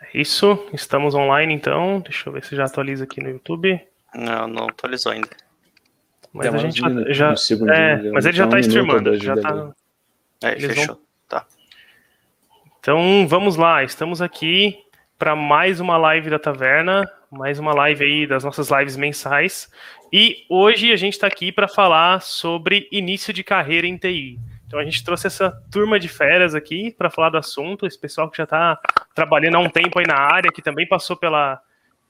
É isso, estamos online então. Deixa eu ver se já atualiza aqui no YouTube. Não, não atualizou ainda. Mas a gente já. já é, mas ele já está streamando. Já tá... É, fechou. Vão... Tá. Então vamos lá, estamos aqui para mais uma live da Taverna, mais uma live aí das nossas lives mensais. E hoje a gente está aqui para falar sobre início de carreira em TI. Então a gente trouxe essa turma de férias aqui para falar do assunto, esse pessoal que já está trabalhando há um tempo aí na área, que também passou pela,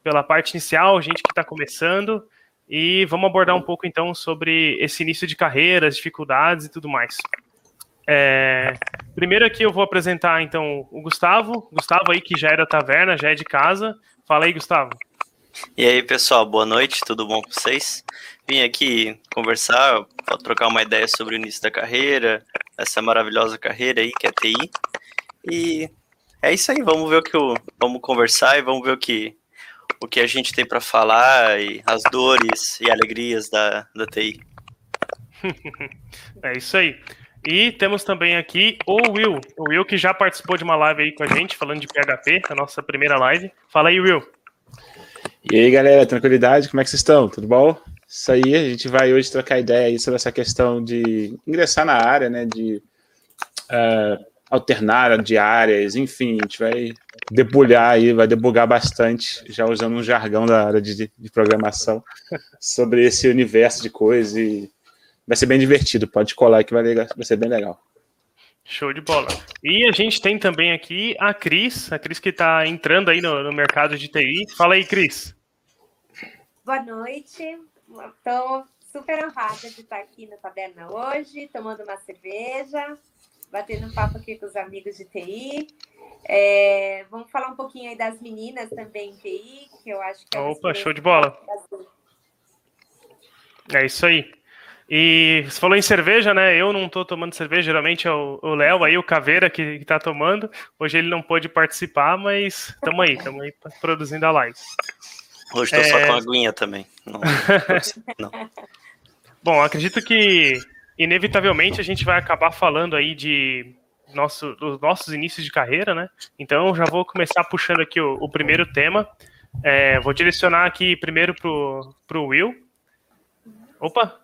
pela parte inicial, gente que está começando. E vamos abordar um pouco então sobre esse início de carreira, as dificuldades e tudo mais. É, primeiro aqui eu vou apresentar então o Gustavo. Gustavo aí que já é da taverna, já é de casa. Fala aí, Gustavo. E aí, pessoal, boa noite, tudo bom com vocês? Vim aqui conversar, trocar uma ideia sobre o início da carreira, essa maravilhosa carreira aí que é TI. E é isso aí, vamos ver o que o, vamos conversar e vamos ver o que o que a gente tem para falar e as dores e alegrias da, da TI. é isso aí. E temos também aqui o Will, o Will que já participou de uma live aí com a gente, falando de PHP, a nossa primeira live. Fala aí, Will. E aí, galera, tranquilidade? Como é que vocês estão? Tudo bom? Isso aí, a gente vai hoje trocar ideia aí sobre essa questão de ingressar na área, né? De uh, alternar de áreas, enfim, a gente vai debulhar aí, vai debugar bastante, já usando um jargão da área de, de programação, sobre esse universo de coisas e vai ser bem divertido. Pode colar que vai, vai ser bem legal. Show de bola. E a gente tem também aqui a Cris, a Cris que está entrando aí no, no, mercado de TI. Fala aí, Cris. Boa noite. Estou super honrada de estar aqui na taberna hoje, tomando uma cerveja, batendo um papo aqui com os amigos de TI. É, vamos falar um pouquinho aí das meninas também em TI, que eu acho que... É Opa, show de bola. É isso aí. E você falou em cerveja, né? Eu não tô tomando cerveja, geralmente é o Léo aí, o Caveira, que, que tá tomando. Hoje ele não pôde participar, mas estamos aí, estamos aí produzindo a live. Hoje tô é... só com a aguinha também. Não, não. Bom, acredito que inevitavelmente a gente vai acabar falando aí de nosso, dos nossos inícios de carreira, né? Então já vou começar puxando aqui o, o primeiro tema. É, vou direcionar aqui primeiro pro, pro Will. Opa,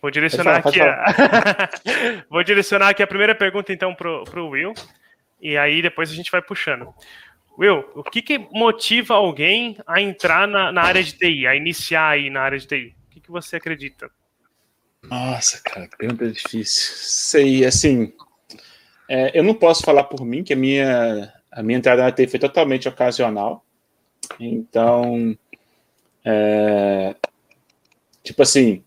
Vou direcionar falar, aqui a... Vou direcionar aqui a primeira pergunta, então, pro, pro Will. E aí depois a gente vai puxando. Will, o que, que motiva alguém a entrar na, na, área de TI, a iniciar aí na área de TI? O que, que você acredita? Nossa, cara, que pergunta difícil. Sei, assim, é, eu não posso falar por mim, que a minha, a minha entrada na TI foi totalmente ocasional. Então, é, tipo assim,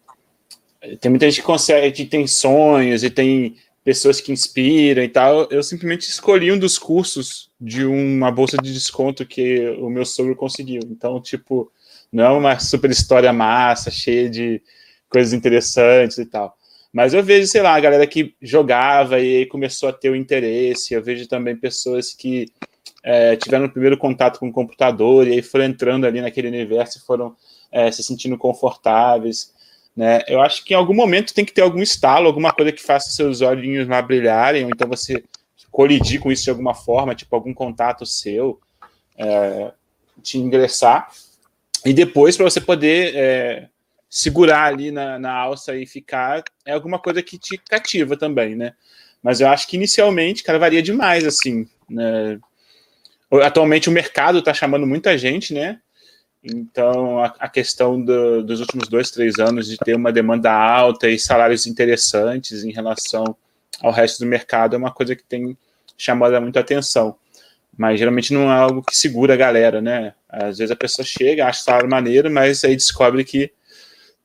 tem muita gente que consegue, que tem sonhos e tem pessoas que inspiram e tal. Eu simplesmente escolhi um dos cursos de uma bolsa de desconto que o meu sogro conseguiu. Então, tipo, não é uma super história massa, cheia de coisas interessantes e tal. Mas eu vejo, sei lá, a galera que jogava e aí começou a ter o interesse. Eu vejo também pessoas que é, tiveram o primeiro contato com o computador e aí foram entrando ali naquele universo e foram é, se sentindo confortáveis. Né? Eu acho que em algum momento tem que ter algum estalo, alguma coisa que faça seus olhinhos lá brilharem, ou então você colidir com isso de alguma forma, tipo algum contato seu, é, te ingressar, e depois para você poder é, segurar ali na, na alça e ficar, é alguma coisa que te cativa também, né? Mas eu acho que inicialmente, cara, varia demais, assim, né? Atualmente o mercado está chamando muita gente, né? Então, a, a questão do, dos últimos dois, três anos de ter uma demanda alta e salários interessantes em relação ao resto do mercado é uma coisa que tem chamado muita atenção. Mas geralmente não é algo que segura a galera, né? Às vezes a pessoa chega, acha o salário maneiro, mas aí descobre que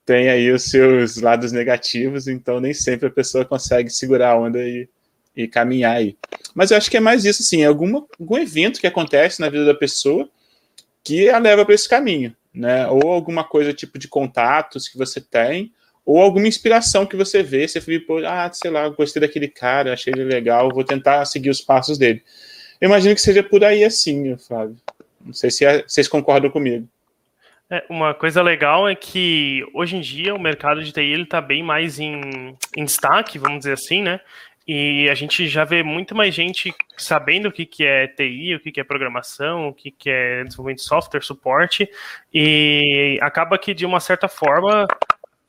tem aí os seus lados negativos, então nem sempre a pessoa consegue segurar a onda e, e caminhar aí. Mas eu acho que é mais isso, assim, é alguma, algum evento que acontece na vida da pessoa que a leva para esse caminho, né? Ou alguma coisa tipo de contatos que você tem, ou alguma inspiração que você vê, você fica, ah, sei lá, gostei daquele cara, achei ele legal, vou tentar seguir os passos dele. Eu imagino que seja por aí assim, Flávio. Não sei se é, vocês concordam comigo. É, uma coisa legal é que hoje em dia o mercado de TI está bem mais em, em destaque, vamos dizer assim, né? E a gente já vê muito mais gente sabendo o que, que é TI, o que, que é programação, o que, que é desenvolvimento de software, suporte, e acaba que, de uma certa forma,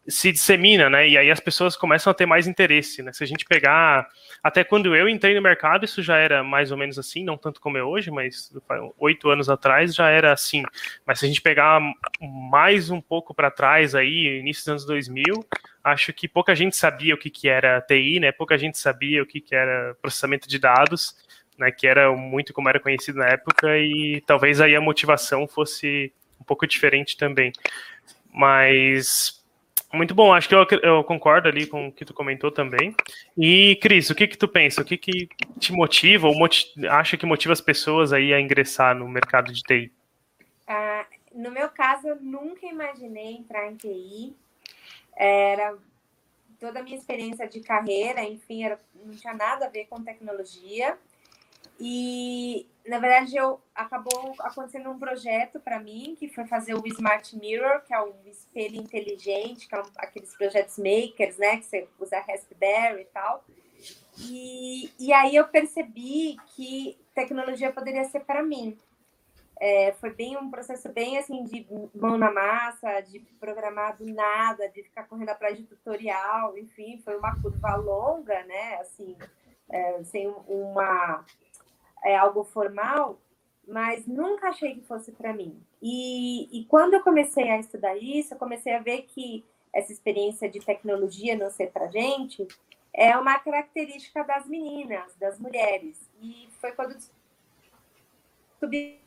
se dissemina, né? E aí as pessoas começam a ter mais interesse, né? Se a gente pegar. Até quando eu entrei no mercado, isso já era mais ou menos assim, não tanto como é hoje, mas oito anos atrás já era assim. Mas se a gente pegar mais um pouco para trás aí, início dos anos 2000, acho que pouca gente sabia o que, que era TI, né? Pouca gente sabia o que, que era processamento de dados, né? Que era muito como era conhecido na época, e talvez aí a motivação fosse um pouco diferente também. Mas muito bom, acho que eu, eu, concordo ali com o que tu comentou também. E, Cris, o que que tu pensa? O que que te motiva ou acha que motiva as pessoas aí a ingressar no mercado de TI? Ah, no meu caso, eu nunca imaginei entrar em TI. Era toda a minha experiência de carreira, enfim, era, não tinha nada a ver com tecnologia. E, na verdade, eu acabou acontecendo um projeto para mim, que foi fazer o Smart Mirror, que é um espelho inteligente, que é um, aqueles projetos makers, né, que você usa Raspberry e tal. E, e aí eu percebi que tecnologia poderia ser para mim. É, foi bem um processo bem assim de mão na massa, de programar do nada, de ficar correndo atrás de tutorial, enfim, foi uma curva longa, né? Assim, é, sem uma é, algo formal, mas nunca achei que fosse para mim. E, e quando eu comecei a estudar isso, eu comecei a ver que essa experiência de tecnologia não ser para gente é uma característica das meninas, das mulheres. E foi quando descobri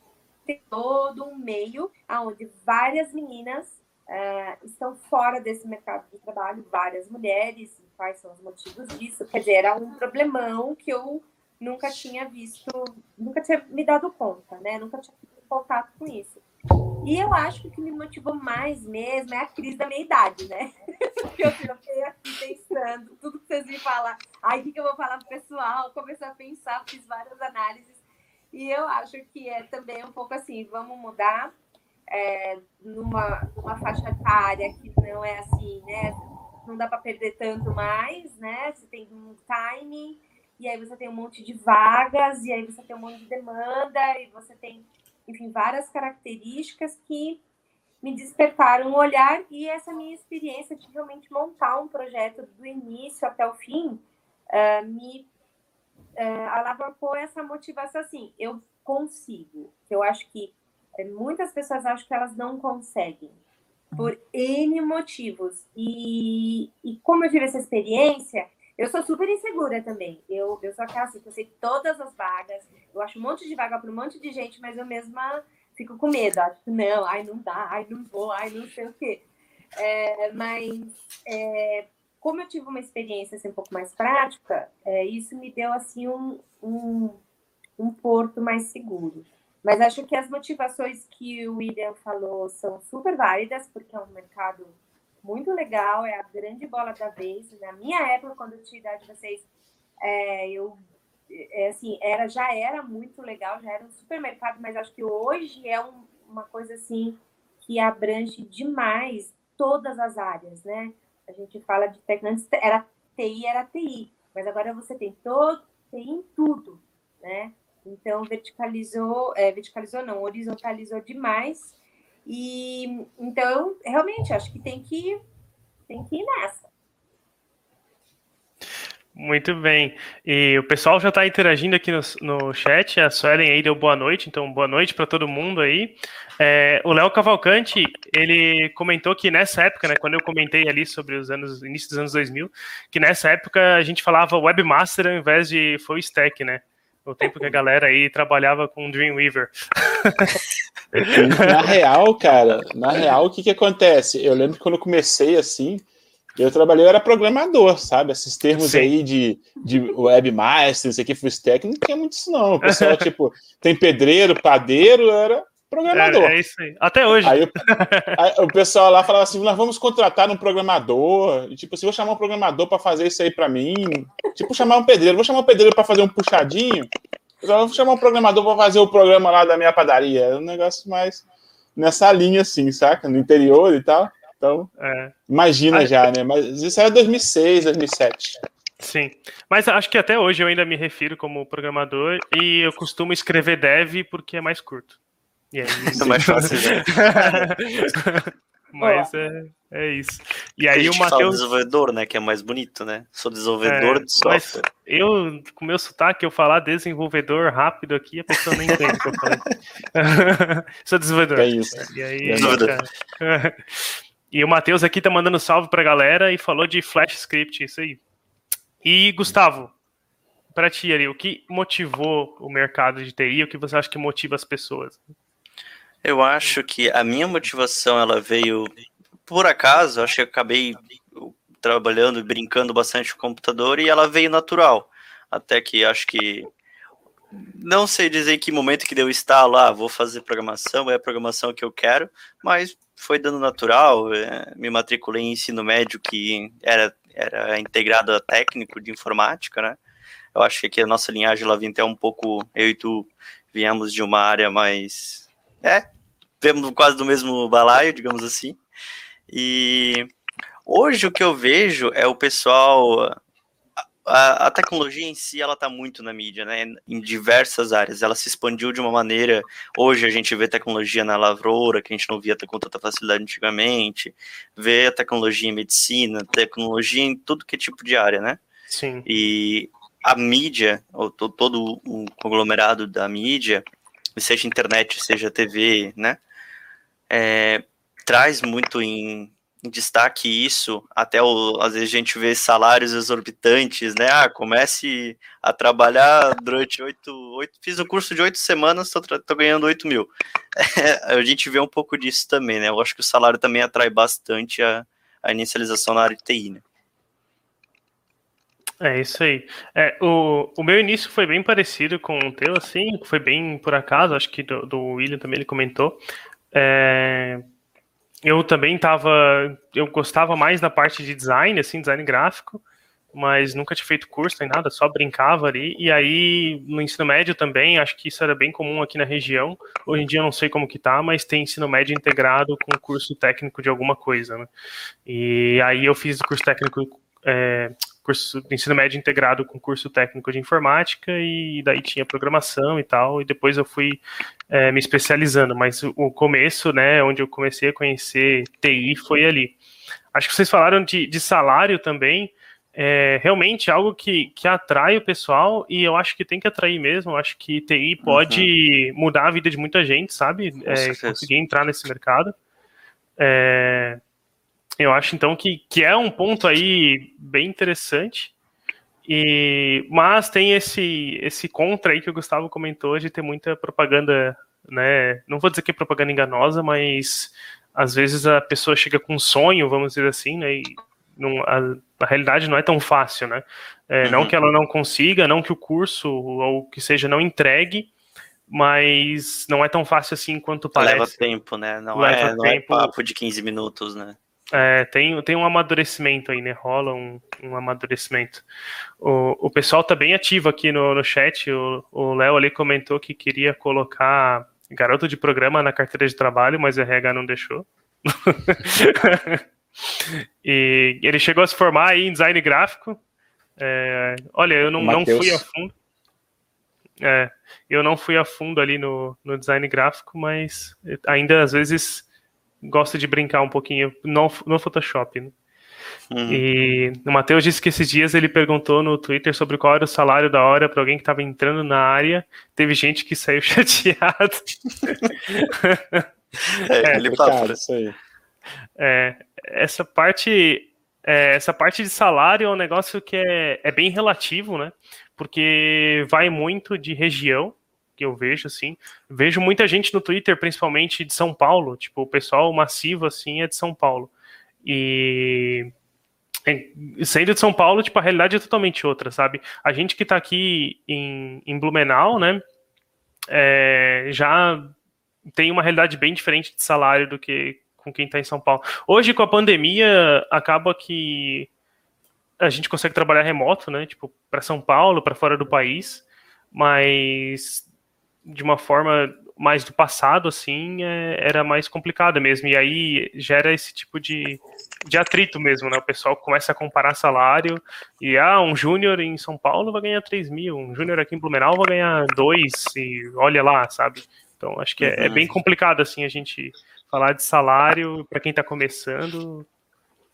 todo um meio onde várias meninas uh, estão fora desse mercado de trabalho, várias mulheres, quais são os motivos disso. Quer dizer, era um problemão que eu nunca tinha visto, nunca tinha me dado conta, né? Nunca tinha tido contato com isso. E eu acho que o que me motivou mais mesmo é a crise da meia idade, né? Porque eu fiquei aqui pensando, tudo que vocês me falam, ai, o que, que eu vou falar pro pessoal? Comecei a pensar, fiz várias análises. E eu acho que é também um pouco assim, vamos mudar é, numa, numa faixa etária que não é assim, né? Não dá para perder tanto mais, né? Você tem um timing e aí você tem um monte de vagas, e aí você tem um monte de demanda, e você tem, enfim, várias características que me despertaram o olhar e essa minha experiência de realmente montar um projeto do início até o fim uh, me uh, alavancou essa motivação assim, eu consigo. Eu acho que muitas pessoas acham que elas não conseguem por N motivos. E, e como eu tive essa experiência, eu sou super insegura também. Eu, eu sou aquela assim, que eu sei todas as vagas, eu acho um monte de vaga para um monte de gente, mas eu mesma fico com medo. Acho não, ai, não dá, ai, não vou, ai, não sei o quê. É, mas é, como eu tive uma experiência assim, um pouco mais prática, é, isso me deu assim um, um, um porto mais seguro. Mas acho que as motivações que o William falou são super válidas, porque é um mercado muito legal, é a grande bola da vez. Na minha época, quando eu tinha idade de vocês, é, eu é, assim, era, já era muito legal, já era um supermercado, mas acho que hoje é um, uma coisa assim que abrange demais todas as áreas, né? A gente fala de tecnologia, era TI, era TI, mas agora você tem todo, TI em tudo, né? Então verticalizou, é, verticalizou não, horizontalizou demais e então, realmente, acho que tem que, tem que ir nessa. Muito bem. E o pessoal já está interagindo aqui no, no chat. A Suelen aí deu boa noite, então boa noite para todo mundo aí. É, o Léo Cavalcante, ele comentou que nessa época, né, quando eu comentei ali sobre os anos, início dos anos 2000, que nessa época a gente falava webmaster ao invés de full stack, né? No tempo que a galera aí trabalhava com Dreamweaver. Na real, cara, na real, o que que acontece? Eu lembro que quando eu comecei assim, eu trabalhei, eu era programador, sabe? Esses termos Sim. aí de, de webmaster, isso aqui, full stack, não tinha muito isso não. O pessoal, tipo, tem pedreiro, padeiro, era programador. É, é isso aí. Até hoje. Aí, aí, o pessoal lá falava assim: nós vamos contratar um programador. E, tipo, se vou chamar um programador para fazer isso aí para mim. Tipo, chamar um pedreiro. Vou chamar um pedreiro para fazer um puxadinho. Eu vou chamar um programador para fazer o programa lá da minha padaria. É um negócio mais nessa linha, assim, saca? No interior e tal. Então, é. imagina já, né? Mas isso era 2006, 2007. Sim, mas acho que até hoje eu ainda me refiro como programador e eu costumo escrever dev porque é mais curto. E aí, é mais fácil, né? Mas é, é isso. E aí o Matheus. desenvolvedor, né? Que é mais bonito, né? Sou desenvolvedor é, de software. eu, com o meu sotaque, eu falar desenvolvedor rápido aqui, a pessoa nem entende o que eu falei. Sou desenvolvedor. É isso. E aí, é E o Matheus aqui tá mandando salve pra galera e falou de Flash Script, isso aí. E, Gustavo, para ti ali, o que motivou o mercado de TI? O que você acha que motiva as pessoas? Eu acho que a minha motivação ela veio por acaso, acho que acabei trabalhando e brincando bastante com o computador e ela veio natural. Até que acho que não sei dizer em que momento que deu estar lá, ah, vou fazer programação, é a programação que eu quero, mas foi dando natural. É, me matriculei em ensino médio que era, era integrado a técnico de informática, né? Eu acho que aqui a nossa linhagem lá vem até um pouco, eu e tu viemos de uma área mais é, vemos quase do mesmo balaio, digamos assim. E hoje o que eu vejo é o pessoal. A, a tecnologia em si, ela está muito na mídia, né? Em diversas áreas. Ela se expandiu de uma maneira. Hoje a gente vê tecnologia na lavoura, que a gente não via com tanta facilidade antigamente. Vê a tecnologia em medicina, tecnologia em tudo que é tipo de área, né? Sim. E a mídia, todo o conglomerado da mídia, seja internet, seja TV, né? É, traz muito em, em, destaque isso, até o, às vezes a gente vê salários exorbitantes, né? Ah, comece a trabalhar durante oito, oito fiz um curso de oito semanas, tô ganhando oito mil. É, a gente vê um pouco disso também, né? Eu acho que o salário também atrai bastante a, a inicialização na área de TI, né? É isso aí. É, o, o meu início foi bem parecido com o teu, assim, foi bem por acaso, acho que do, do William também ele comentou. É, eu também estava, eu gostava mais da parte de design, assim, design gráfico, mas nunca tinha feito curso nem nada, só brincava ali. E aí, no ensino médio também, acho que isso era bem comum aqui na região. Hoje em dia eu não sei como que tá, mas tem ensino médio integrado com curso técnico de alguma coisa, né? E aí eu fiz o curso técnico é, curso ensino médio integrado com curso técnico de informática e daí tinha programação e tal, e depois eu fui é, me especializando, mas o, começo, né, onde eu comecei a conhecer TI foi ali. Acho que vocês falaram de, de salário também, é realmente algo que, que atrai o pessoal e eu acho que tem que atrair mesmo. Eu acho que TI pode uhum. mudar a vida de muita gente, sabe? É, conseguir entrar nesse mercado. É, eu acho então que, que é um ponto aí bem interessante. E, mas tem esse esse contra aí que o Gustavo comentou de ter muita propaganda, né? Não vou dizer que é propaganda enganosa, mas às vezes a pessoa chega com um sonho, vamos dizer assim, né? E não, a, a realidade não é tão fácil, né? É, uhum. Não que ela não consiga, não que o curso ou que seja não entregue, mas não é tão fácil assim quanto parece. Leva tempo, né? Não, Leva é, não é tempo. é papo de 15 minutos, né? É, tem, tem um amadurecimento aí, né? Rola um, um amadurecimento. O, o pessoal tá bem ativo aqui no, no chat. O Léo ali comentou que queria colocar garoto de programa na carteira de trabalho, mas o RH não deixou. e ele chegou a se formar aí em design gráfico. É, olha, eu não, não fui a fundo. É, eu não fui a fundo ali no, no design gráfico, mas ainda às vezes gosta de brincar um pouquinho no, no Photoshop. Né? Uhum. E o Matheus disse que esses dias ele perguntou no Twitter sobre qual era o salário da hora para alguém que estava entrando na área. Teve gente que saiu chateado. é, ele fala isso aí. É, essa parte é, essa parte de salário é um negócio que é, é bem relativo, né? Porque vai muito de região que eu vejo, assim. Vejo muita gente no Twitter, principalmente de São Paulo, tipo, o pessoal massivo, assim, é de São Paulo. E sendo de São Paulo, tipo, a realidade é totalmente outra, sabe? A gente que tá aqui em, em Blumenau, né, é, já tem uma realidade bem diferente de salário do que com quem tá em São Paulo. Hoje, com a pandemia, acaba que a gente consegue trabalhar remoto, né, tipo, para São Paulo, para fora do país, mas de uma forma mais do passado, assim, é, era mais complicada mesmo. E aí gera esse tipo de, de atrito mesmo, né? O pessoal começa a comparar salário e, ah, um júnior em São Paulo vai ganhar 3 mil, um júnior aqui em Blumenau vai ganhar 2, e olha lá, sabe? Então, acho que é, é bem complicado, assim, a gente falar de salário para quem está começando.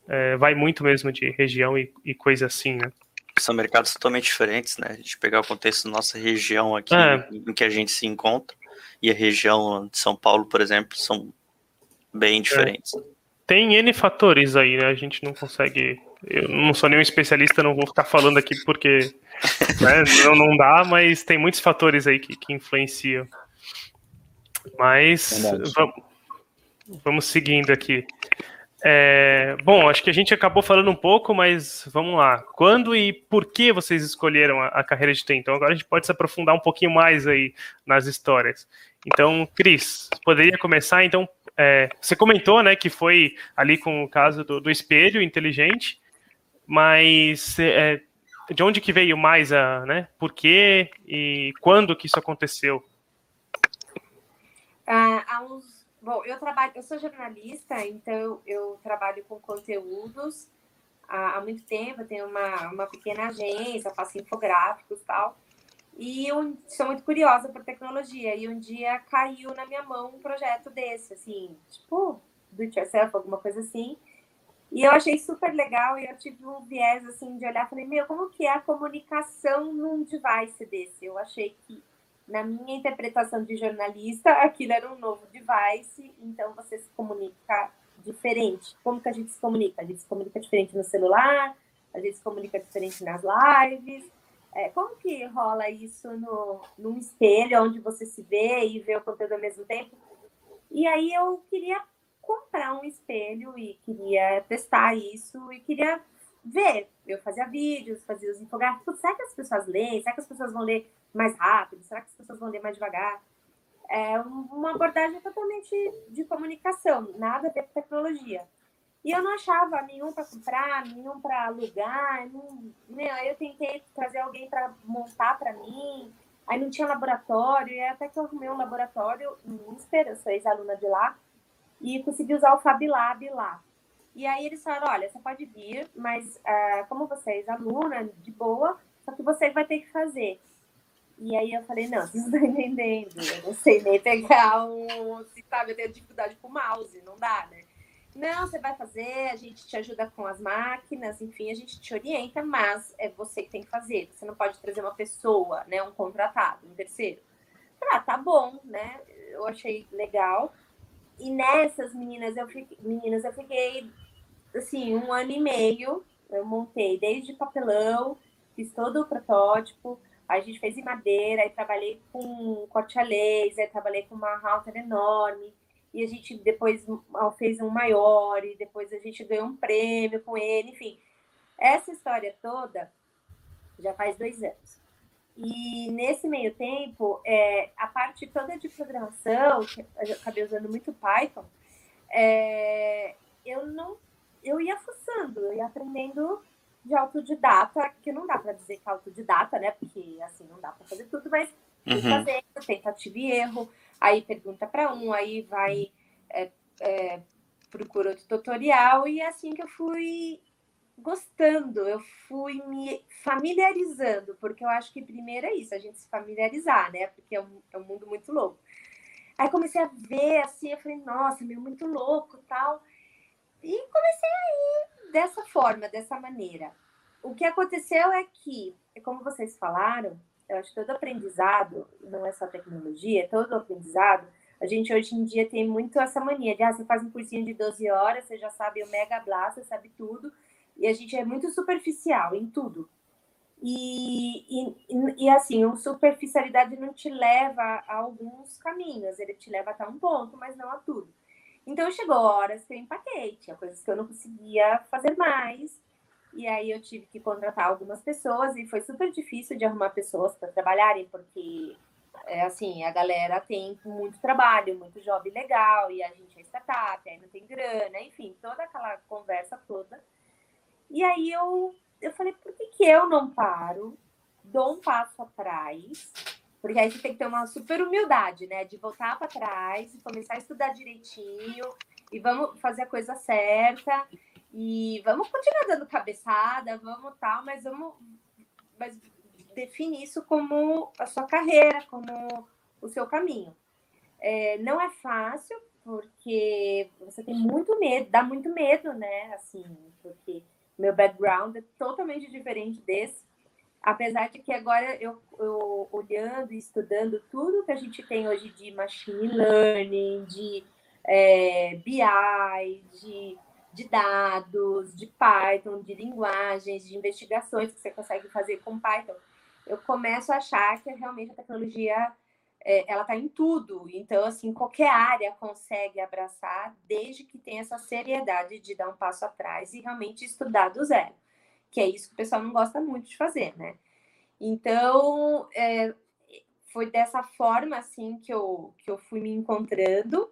É, vai muito mesmo de região e, e coisa assim, né? São mercados totalmente diferentes, né? A gente pegar o contexto da nossa região aqui, é. em que a gente se encontra, e a região de São Paulo, por exemplo, são bem diferentes. É. Tem N fatores aí, né? A gente não consegue. Eu não sou nenhum especialista, não vou ficar falando aqui porque né, não, não dá, mas tem muitos fatores aí que, que influenciam. Mas vamos, vamos seguindo aqui. É, bom, acho que a gente acabou falando um pouco, mas vamos lá. Quando e por que vocês escolheram a, a carreira de TI? Então agora a gente pode se aprofundar um pouquinho mais aí nas histórias. Então, Cris, poderia começar? Então, é, você comentou, né, que foi ali com o caso do, do espelho inteligente, mas é, de onde que veio mais a, né? Por quê e quando que isso aconteceu? Ah, há uns Bom, eu trabalho, eu sou jornalista, então eu, trabalho com conteúdos há, há, muito tempo, eu tenho uma, uma pequena agência, faço infográficos e tal. E eu sou muito curiosa por tecnologia. E um dia caiu na minha mão um projeto desse, assim, tipo, do it yourself, alguma coisa assim. E eu achei super legal e eu tive um viés assim de olhar, falei, meu, como que é a comunicação num device desse? Eu achei que na minha interpretação de jornalista, aquilo era um novo device, então você se comunica diferente. Como que a gente se comunica? A gente se comunica diferente no celular, a gente se comunica diferente nas lives. É, como que rola isso no, num espelho, onde você se vê e vê o conteúdo ao mesmo tempo? E aí eu queria comprar um espelho e queria testar isso e queria ver. Eu fazia vídeos, fazia os infográficos. Será que as pessoas leem? Será que as pessoas vão ler mais rápido? Será que as pessoas vão ler mais devagar? É uma abordagem totalmente de comunicação, nada a ver com tecnologia. E eu não achava nenhum para comprar, nenhum para alugar. Não? Aí eu tentei trazer alguém para montar para mim. Aí não tinha laboratório, e até que eu arrumei um laboratório em Insper, eu sou ex-aluna de lá, e consegui usar o Fab Lab lá. E aí eles falaram, olha, você pode vir, mas uh, como você é ex-aluna, de boa, só que você vai ter que fazer. E aí eu falei, não, vocês não estão entendendo. Eu não sei nem pegar um. Sabe, eu tenho dificuldade com o mouse, não dá, né? Não, você vai fazer, a gente te ajuda com as máquinas, enfim, a gente te orienta, mas é você que tem que fazer. Você não pode trazer uma pessoa, né? Um contratado, um terceiro. Ah, tá bom, né? Eu achei legal. E nessas meninas eu fiquei, meninas, eu fiquei assim, um ano e meio. Eu montei desde papelão, fiz todo o protótipo a gente fez em madeira, aí trabalhei com corte a laser, trabalhei com uma router enorme, e a gente depois fez um maior, e depois a gente ganhou um prêmio com ele, enfim. Essa história toda já faz dois anos. E nesse meio tempo, é, a parte toda de programação, que eu acabei usando muito Python, é, eu não eu ia fuçando, eu ia aprendendo de autodidata, que não dá para dizer que é autodidata, né? Porque assim não dá para fazer tudo, mas uhum. fazer tentativa e erro, aí pergunta para um, aí vai é, é, procura outro tutorial e é assim que eu fui gostando, eu fui me familiarizando, porque eu acho que primeiro é isso, a gente se familiarizar, né? Porque é um, é um mundo muito louco. Aí comecei a ver assim, eu falei, nossa, meu, muito louco tal. E comecei a ir dessa forma, dessa maneira. O que aconteceu é que, como vocês falaram, eu acho que todo aprendizado, não é só tecnologia, todo aprendizado, a gente hoje em dia tem muito essa mania de, ah, você faz um cursinho de 12 horas, você já sabe o Mega Blast, você sabe tudo, e a gente é muito superficial em tudo. E, e, e, assim, a superficialidade não te leva a alguns caminhos, ele te leva até um ponto, mas não a tudo. Então chegou horas que eu empaquei, tinha coisas que eu não conseguia fazer mais. E aí eu tive que contratar algumas pessoas e foi super difícil de arrumar pessoas para trabalharem, porque é assim, a galera tem muito trabalho, muito job legal, e a gente é startup, aí não tem grana, enfim, toda aquela conversa toda. E aí eu, eu falei, por que, que eu não paro, dou um passo atrás Porque aí você tem que ter uma super humildade, né? De voltar para trás e começar a estudar direitinho e vamos fazer a coisa certa e vamos continuar dando cabeçada, vamos tal, mas vamos mas define isso como a sua carreira, como o seu caminho. É, não é fácil, porque você tem muito medo, dá muito medo, né? Assim, porque meu background é totalmente diferente desse. Apesar de que agora eu, eu olhando e estudando tudo que a gente tem hoje de machine learning, de é, BI, de, de dados, de Python, de linguagens, de investigações que você consegue fazer com Python, eu começo a achar que realmente a tecnologia é, ela está em tudo. Então, assim, qualquer área consegue abraçar, desde que tenha essa seriedade de dar um passo atrás e realmente estudar do zero. Que é isso que o pessoal não gosta muito de fazer, né? Então, é, foi dessa forma, assim, que eu, que eu fui me encontrando.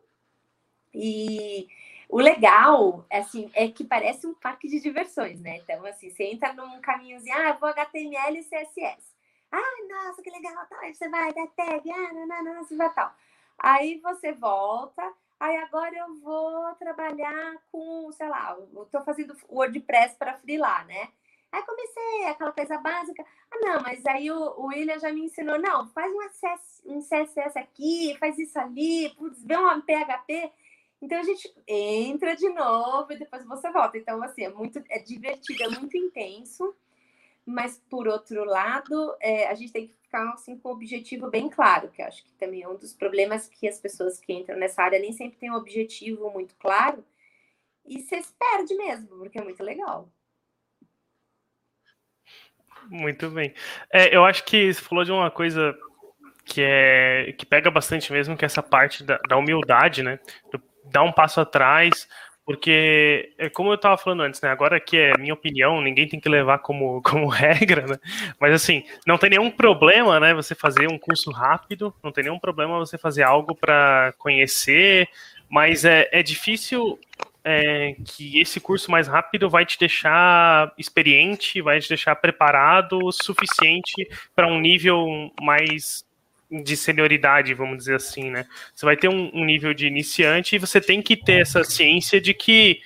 E o legal, assim, é que parece um parque de diversões, né? Então, assim, você entra num caminhozinho, ah, vou HTML e CSS. Ah, nossa, que legal, tal. Aí você vai, dar tag, ah, não, você vai tal. Aí você volta, aí agora eu vou trabalhar com, sei lá, eu tô fazendo WordPress para freelar, né? Aí comecei aquela coisa básica. Ah, não, mas aí o, o William já me ensinou, não, faz um, access, um CSS aqui, faz isso ali, putz, vê um PHP. Então a gente entra de novo e depois você volta. Então, assim, é muito é divertido, é muito intenso mas por outro lado, é, a gente tem que ficar assim, com o objetivo bem claro, que acho que também é um dos problemas que as pessoas que entram nessa área nem sempre têm um objetivo muito claro, e você se perde mesmo, porque é muito legal. Muito bem. É, eu acho que você falou de uma coisa que é que pega bastante mesmo, que é essa parte da, da humildade, né? Dar um passo atrás, porque, é como eu estava falando antes, né? Agora que é minha opinião, ninguém tem que levar como, como regra, né? Mas assim, não tem nenhum problema, né? Você fazer um curso rápido, não tem nenhum problema você fazer algo para conhecer, mas é, é difícil é, que esse curso mais rápido vai te deixar experiente, vai te deixar preparado o suficiente para um nível mais de senioridade, vamos dizer assim, né? Você vai ter um, um, nível de iniciante e você tem que ter essa ciência de que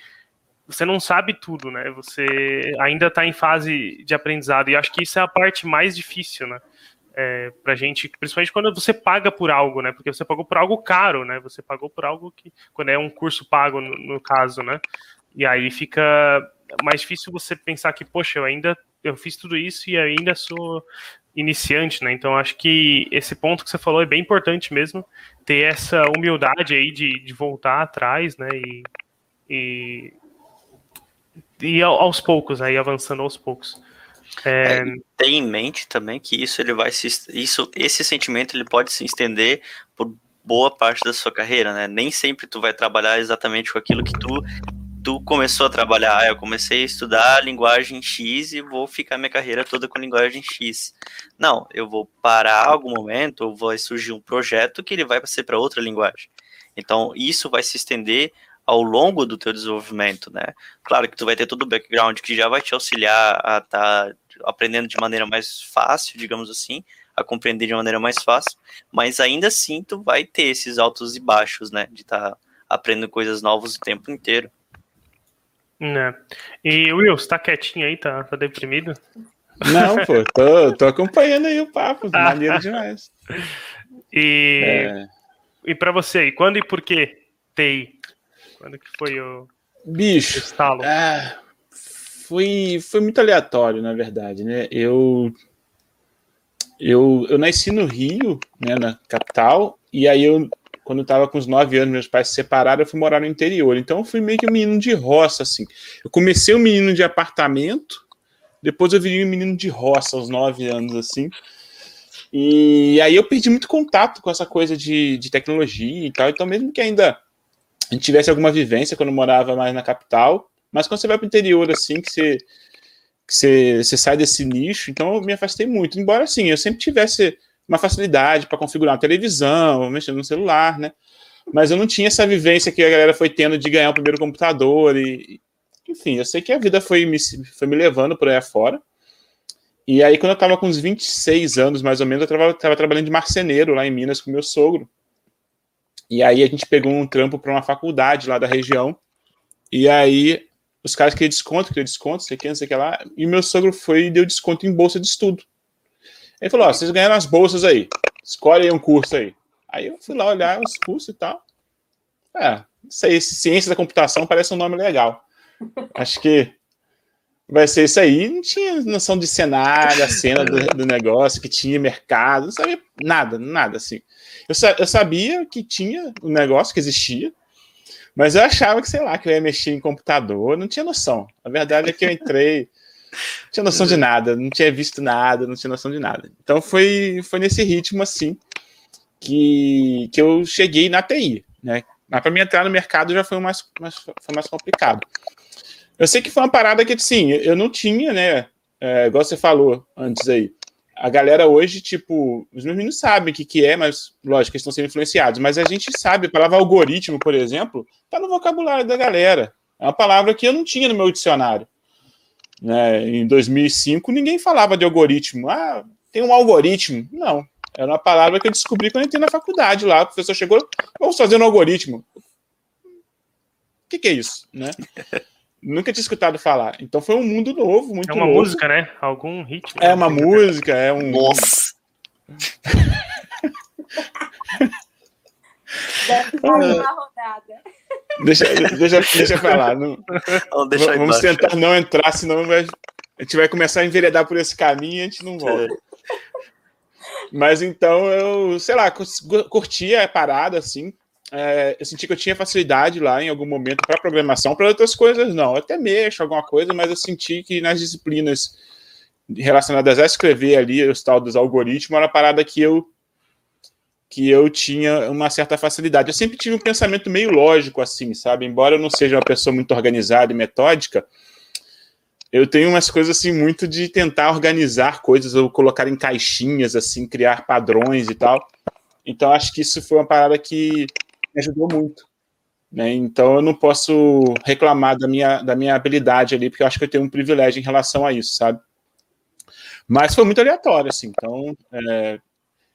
você não sabe tudo, né? Você ainda está em fase de aprendizado e acho que isso é a parte mais difícil, né? É, pra gente, principalmente quando você paga por algo, né? Porque você pagou por algo caro, né? Você pagou por algo que, quando é um curso pago, no, no caso, né? E aí fica mais difícil você pensar que, poxa, eu ainda eu fiz tudo isso e ainda sou iniciante, né? Então acho que esse ponto que você falou é bem importante mesmo, ter essa humildade aí de, de voltar atrás, né? E, e, e aos poucos, aí avançando aos poucos. É... É, tem em mente também que isso ele vai se isso esse sentimento ele pode se estender por boa parte da sua carreira, né? Nem sempre tu vai trabalhar exatamente com aquilo que tu tu começou a trabalhar, ah, eu comecei a estudar linguagem X e vou ficar minha carreira toda com linguagem X. Não, eu vou parar algum momento, ou vai surgir um projeto que ele vai ser para outra linguagem. Então, isso vai se estender ao longo do teu desenvolvimento, né? Claro que tu vai ter todo o background que já vai te auxiliar a estar tá aprendendo de maneira mais fácil, digamos assim, a compreender de maneira mais fácil, mas ainda assim tu vai ter esses altos e baixos, né? De estar tá aprendendo coisas novas o tempo inteiro. Né. E Will, você tá quietinho aí, tá, tá deprimido? Não, pô, tô, tô acompanhando aí o papo, ah. maneiro demais. E, é. e para você, e quando e por que TI? Quando que foi o bicho? O estalo? É, foi, foi muito aleatório, na verdade, né? Eu, eu, eu nasci no Rio, né, na capital, e aí eu quando eu estava com uns 9 anos, meus pais se separaram, eu fui morar no interior. Então eu fui meio que um menino de roça, assim. Eu comecei um menino de apartamento, depois eu virei um menino de roça aos 9 anos, assim. E aí eu perdi muito contato com essa coisa de, de tecnologia e tal. Então, mesmo que ainda a gente tivesse alguma vivência quando morava mais na capital, mas quando você vai para o interior, assim, que você, que você, você sai desse nicho, então eu me afastei muito. Embora, assim, eu sempre tivesse uma facilidade para configurar uma televisão, mexer no celular, né? Mas eu não tinha essa vivência que a galera foi tendo de ganhar o primeiro computador e, enfim, eu sei que a vida foi me, foi me levando por aí afora. E aí, quando eu estava com uns 26 anos, mais ou menos, eu estava trabalhando de marceneiro lá em Minas com meu sogro. E aí a gente pegou um trampo para uma faculdade lá da região. E aí os caras queriam desconto, queriam desconto, sei que, não sei que lá. E meu sogro foi e deu desconto em bolsa de estudo. Ele falou: Ó, vocês ganharam as bolsas aí, escolhe aí um curso aí. Aí eu fui lá olhar os cursos e tal. É, não sei, ciência da computação parece um nome legal. Acho que vai ser isso aí. Não tinha noção de cenário, a cena do, do negócio, que tinha mercado, não sabia nada, nada assim. Eu, eu sabia que tinha um negócio, que existia, mas eu achava que, sei lá, que eu ia mexer em computador, não tinha noção. A verdade é que eu entrei, não tinha noção de nada, não tinha visto nada, não tinha noção de nada. Então foi, foi nesse ritmo assim que, que eu cheguei na TI, né? Mas para mim entrar no mercado já foi mais, mais, foi mais complicado. Eu sei que foi uma parada que, sim, eu não tinha, né? É, igual você falou antes aí a galera hoje, tipo, os meus meninos sabem o que, que é, mas, lógico, eles estão sendo influenciados. Mas a gente sabe, a palavra algoritmo, por exemplo, está no vocabulário da galera. É uma palavra que eu não tinha no meu dicionário. Né? Em 2005, ninguém falava de algoritmo. Ah, tem um algoritmo. Não. Era uma palavra que eu descobri quando eu entrei na faculdade lá. O professor chegou, vamos fazer um algoritmo. O que, que é isso? Né? Nunca tinha escutado falar. Então foi um mundo novo, muito É uma novo. música, né? Algum ritmo. É uma música, é um. Nossa! Deve estar uma rodada. Deixa, deixa, deixa eu falar. Não, Vamos embaixo. tentar não entrar, senão vai, a gente vai começar a enveredar por esse caminho e a gente não volta. Mas então eu, sei lá, curti a parada assim. É, eu senti que eu tinha facilidade lá em algum momento para programação, para outras coisas não. Eu até mexo alguma coisa, mas eu senti que nas disciplinas relacionadas a escrever ali, os tal dos algoritmos, era uma parada que eu que eu tinha uma certa facilidade. Eu sempre tive um pensamento meio lógico assim, sabe? Embora eu não seja uma pessoa muito organizada e metódica, eu tenho umas coisas assim muito de tentar organizar coisas ou colocar em caixinhas assim, criar padrões e tal. Então acho que isso foi uma parada que me ajudou muito. Né? Então eu não posso reclamar da minha, da minha habilidade ali, porque eu acho que eu tenho um privilégio em relação a isso, sabe? Mas foi muito aleatório, assim. Então, é,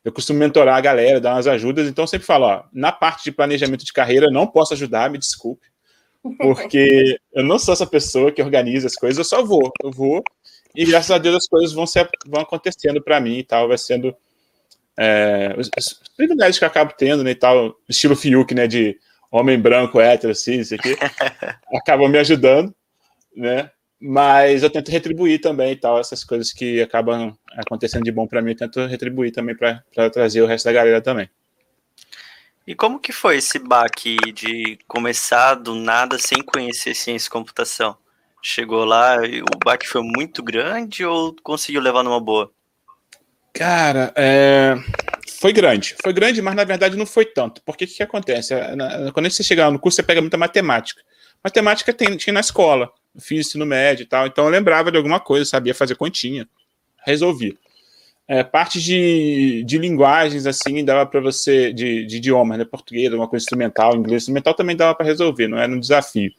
eu costumo mentorar a galera, dar umas ajudas, então sempre falo, ó, na parte de planejamento de carreira, não posso ajudar, me desculpe, porque eu não sou essa pessoa que organiza as coisas, eu só vou, eu vou, e graças a Deus as coisas vão, ser, vão acontecendo para mim e tal, vai sendo é, privilégios que eu acabo tendo, né, e tal, estilo Fiuk, né, de homem branco, hétero, assim, isso aqui, acabam me ajudando, né, mas eu tento retribuir também e tal, essas coisas que acabam acontecendo de bom para mim, eu tento retribuir também para trazer o resto da galera também. E como que foi esse baque de começar do nada sem conhecer ciência e computação? Chegou lá e o baque foi muito grande ou conseguiu levar numa boa? Cara, é... foi grande. Foi grande, mas na verdade não foi tanto. Porque o que, que acontece? Quando você chega lá no curso, você pega muita matemática. Matemática tem, tinha na escola, fiz ensino médio e tal, então eu lembrava de alguma coisa, sabia fazer continha, resolvi. É, parte de, de linguagens, assim, dava para você, de, de idiomas, né, português, uma coisa instrumental, inglês, instrumental também dava para resolver, não era um desafio.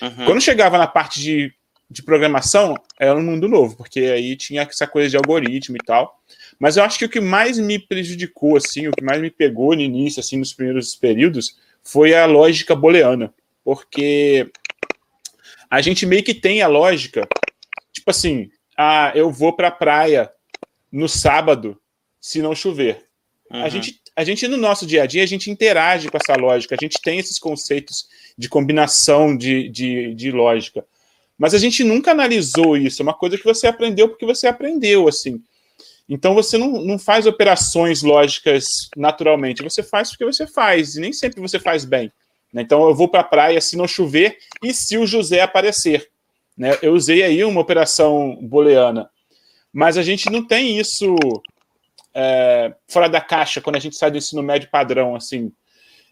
Uhum. Quando chegava na parte de, de programação, era um mundo novo, porque aí tinha essa coisa de algoritmo e tal, mas eu acho que o que mais me prejudicou, assim, o que mais me pegou no início, assim, nos primeiros períodos, foi a lógica booleana, porque a gente meio que tem a lógica, tipo assim, ah, eu vou para a praia no sábado se não chover. Uhum. A, gente, a gente, no nosso dia a dia, a gente interage com essa lógica, a gente tem esses conceitos de combinação de, de, de lógica. Mas a gente nunca analisou isso, é uma coisa que você aprendeu porque você aprendeu, assim. Então você não, não faz operações lógicas naturalmente, você faz porque você faz, e nem sempre você faz bem. Então eu vou para a praia se não chover e se o José aparecer. Né? Eu usei aí uma operação booleana, mas a gente não tem isso é, fora da caixa quando a gente sai do ensino médio padrão, assim.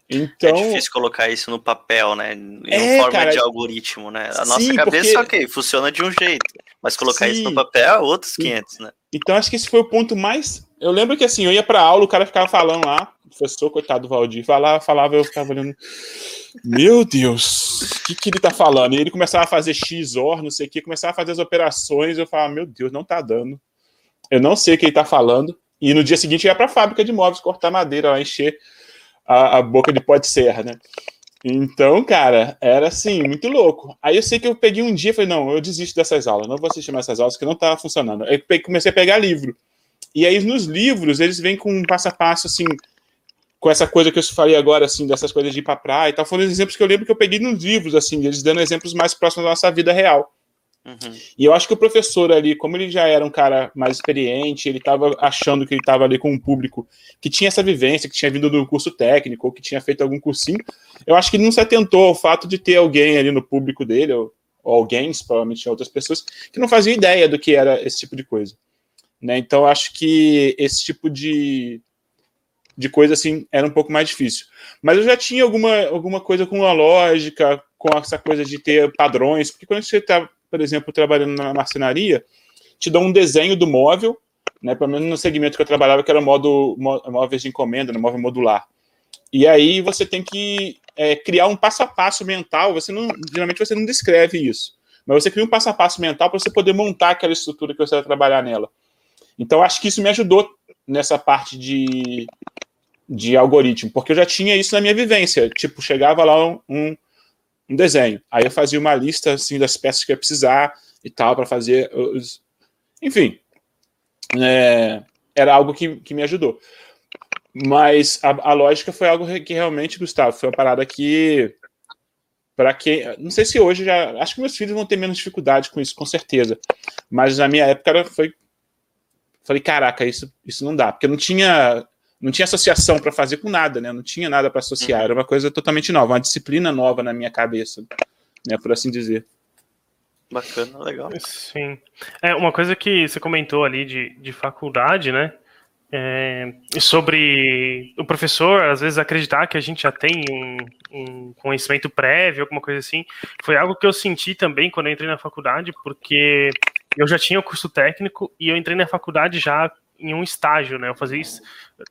Então, é difícil colocar isso no papel, né? Em é, forma cara, de algoritmo, né? A nossa sim, cabeça, porque... ok, funciona de um jeito, mas colocar sim. isso no papel é outros 500, né? Então acho que esse foi o ponto mais. Eu lembro que assim, eu ia para aula, o cara ficava falando lá, o professor, coitado do Valdir, falava, falava, eu ficava olhando. Meu Deus, o que, que ele tá falando? E ele começava a fazer X, OR, não sei o que, começava a fazer as operações, eu falava, meu Deus, não tá dando. eu não sei o que ele está falando, e no dia seguinte ia para a fábrica de móveis cortar madeira, lá, encher a, a boca de pó de serra, né? Então, cara, era assim, muito louco. Aí eu sei que eu peguei um dia e falei, não, eu desisto dessas aulas, não vou assistir mais essas aulas, que não estava funcionando. Aí comecei a pegar livro. E aí nos livros, eles vêm com um passo a passo, assim, com essa coisa que eu falei agora, assim, dessas coisas de ir pra praia e tal, foram exemplos que eu lembro que eu peguei nos livros, assim, eles dando exemplos mais próximos da nossa vida real. Uhum. E eu acho que o professor ali, como ele já era um cara mais experiente, ele estava achando que ele estava ali com um público que tinha essa vivência, que tinha vindo do curso técnico, ou que tinha feito algum cursinho. Eu acho que ele não se atentou ao fato de ter alguém ali no público dele, ou, ou alguém, provavelmente outras pessoas, que não faziam ideia do que era esse tipo de coisa. Né? Então, eu acho que esse tipo de, de coisa assim era um pouco mais difícil. Mas eu já tinha alguma, alguma coisa com a lógica, com essa coisa de ter padrões, porque quando você está por exemplo, trabalhando na marcenaria, te dão um desenho do móvel, né, pelo menos no segmento que eu trabalhava, que era modo, móveis de encomenda, no né, móvel modular. E aí você tem que é, criar um passo a passo mental, você não, geralmente você não descreve isso, mas você cria um passo a passo mental para você poder montar aquela estrutura que você vai trabalhar nela. Então, acho que isso me ajudou nessa parte de, de algoritmo, porque eu já tinha isso na minha vivência. Tipo, chegava lá um, um desenho. Aí eu fazia uma lista assim das peças que ia precisar e tal para fazer os, enfim, é, era algo que, que me ajudou. Mas a, a, lógica foi algo que realmente, Gustavo, foi uma parada que para quem, não sei se hoje já, acho que meus filhos vão ter menos dificuldade com isso, com certeza. Mas na minha época foi falei, caraca, isso isso não dá, porque não tinha não tinha associação para fazer com nada, né? Não tinha nada para associar, era uma coisa totalmente nova, uma disciplina nova na minha cabeça, né? Por assim dizer. Bacana, legal. Sim. É, uma coisa que você comentou ali de, de faculdade, né? É, sobre o professor, às vezes, acreditar que a gente já tem um, um, conhecimento prévio, alguma coisa assim, foi algo que eu senti também quando eu entrei na faculdade, porque eu já tinha o curso técnico e eu entrei na faculdade já em um estágio, né? Eu fazia isso.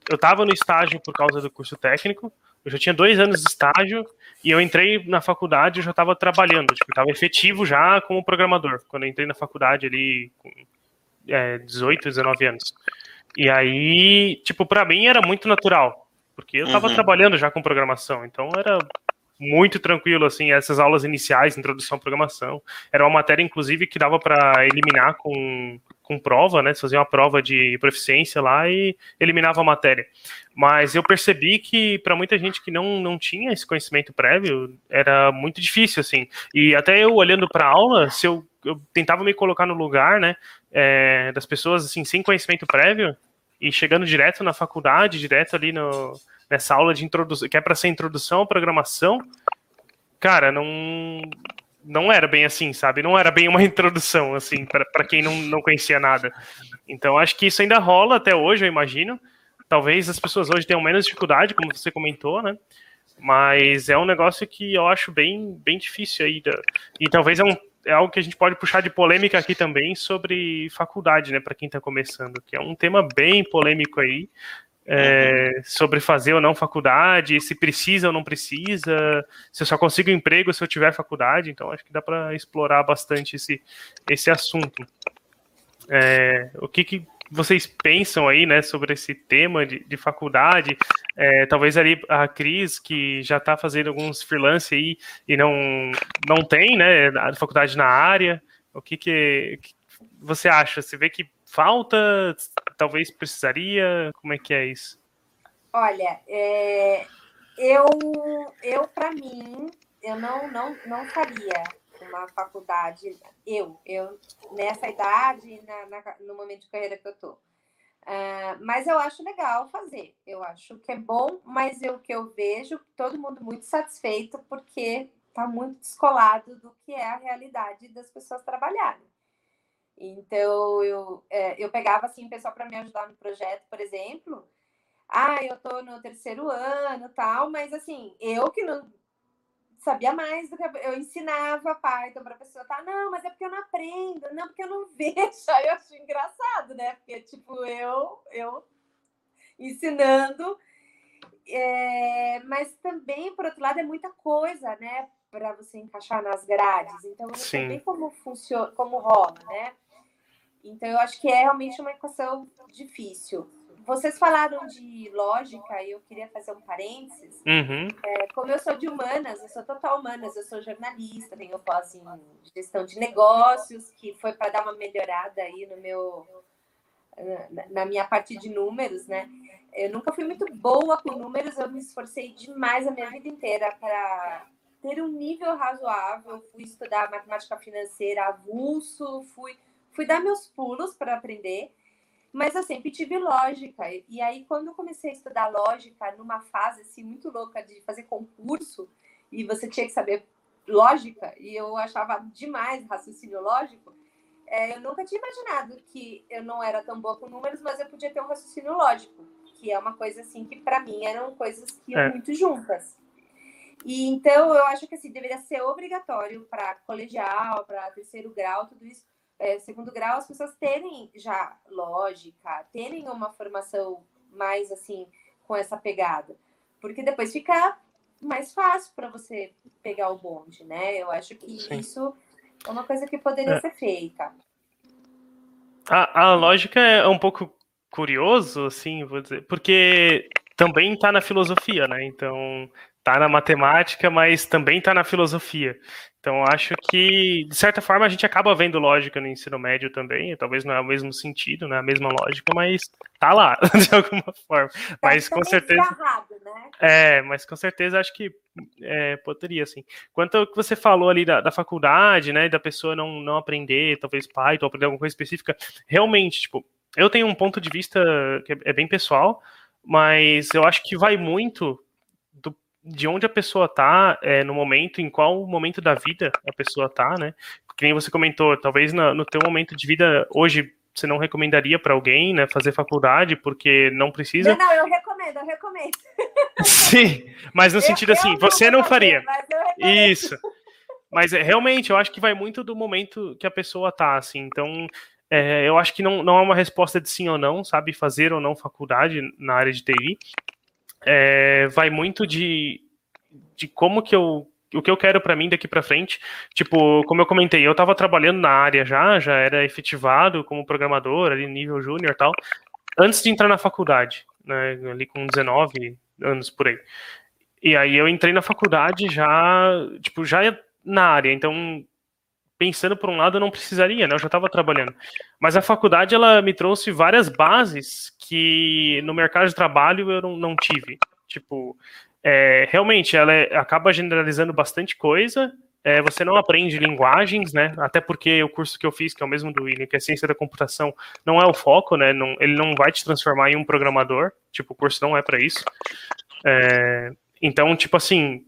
Eu estava no estágio por causa do curso técnico. Eu já tinha dois anos de estágio e eu entrei na faculdade. Eu já estava trabalhando, tipo, estava efetivo já como programador. Quando eu entrei na faculdade ali com é, 18, 19 anos. E aí, tipo, para mim era muito natural, porque eu estava uhum. trabalhando já com programação. Então era muito tranquilo, assim, essas aulas iniciais, introdução à programação. Era uma matéria, inclusive, que dava para eliminar com, com prova, né? Fazia uma prova de proficiência lá e eliminava a matéria. Mas eu percebi que, para muita gente que não, não tinha esse conhecimento prévio, era muito difícil, assim. E até eu, olhando para a aula, se eu, eu tentava me colocar no lugar, né, é, das pessoas, assim, sem conhecimento prévio, e chegando direto na faculdade, direto ali no nessa aula de introdução, que é para ser introdução à programação, cara, não não era bem assim, sabe? Não era bem uma introdução, assim, para quem não, não conhecia nada. Então, acho que isso ainda rola até hoje, eu imagino. Talvez as pessoas hoje tenham menos dificuldade, como você comentou, né? Mas é um negócio que eu acho bem, bem difícil aí. E talvez é, um, é algo que a gente pode puxar de polêmica aqui também sobre faculdade, né? Para quem está começando, que é um tema bem polêmico aí é, uhum. sobre fazer ou não faculdade, se precisa ou não precisa, se eu só consigo emprego se eu tiver faculdade. Então, acho que dá para explorar bastante esse, esse assunto. É, o que, que, vocês pensam aí, né, sobre esse tema de, de faculdade? É, talvez ali a Cris, que já está fazendo alguns freelance aí e não, não tem, né, faculdade na área. O que, que, que você acha? Você vê que falta? Talvez precisaria? Como é que é isso? Olha, é, eu, eu para mim, eu não, não, não faria uma faculdade, eu, eu nessa idade, na, na no momento de carreira que eu tô. Uh, mas eu acho legal fazer, eu acho que é bom, mas o que eu vejo, todo mundo muito satisfeito porque está muito descolado do que é a realidade das pessoas trabalharem. Então, eu, é, eu pegava, assim, pessoal para me ajudar no projeto, por exemplo. Ah, eu tô no terceiro ano tal, mas, assim, eu que não sabia mais do que eu ensinava Python para a pessoa, tá? Não, mas é porque eu não aprendo, não, porque eu não vejo. Aí eu acho engraçado, né? Porque, tipo, eu, eu ensinando. É, mas também, por outro lado, é muita coisa, né? Para você encaixar nas grades. Então, não sei como funciona, como rola, né? Então, eu acho que é realmente uma equação difícil. Vocês falaram de lógica e eu queria fazer um parênteses. Uhum. É, como eu sou de humanas, eu sou total humanas, eu sou jornalista, tenho pós em gestão de negócios, que foi para dar uma melhorada aí no meu na minha parte de números, né? Eu nunca fui muito boa com números, eu me esforcei demais a minha vida inteira para ter um nível razoável. Fui estudar matemática financeira avulso, fui, fui dar meus pulos para aprender mas eu sempre tive lógica. E aí, quando eu comecei a estudar lógica, numa fase assim, muito louca de fazer concurso, e você tinha que saber lógica, e eu achava demais raciocínio lógico, é, eu nunca tinha imaginado que eu não era tão boa com números, mas eu podia ter um raciocínio lógico, que é uma coisa assim que para mim eram coisas que iam é. muito juntas. E então eu acho que assim deveria ser obrigatório para colegial, para terceiro grau, tudo isso é, segundo grau, as pessoas terem já lógica, terem uma formação mais assim, com essa pegada. Porque depois fica mais fácil para você pegar o bonde, né? Eu acho que Sim. isso é uma coisa que poderia é. ser feita. A, a lógica é um pouco curioso, assim, vou dizer, porque também está na filosofia, né? Então, tá na matemática, mas também tá na filosofia. Então, acho que, de certa forma, a gente acaba vendo lógica no ensino médio também. Talvez não é o mesmo sentido, não é a mesma lógica, mas tá lá, de alguma forma. Tá mas com certeza. né? É, mas com certeza acho que é, poderia, assim. Quanto ao que você falou ali da, da faculdade, né, da pessoa não, não aprender, talvez Python, aprender alguma coisa específica, realmente, tipo, eu tenho um ponto de vista que é, é bem pessoal, mas eu acho que vai muito de onde a pessoa tá é, no momento, em qual momento da vida a pessoa tá, né? Que nem você comentou, talvez no, no teu momento de vida hoje você não recomendaria para alguém, né, fazer faculdade porque não precisa. Não, não, eu recomendo, eu recomendo. Sim, mas no eu, sentido assim, você não faria. Fazer, Isso. Mas é, realmente, eu acho que vai muito do momento que a pessoa tá, assim. Então, é, eu acho que não, não é uma resposta de sim ou não, sabe? Fazer ou não faculdade na área de TI é, vai muito de, de como que eu o que eu quero para mim daqui para frente, tipo, como eu comentei, eu estava trabalhando na área já, já era efetivado como programador, ali nível júnior tal, antes de entrar na faculdade, né, ali com 19 anos por aí. E aí eu entrei na faculdade já, tipo, já na área, então pensando por um lado, eu não precisaria, né? Eu já estava trabalhando. Mas a faculdade ela me trouxe várias bases que no mercado de trabalho eu não, não tive. Tipo, é, realmente ela é, acaba generalizando bastante coisa. É, você não aprende linguagens, né? Até porque o curso que eu fiz, que é o mesmo do William, que é ciência da computação, não é o foco, né? Não, ele não vai te transformar em um programador. Tipo, o curso não é para isso. É, então, tipo assim,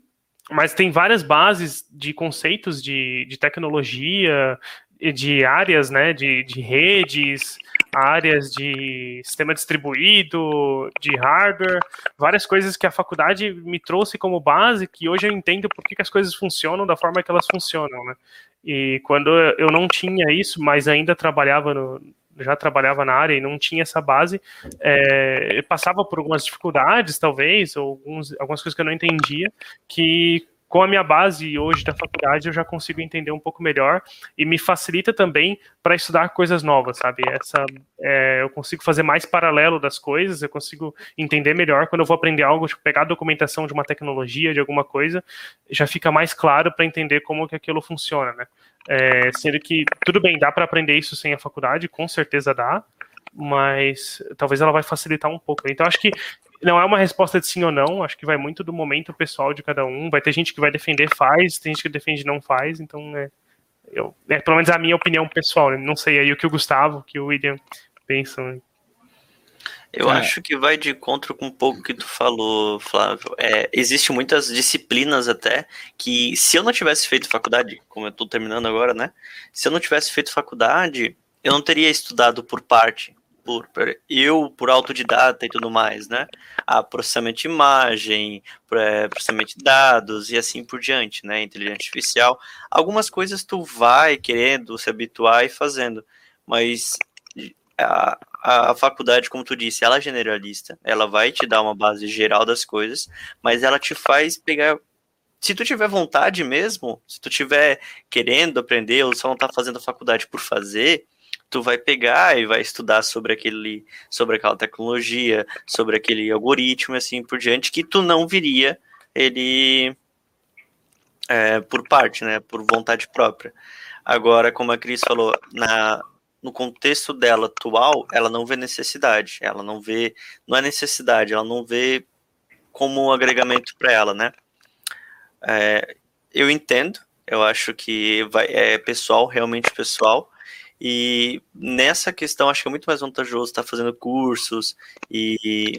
mas tem várias bases de conceitos de, de tecnologia, de áreas, né, de, de redes, áreas de sistema distribuído, de hardware, várias coisas que a faculdade me trouxe como base, que hoje eu entendo por que, as coisas funcionam da forma que elas funcionam, né? E quando eu não tinha isso, mas ainda trabalhava no, já trabalhava na área e não tinha essa base, é, passava por algumas dificuldades, talvez, ou alguns, algumas coisas que eu não entendia, que com a minha base hoje da faculdade eu já consigo entender um pouco melhor e me facilita também para estudar coisas novas, sabe? Essa, é, eu consigo fazer mais paralelo das coisas, eu consigo entender melhor quando eu vou aprender algo, tipo, pegar a documentação de uma tecnologia, de alguma coisa, já fica mais claro para entender como que aquilo funciona, né? É, sendo que, tudo bem, dá para aprender isso sem a faculdade, com certeza dá, mas talvez ela vai facilitar um pouco. Então, acho que não é uma resposta de sim ou não, acho que vai muito do momento pessoal de cada um. Vai ter gente que vai defender faz, tem gente que defende não faz, então é, eu, é pelo menos a minha opinião pessoal. Né? Não sei aí o que o Gustavo, que o William pensam. Eu é. acho que vai de encontro com um pouco que tu falou, Flávio. É, Existem muitas disciplinas até que, se eu não tivesse feito faculdade, como eu estou terminando agora, né? Se eu não tivesse feito faculdade, eu não teria estudado por parte, por, eu, por autodidata e tudo mais, né? Ah, processamento de imagem, é, processamento de dados e assim por diante, né? Inteligência artificial. Algumas coisas tu vai querendo se habituar e fazendo, mas a, a, faculdade, como tu disse, ela é generalista, ela vai te dar uma base geral das coisas, mas ela te faz pegar. Se tu tiver vontade mesmo, se tu tiver querendo aprender ou só não tá fazendo a faculdade por fazer, tu vai pegar e vai estudar sobre aquele, sobre aquela tecnologia, sobre aquele algoritmo, assim por diante, que tu não viria ele é, por parte, né, por vontade própria. Agora, como a Cris falou, na, no contexto dela atual, ela não vê necessidade, ela não vê, não é necessidade, ela não vê como um agregamento para ela, né? É, eu entendo, eu acho que vai, é pessoal, realmente pessoal, e nessa questão acho que é muito mais vantajoso estar tá fazendo cursos e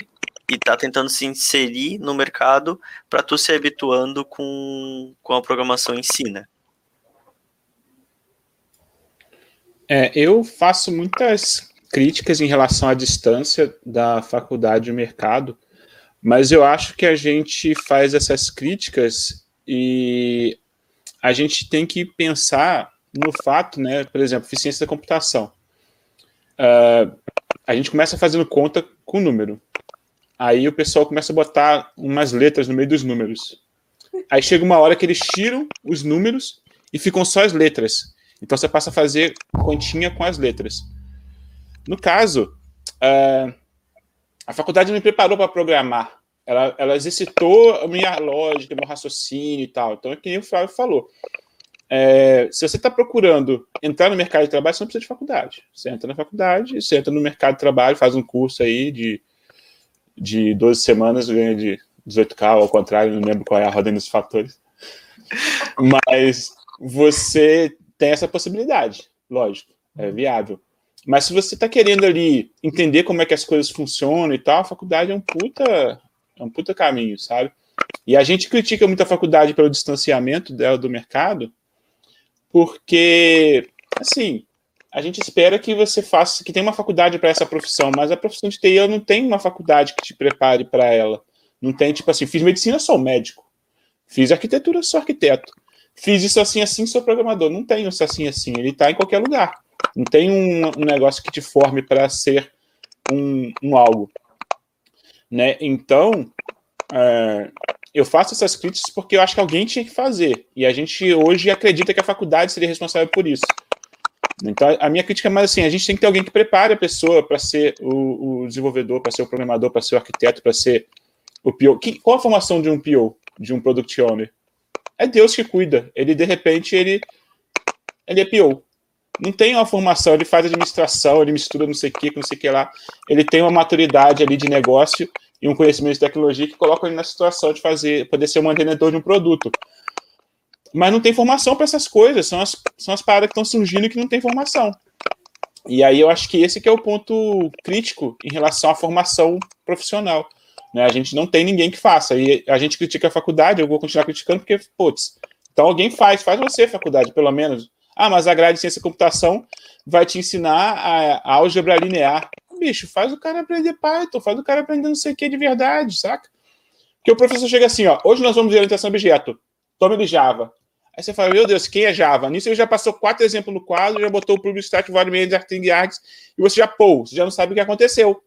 e tá tentando se inserir no mercado para tu se habituando com, com a programação em si, né? É, eu faço muitas críticas em relação à distância da faculdade e mercado, mas eu acho que a gente faz essas críticas e a gente tem que pensar no fato, né, por exemplo, eficiência da computação. Uh, a gente começa fazendo conta com número. Aí o pessoal começa a botar umas letras no meio dos números. Aí chega uma hora que eles tiram os números e ficam só as letras. Então você passa a fazer continha com as letras. No caso, uh, a faculdade me preparou para programar. Ela, ela exercitou a minha lógica, meu raciocínio e tal. Então é que nem o Flávio falou. É, se você está procurando entrar no mercado de trabalho, você não precisa de faculdade. Você entra na faculdade, você entra no mercado de trabalho, faz um curso aí de de 12 semanas ganha de 18K, ao contrário, não lembro qual é a ordem dos fatores. Mas você tem essa possibilidade, lógico, é viável. Mas se você está querendo ali entender como é que as coisas funcionam e tal, a faculdade é um puta, é um puta caminho, sabe? E a gente critica muito a faculdade pelo distanciamento dela do mercado, porque, assim, a gente espera que você faça, que tenha uma faculdade para essa profissão, mas a profissão de TI não tem uma faculdade que te prepare para ela. Não tem, tipo assim, fiz medicina, sou médico. Fiz arquitetura, sou arquiteto. Fiz isso assim, assim, sou programador. Não tem isso assim, assim. Ele está em qualquer lugar. Não tem um, um negócio que te forme para ser um, um, algo. Né? Então, é, eu faço essas críticas porque eu acho que alguém tinha que fazer. E a gente hoje acredita que a faculdade seria responsável por isso. Então, a minha crítica é mais assim: a gente tem que ter alguém que prepare a pessoa para ser o, o desenvolvedor, para ser o programador, para ser o arquiteto, para ser o PO. Que, qual a formação de um PO, de um Product Owner? É Deus que cuida. Ele, de repente, ele, ele é PO. Não tem uma formação, ele faz administração, ele mistura não sei o que, não sei o que lá. Ele tem uma maturidade ali de negócio e um conhecimento de tecnologia que coloca ele na situação de fazer, poder ser um mantenedor de um produto mas não tem formação para essas coisas, são as, são as paradas que estão surgindo e que não tem formação. E aí eu acho que esse que é o ponto crítico em relação à formação profissional. Né? A gente não tem ninguém que faça. E a gente critica a faculdade, eu vou continuar criticando, porque, putz, então alguém faz, faz você faculdade, pelo menos. Ah, mas a grade de ciência e computação vai te ensinar a, a álgebra linear. Bicho, faz o cara aprender Python, faz o cara aprender não sei o que de verdade, saca? Porque o professor chega assim, ó, hoje nós vamos ver orientação objeto, tome do Java. Aí você fala, meu Deus, quem é Java? Nisso ele já passou quatro exemplos no quadro, já botou o Public Stack Volume de Arting Args, e você já, pô, você já não sabe o que aconteceu.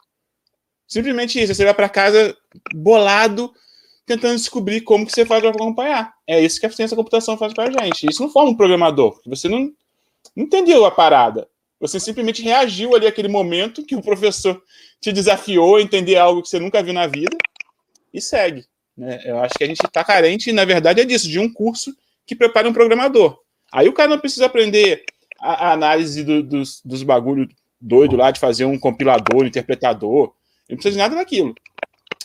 Simplesmente isso, você vai para casa bolado, tentando descobrir como que você faz para acompanhar. É isso que a ciência da computação faz para a gente. Isso não forma um programador. Você não entendeu a parada. Você simplesmente reagiu ali àquele momento que o professor te desafiou a entender algo que você nunca viu na vida e segue. Né? Eu acho que a gente está carente, na verdade, é disso, de um curso que prepare um programador. Aí o cara não precisa aprender a, a análise do, dos, dos bagulho doido lá de fazer um compilador, um interpretador. Não precisa de nada daquilo.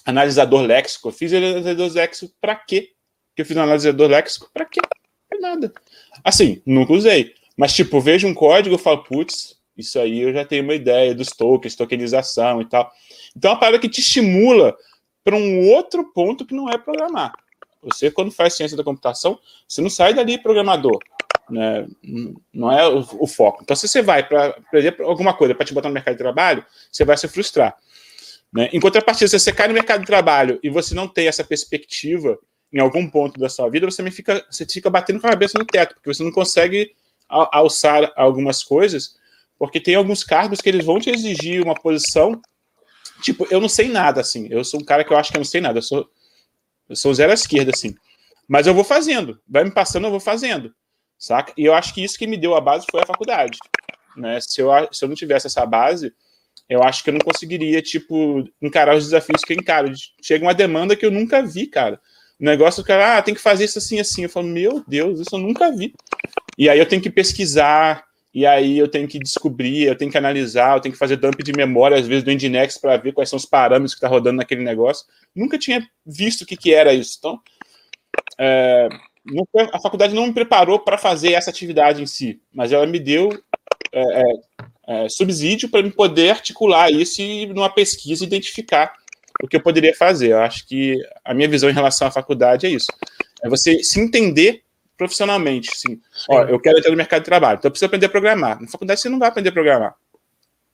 Analisador léxico. Eu fiz analisador léxico para quê? Que eu fiz um analisador léxico para quê? Pra nada. Assim, nunca usei. Mas, tipo, vejo um código e falo, putz, isso aí eu já tenho uma ideia dos tokens, tokenização e tal. Então, é uma parada que te estimula para um outro ponto que não é programar. Você, quando faz ciência da computação, você não sai dali programador. Né? Não é o, o foco. Então, se você vai para aprender alguma coisa para te botar no mercado de trabalho, você vai se frustrar. Né? Em contrapartida, se você cai no mercado de trabalho e você não tem essa perspectiva em algum ponto da sua vida, você fica, você fica batendo com a cabeça no teto, porque você não consegue alçar algumas coisas, porque tem alguns cargos que eles vão te exigir uma posição. Tipo, eu não sei nada, assim. Eu sou um cara que eu acho que eu não sei nada. Eu sou eu sou zero à esquerda, assim. Mas eu vou fazendo. Vai me passando, eu vou fazendo. Saca? E eu acho que isso que me deu a base foi a faculdade. né? Se eu, se eu não tivesse essa base, eu acho que eu não conseguiria, tipo, encarar os desafios que eu encaro. Chega uma demanda que eu nunca vi, cara. O negócio, cara, ah, tem que fazer isso assim, assim. Eu falo, meu Deus, isso eu nunca vi. E aí eu tenho que pesquisar, e aí eu tenho que descobrir, eu tenho que analisar, eu tenho que fazer dump de memória, às vezes, do Nginx para ver quais são os parâmetros que está rodando naquele negócio. Nunca tinha visto o que, que era isso. Então, é, a faculdade não me preparou para fazer essa atividade em si, mas ela me deu é, é, é subsídio para me poder articular isso e, numa pesquisa, identificar o que eu poderia fazer. Eu acho que a minha visão em relação à faculdade é isso. É você se entender profissionalmente. Assim, ó, eu quero entrar no mercado de trabalho, então eu preciso aprender a programar. Na faculdade você não vai aprender a programar.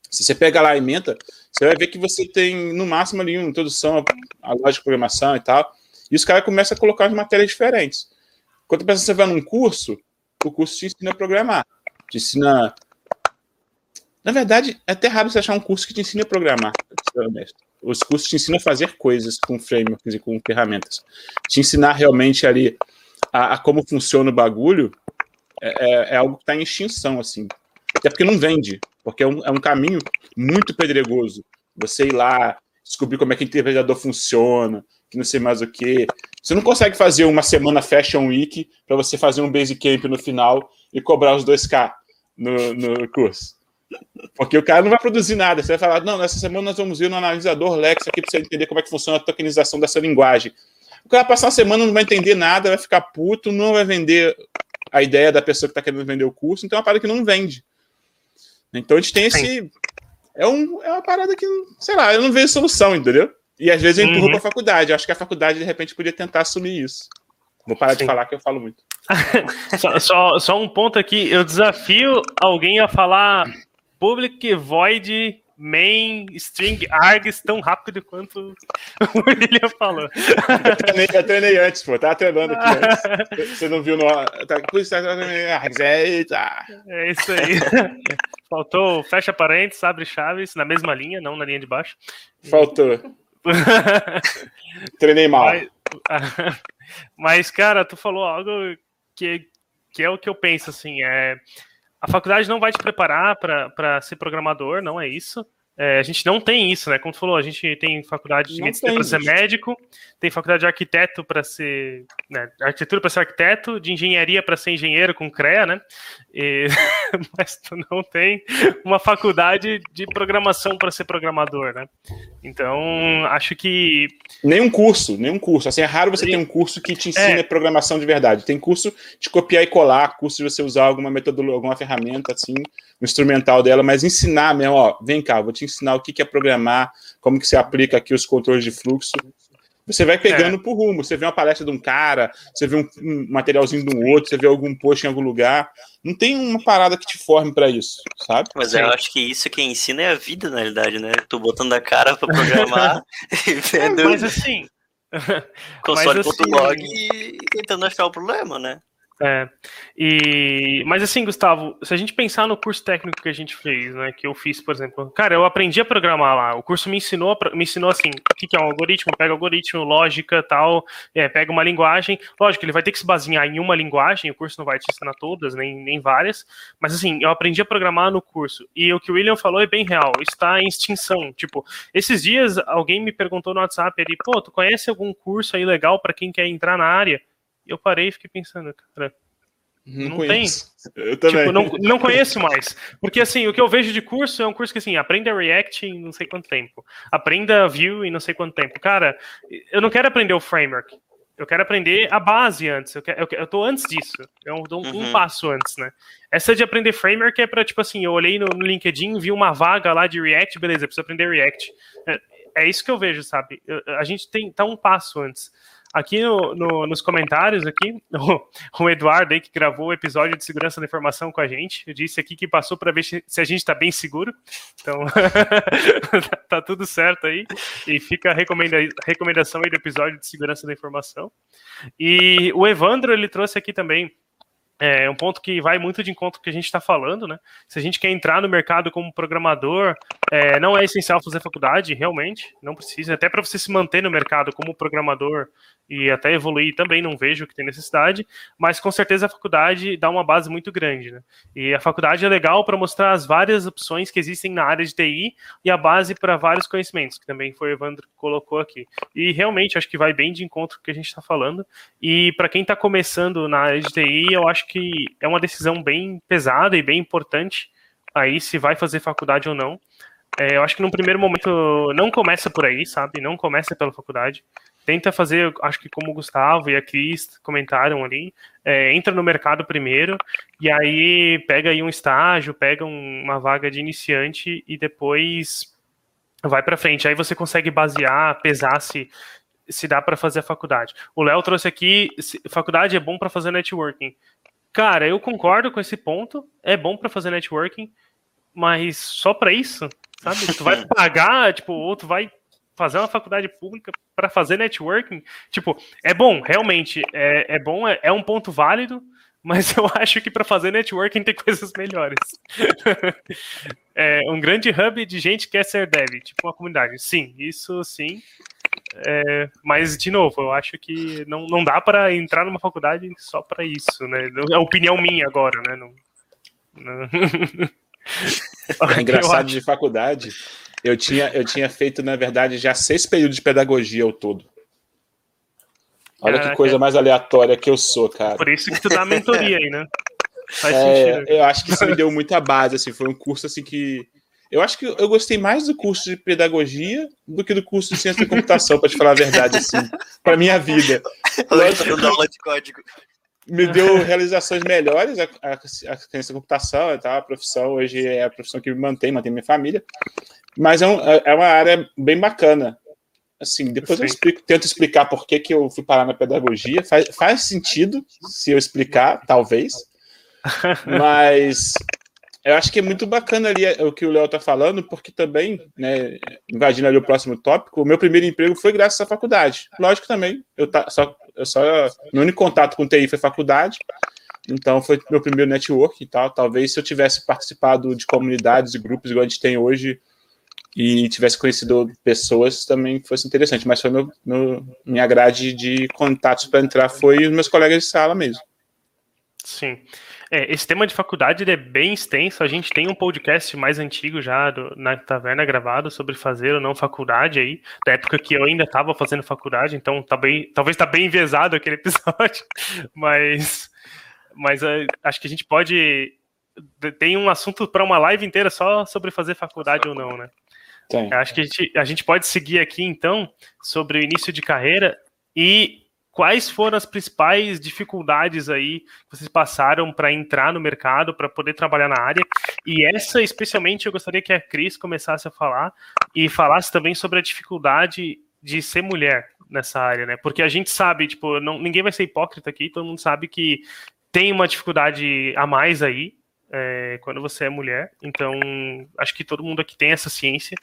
Se você pega lá e ementa, você vai ver que você tem, no máximo, ali uma introdução à lógica de programação e tal. E os caras começam a colocar as matérias diferentes. Quando você vai num curso, o curso te ensina a programar. Te ensina. Na verdade, é até raro você achar um curso que te ensina a programar. Os cursos te ensinam a fazer coisas com frameworks e com ferramentas. Te ensinar realmente ali a, a como funciona o bagulho é, é, é algo que está em extinção, assim. Até porque não vende, porque é um, é um caminho muito pedregoso. Você ir lá, descobrir como é que o interpretador funciona, que não sei mais o que. Você não consegue fazer uma semana Fashion Week para você fazer um Basecamp no final e cobrar os 2K no, no curso. Porque o cara não vai produzir nada. Você vai falar, não, nessa semana nós vamos ir no analisador Lex aqui para você entender como é que funciona a tokenização dessa linguagem. O cara passar uma semana não vai entender nada, vai ficar puto, não vai vender a ideia da pessoa que está querendo vender o curso, então é uma parada que não vende. Então a gente tem esse. É, um, é uma parada que, sei lá, eu não vejo solução, entendeu? E às vezes eu empurro uhum. para a faculdade. Eu acho que a faculdade, de repente, podia tentar assumir isso. Vou parar Sim. de falar que eu falo muito. só, só, só, um ponto aqui. Eu desafio alguém a falar public void main string args tão rápido quanto o William falou. Eu treinei, eu treinei antes, pô. Tava treinando aqui antes. Você não viu no. Tá, Eita. É isso aí. Faltou fecha parênteses, abre chaves na mesma linha, não na linha de baixo. Faltou. Treinei mal. Mas, mas, cara, tu falou algo que, que é o que eu penso, assim, é a faculdade não vai te preparar para ser programador, não é isso. É, a gente não tem isso, né? Como tu falou, a gente tem faculdade de medicina para ser médico, tem faculdade de arquiteto para ser. Né, arquitetura para ser arquiteto, de engenharia para ser engenheiro com CREA, né? E, mas tu não tem uma faculdade de programação para ser programador, né? Então, acho que. Nenhum curso, nenhum curso. Assim, é raro você ter um curso que te ensine é. programação de verdade. Tem curso de copiar e colar, curso de você usar alguma metodologia, alguma ferramenta, assim, o instrumental dela, mas ensinar mesmo, ó, vem cá, vou te ensinar o que é programar, como que se aplica aqui os controles de fluxo. Você vai pegando é. por rumo. Você vê uma palestra de um cara, você vê um, um, materialzinho de um outro, você vê algum post em algum lugar. Não tem uma parada que te forme para isso, sabe? Mas eu acho que isso que ensina é a vida, na realidade, né? Tu botando a cara para programar e vendo. É, mas assim. Console.log assim... e tentando achar o problema, né? É. E, mas assim, Gustavo, se a gente pensar no curso técnico que a gente fez, né, que eu fiz, por exemplo, cara, eu aprendi a programar lá. O curso me ensinou, me ensinou assim, o que, é um algoritmo, pega algoritmo, lógica, tal, é, pega uma linguagem. Lógico, ele vai ter que se basear em uma linguagem. O curso não vai te ensinar todas, nem, nem várias. Mas assim, eu aprendi a programar no curso. E o que o William falou é bem real. Está em extinção. Tipo, esses dias alguém me perguntou no WhatsApp, ele, pô, tu conhece algum curso aí legal para quem quer entrar na área? Eu parei e fiquei pensando, cara. Não, não tem. Eu também. Tipo, não, não conheço mais. Porque, assim, o que eu vejo de curso é um curso que, assim, aprenda React em não sei quanto tempo. Aprenda Vue em não sei quanto tempo. Cara, eu não quero aprender o framework. Eu quero aprender a base antes. Eu, quero, eu, eu tô antes disso. Eu dou um, uhum. um passo antes, né? Essa de aprender framework é para tipo assim, eu olhei no, no, LinkedIn, vi uma vaga lá de React, beleza, preciso aprender React. É, é isso que eu vejo, sabe? Eu, a gente tem tá um passo antes. Aqui no, no, nos comentários, aqui, o, o, Eduardo aí, que gravou o episódio de segurança da informação com a gente, disse aqui que passou para ver se, se a gente está bem seguro. Então, tá tudo certo aí. E fica a recomenda, recomendação aí do episódio de segurança da informação. E o Evandro, ele trouxe aqui também é um ponto que vai muito de encontro que a gente está falando, né? Se a gente quer entrar no mercado como programador, é, não é essencial fazer faculdade, realmente, não precisa. Até para você se manter no mercado como programador e até evoluir também não vejo que tem necessidade, mas com certeza a faculdade dá uma base muito grande, né? E a faculdade é legal para mostrar as várias opções que existem na área de TI e a base para vários conhecimentos, que também foi o Evandro que colocou aqui. E realmente acho que vai bem de encontro com o que a gente está falando. E para quem está começando na área de TI, eu acho que é uma decisão bem pesada e bem importante aí se vai fazer faculdade ou não. É, eu acho que num primeiro momento não começa por aí, sabe? Não começa pela faculdade tenta fazer, acho que como o Gustavo e a Cris comentaram ali, é, entra no mercado primeiro e aí pega aí um estágio, pega um, uma vaga de iniciante e depois vai para frente. Aí você consegue basear, pesar se se dá para fazer a faculdade. O Léo trouxe aqui, faculdade é bom para fazer networking. Cara, eu concordo com esse ponto. É bom para fazer networking, mas só para isso, sabe? Tu vai pagar, tipo, ou tu vai fazer uma faculdade pública para fazer networking, tipo, é bom, realmente, é, é bom, é, é um ponto válido, mas eu acho que para fazer networking tem coisas melhores. é um grande hub de gente que quer ser dev, tipo uma comunidade. Sim, isso sim. É, mas, de novo, eu acho que não, não dá para entrar numa faculdade só para isso, né? É opinião minha agora, né? Não, não... É engraçado de faculdade eu tinha, eu tinha feito, na verdade, já seis períodos de pedagogia ao todo. Olha que coisa mais aleatória que eu sou, cara. Por isso que tu dá mentoria aí, né? Faz é, sentido. Eu acho que isso me deu muita base, assim, foi um curso assim que eu acho que eu gostei mais do curso de pedagogia do que do curso de ciência da computação, para te falar a verdade, assim, para minha vida. Lógico, aula de código. Me deu realizações melhores a, a, a ciência da computação, tá? a profissão hoje é a profissão que me mantém, mantém minha família. Mas é, um, é, é uma área bem bacana. Assim, depois Sim. eu explico, tento explicar por que, que eu fui parar na pedagogia. Faz, faz sentido se eu explicar, talvez. Mas eu acho que é muito bacana ali o que o Léo está falando, porque também, né, invadindo ali o próximo tópico, o meu primeiro emprego foi graças à faculdade. Lógico também, eu, tá, só, eu só. Meu único contato com TI foi faculdade. Então foi meu primeiro network e tal. Talvez se eu tivesse participado de comunidades e grupos igual a gente tem hoje, e tivesse conhecido pessoas também fosse interessante, mas foi meu, meu minha grade de contatos para entrar foi os meus colegas de sala mesmo. Sim. É, esse tema de faculdade é bem extenso. A gente tem um podcast mais antigo já do, na taverna gravado sobre fazer ou não faculdade aí, da época que eu ainda estava fazendo faculdade, então tá bem, talvez está bem enviesado aquele episódio, mas, mas é, acho que a gente pode tem um assunto para uma live inteira só sobre fazer faculdade ou não, né? Tem. Acho que a gente, a gente pode seguir aqui, então, sobre o início de carreira e quais foram as principais dificuldades aí que vocês passaram para entrar no mercado, para poder trabalhar na área. E essa, especialmente, eu gostaria que a Cris começasse a falar e falasse também sobre a dificuldade de ser mulher nessa área, né? Porque a gente sabe, tipo, não, ninguém vai ser hipócrita aqui, todo mundo sabe que tem uma dificuldade a mais aí, é, quando você é mulher. Então, acho que todo mundo aqui tem essa ciência.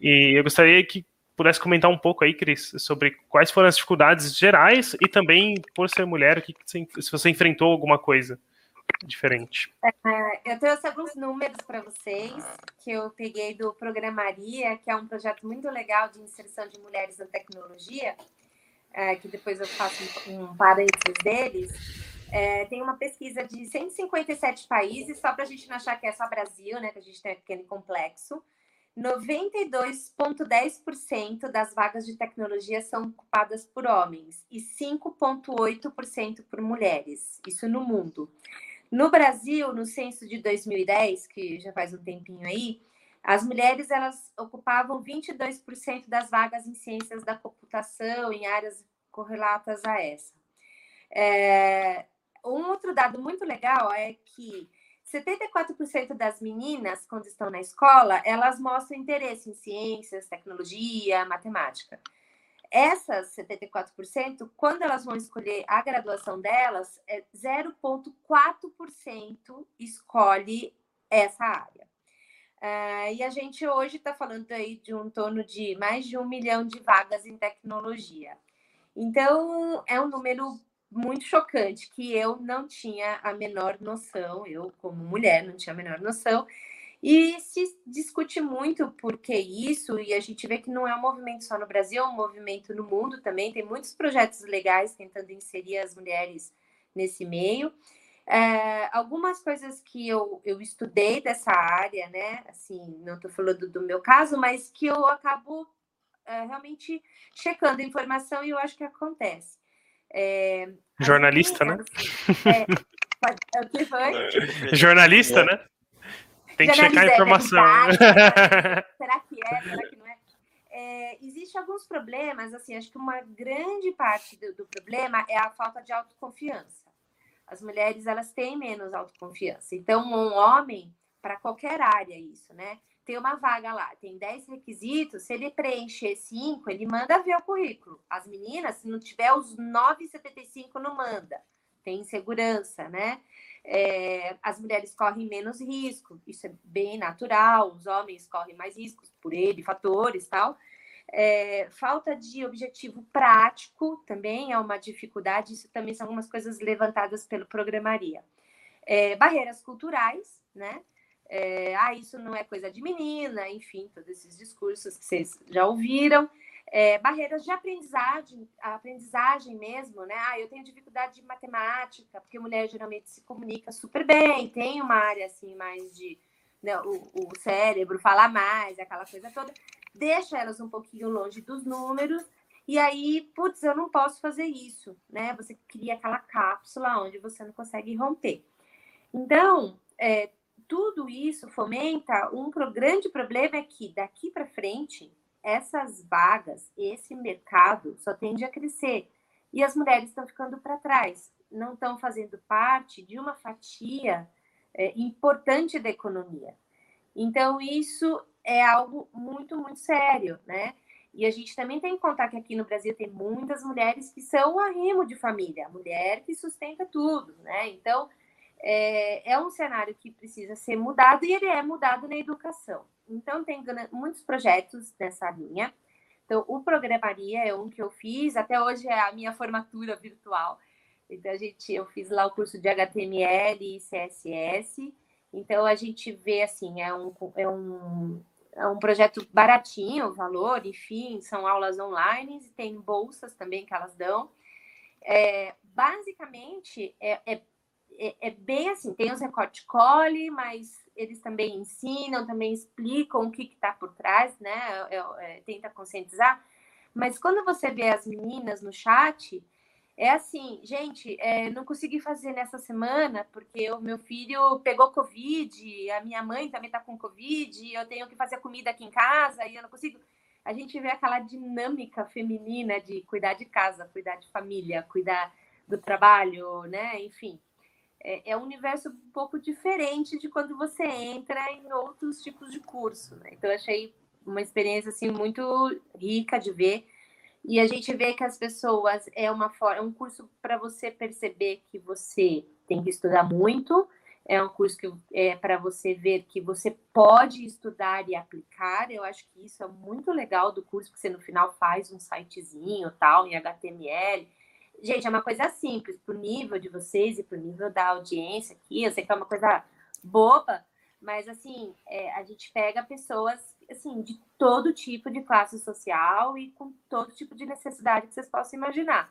E eu gostaria que pudesse comentar um pouco aí, Cris, sobre quais foram as dificuldades gerais e também, por ser mulher, se você enfrentou alguma coisa diferente. É, eu trouxe alguns números para vocês que eu peguei do Programaria, que é um projeto muito legal de inserção de mulheres na tecnologia, é, que depois eu faço um, um parênteses deles. É, tem uma pesquisa de 157 países, só para a gente não achar que é só Brasil, né? Que a gente tem aquele complexo. 92,10% das vagas de tecnologia são ocupadas por homens e 5,8% por mulheres. Isso no mundo. No Brasil, no censo de 2010, que já faz um tempinho aí, as mulheres elas ocupavam 22% das vagas em ciências da computação, em áreas correlatas a essa. É, um outro dado muito legal é que 74% das meninas, quando estão na escola, elas mostram interesse em ciências, tecnologia, matemática. Essas 74%, quando elas vão escolher a graduação delas, é 0,4% escolhe essa área. Uh, e a gente hoje está falando aí de um torno de mais de um milhão de vagas em tecnologia. Então, é um número muito chocante que eu não tinha a menor noção, eu como mulher não tinha a menor noção, e se discute muito por que isso, e a gente vê que não é um movimento só no Brasil, é um movimento no mundo também, tem muitos projetos legais tentando inserir as mulheres nesse meio. É, algumas coisas que eu, eu estudei dessa área, né? Assim, não estou falando do meu caso, mas que eu acabo é, realmente checando a informação e eu acho que acontece. É, Jornalista, né? É, foi? Jornalista, né? Tem que checar a é informação. será que é? Será que não é? é Existem alguns problemas, assim, acho que uma grande parte do, do problema é a falta de autoconfiança. As mulheres, elas têm menos autoconfiança. Então, um homem, para qualquer área, isso, né? Tem uma vaga lá, tem 10 requisitos, se ele preencher 5, ele manda ver o currículo. As meninas, se não tiver os 9,75, não manda. Tem insegurança, né? É, as mulheres correm menos risco, isso é bem natural, os homens correm mais riscos por ele, fatores tal. É, falta de objetivo prático também é uma dificuldade, isso também são algumas coisas levantadas pelo Programaria. É, barreiras culturais, né? É, ah, isso não é coisa de menina, enfim, todos esses discursos que vocês já ouviram. É, barreiras de aprendizagem, aprendizagem mesmo, né? Ah, eu tenho dificuldade de matemática, porque mulher geralmente se comunica super bem, tem uma área assim mais de né, o, o cérebro fala mais, aquela coisa toda. Deixa elas um pouquinho longe dos números, e aí, putz, eu não posso fazer isso, né? Você cria aquela cápsula onde você não consegue romper. Então, é, tudo isso fomenta um grande problema é que daqui para frente essas vagas, esse mercado só tende a crescer e as mulheres estão ficando para trás, não estão fazendo parte de uma fatia é, importante da economia. Então, isso é algo muito, muito sério, né? E a gente também tem que contar que aqui no Brasil tem muitas mulheres que são o arrimo de família, a mulher que sustenta tudo, né? Então, é, é um cenário que precisa ser mudado e ele é mudado na educação. Então, tem muitos projetos nessa linha. Então, o Programaria é um que eu fiz, até hoje é a minha formatura virtual. Então, a gente, eu fiz lá o curso de HTML e CSS. Então, a gente vê assim, é um, é um, é um projeto baratinho, valor, enfim, são aulas online, e tem bolsas também que elas dão. É, basicamente, é, é é, é, bem assim, tem os recorte cole, mas eles também ensinam, também explicam o que está por trás, né? É, é, tenta conscientizar. Mas quando você vê as meninas no chat, é assim, gente, é, não consegui fazer nessa semana porque o meu filho pegou Covid, a minha mãe também está com Covid, eu tenho que fazer comida aqui em casa e eu não consigo. A gente vê aquela dinâmica feminina de cuidar de casa, cuidar de família, cuidar do trabalho, né? Enfim é, é, um universo um pouco diferente de quando você entra em outros tipos de curso. Né? Então, achei uma experiência assim muito rica de ver. E a gente vê que as pessoas é uma forma, é um curso para você perceber que você tem que estudar muito, é um curso que é para você ver que você pode estudar e aplicar. Eu acho que isso é muito legal do curso, que você no final faz um sitezinho tal em HTML Gente, é uma coisa simples, pro nível de vocês e pro nível da audiência aqui. Eu sei que é uma coisa boba, mas assim, é, a gente pega pessoas assim, de todo tipo de classe social e com todo tipo de necessidade que vocês possam imaginar.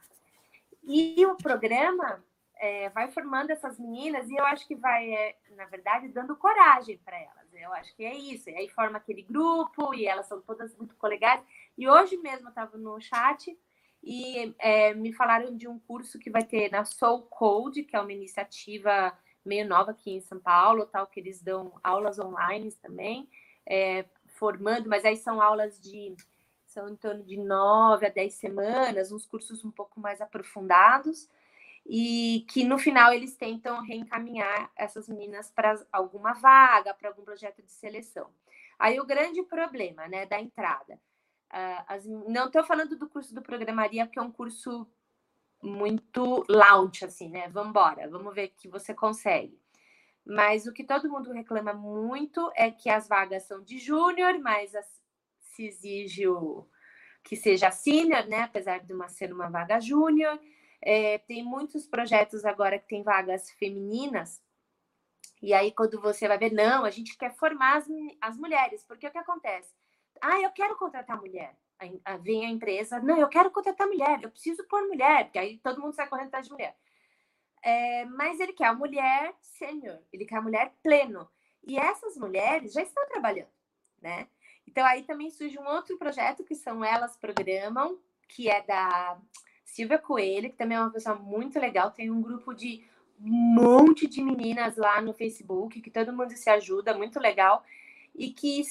E o programa é, vai formando essas meninas e eu acho que vai, é, na verdade, dando coragem para elas. Eu acho que é isso. E aí forma aquele grupo e elas são todas muito colegas. E hoje mesmo eu estava no chat e é, me falaram de um curso que vai ter na Soul Code, que é uma iniciativa meio nova aqui em São Paulo, tal, que eles dão aulas online também, é, formando, mas aí são aulas de são em torno de nove a dez semanas, uns cursos um pouco mais aprofundados, e que no final eles tentam reencaminhar essas meninas para alguma vaga, para algum projeto de seleção. Aí o grande problema, né, da entrada as, não estou falando do curso do Programaria, porque é um curso muito launch, assim, né? Vamos embora, vamos ver que você consegue. Mas o que todo mundo reclama muito é que as vagas são de júnior, mas as, se exige o, que seja sênior, né? Apesar de uma ser uma vaga júnior. É, tem muitos projetos agora que tem vagas femininas. E aí, quando você vai ver, não, a gente quer formar as, as mulheres, porque o que acontece? Ah, eu quero contratar mulher. Aí, vem a empresa, não, eu quero contratar mulher, eu preciso pôr mulher, porque aí todo mundo sai correndo atrás de mulher. É, mas ele quer a mulher sênior, ele quer a mulher pleno. E essas mulheres já estão trabalhando, né? Então aí também surge um outro projeto que são Elas Programam, que é da Silvia Coelho, que também é uma pessoa muito legal. Tem um grupo de um monte de meninas lá no Facebook, que todo mundo se ajuda, muito legal. E que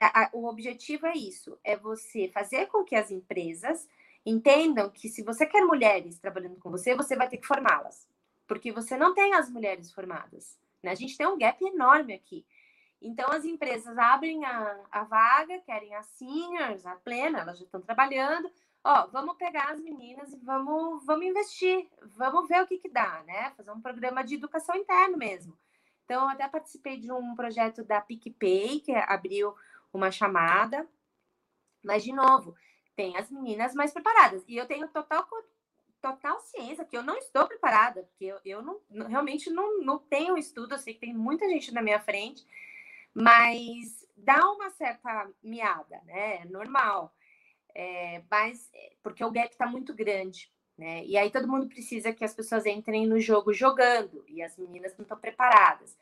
a, o objetivo é isso: é você fazer com que as empresas entendam que se você quer mulheres trabalhando com você, você vai ter que formá-las. Porque você não tem as mulheres formadas. Né? A gente tem um gap enorme aqui. Então, as empresas abrem a, a vaga, querem as seniors, a plena, elas já estão trabalhando, ó, vamos pegar as meninas e vamos, vamos investir, vamos ver o que, que dá, né? Fazer um programa de educação interna mesmo. Então, eu até participei de um projeto da PicPay, que abriu uma chamada, mas, de novo, tem as meninas mais preparadas. E eu tenho total, total ciência que eu não estou preparada, porque eu, eu não, realmente não, não tenho estudo, eu sei que tem muita gente na minha frente, mas dá uma certa miada, né? É normal. É, mas é, porque o gap está muito grande, né? E aí todo mundo precisa que as pessoas entrem no jogo jogando e as meninas não estão preparadas.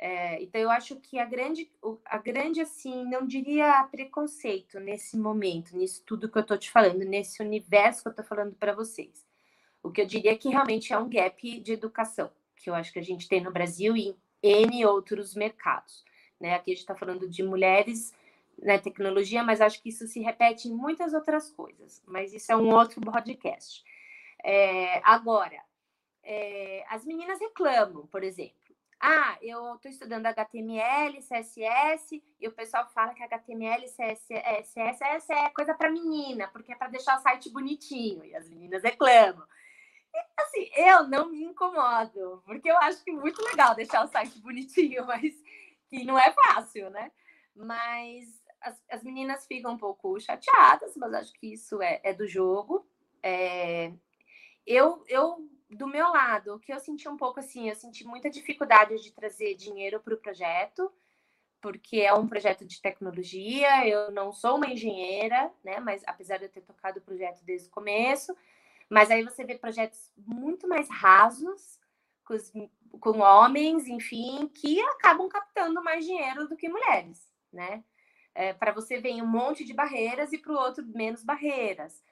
É, então eu acho que a grande, a grande assim, não diria preconceito nesse momento, nisso tudo que eu estou te falando, nesse universo que eu estou falando para vocês. O que eu diria é que realmente é um gap de educação que eu acho que a gente tem no Brasil e em N outros mercados. Né? Aqui a gente está falando de mulheres né, tecnologia, mas acho que isso se repete em muitas outras coisas. Mas isso é um outro podcast. É, agora, é, as meninas reclamam, por exemplo. Ah, eu estou estudando HTML, CSS, e o pessoal fala que HTML CSS é coisa para menina, porque é para deixar o site bonitinho, e as meninas reclamam. E, assim, eu não me incomodo, porque eu acho que é muito legal deixar o site bonitinho, mas que não é fácil, né? Mas as, as meninas ficam um pouco chateadas, mas acho que isso é, é do jogo. É, eu, eu, do meu lado, o que eu senti um pouco assim, eu senti muita dificuldade de trazer dinheiro para o projeto, porque é um projeto de tecnologia, eu não sou uma engenheira, né? Mas apesar de eu ter tocado o projeto desde o começo, mas aí você vê projetos muito mais rasos, com, os, com homens, enfim, que acabam captando mais dinheiro do que mulheres, né? É, para você vem um monte de barreiras e para o outro menos barreiras.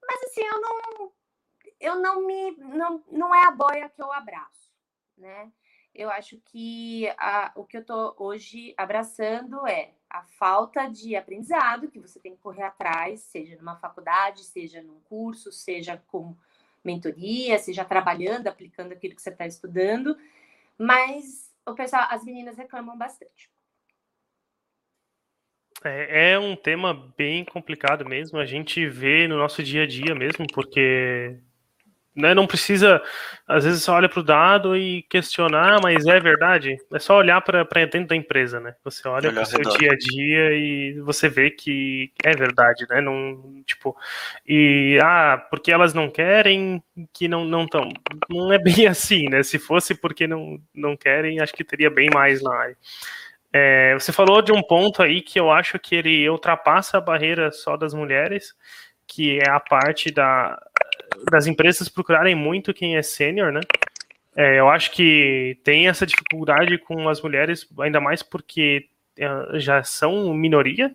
Mas assim, eu não, eu não me, não, não é a boia que eu abraço, né? Eu acho que a, o que eu estou hoje abraçando é a falta de aprendizado que você tem que correr atrás, seja numa faculdade, seja num curso, seja com mentoria, seja trabalhando, aplicando aquilo que você está estudando. Mas o pessoal, as meninas reclamam bastante. É, é um tema bem complicado mesmo. A gente vê no nosso dia a dia mesmo, porque né, não precisa, às vezes você olha para o dado e questionar, mas é verdade. É só olhar para dentro da empresa, né? Você olha para o seu dia a dia e você vê que é verdade, né? Não, tipo, e ah, porque elas não querem, que não não estão. Não é bem assim, né? Se fosse porque não, não querem, acho que teria bem mais na área. É, você falou de um ponto aí que eu acho que ele ultrapassa a barreira só das mulheres, que é a parte da, das empresas procurarem muito quem é sênior, né? É, eu acho que tem essa dificuldade com as mulheres, ainda mais porque é, já são minoria,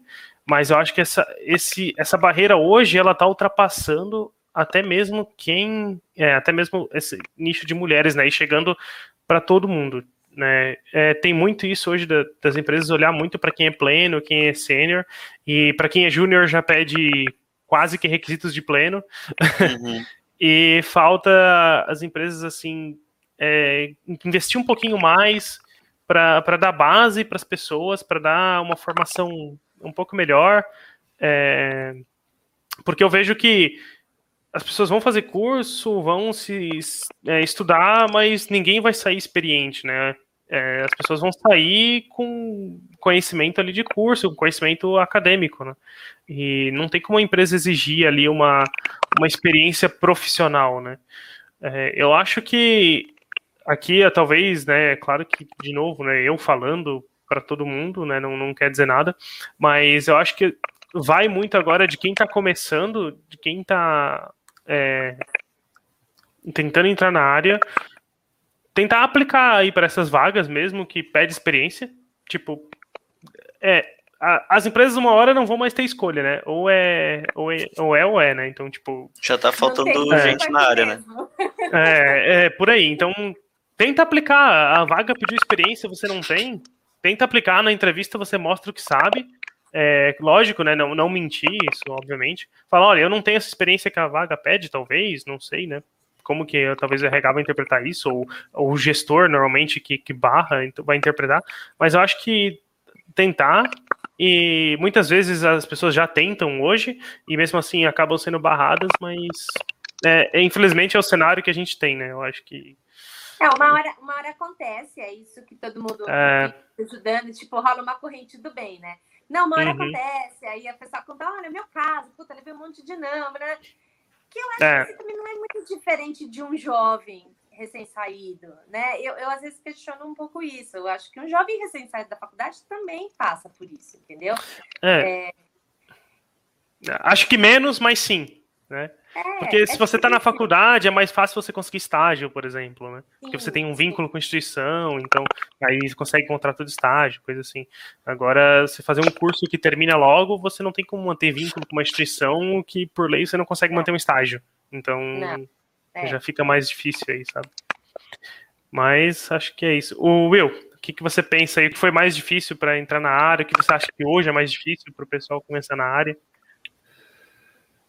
mas eu acho que essa, esse, essa barreira hoje ela está ultrapassando até mesmo quem, é, até mesmo esse nicho de mulheres, né? E chegando para todo mundo. Né? É, tem muito isso hoje da, das empresas olhar muito para quem é pleno, quem é sênior, e para quem é júnior já pede quase que requisitos de pleno. Uhum. e falta as empresas assim é, investir um pouquinho mais para dar base para as pessoas, para dar uma formação um pouco melhor. É, porque eu vejo que as pessoas vão fazer curso, vão se é, estudar, mas ninguém vai sair experiente, né? É, as pessoas vão sair com conhecimento ali de curso, conhecimento acadêmico, né? E não tem como a empresa exigir ali uma, uma experiência profissional, né? É, eu acho que aqui, talvez, né, claro que, de novo, né, eu falando para todo mundo, né, não, não quer dizer nada, mas eu acho que vai muito agora de quem está começando, de quem está é, tentando entrar na área, tentar aplicar aí para essas vagas mesmo que pede experiência. Tipo, é, a, as empresas uma hora não vão mais ter escolha, né? Ou é ou é ou é, ou é né? Então, tipo. Já tá faltando gente na área, né? É, é, por aí. Então, tenta aplicar. A vaga pediu experiência, você não tem. Tenta aplicar na entrevista, você mostra o que sabe. É, lógico, né? Não, não mentir, isso, obviamente. Fala, olha, eu não tenho essa experiência que a vaga pede, talvez, não sei, né? Como que eu, talvez o RH vai interpretar isso, ou, ou o gestor, normalmente, que, que barra, vai interpretar, mas eu acho que tentar, e muitas vezes as pessoas já tentam hoje, e mesmo assim acabam sendo barradas, mas é, infelizmente é o cenário que a gente tem, né? Eu acho que. É, uma hora, uma hora acontece, é isso que todo mundo é... ajudando, tipo, rola uma corrente do bem, né? Não, uma hora uhum. acontece, aí a pessoa conta, olha, meu caso, puta, levei um monte de não, né? Que eu acho é. que também não é muito diferente de um jovem recém-saído, né? Eu, eu às vezes questiono um pouco isso. Eu acho que um jovem recém-saído da faculdade também passa por isso, entendeu? É. é... Acho que menos, mas sim, né? É, Porque é se você está na faculdade, é mais fácil você conseguir estágio, por exemplo, né? Sim, Porque você tem um vínculo sim. com a instituição, então aí você consegue contrato de estágio, coisa assim. Agora, se fazer um curso que termina logo, você não tem como manter vínculo com uma instituição que, por lei, você não consegue manter um estágio. Então, é. já fica mais difícil aí, sabe? Mas acho que é isso. O Will, o que, que você pensa aí? O que foi mais difícil para entrar na área? O que você acha que hoje é mais difícil para o pessoal começar na área?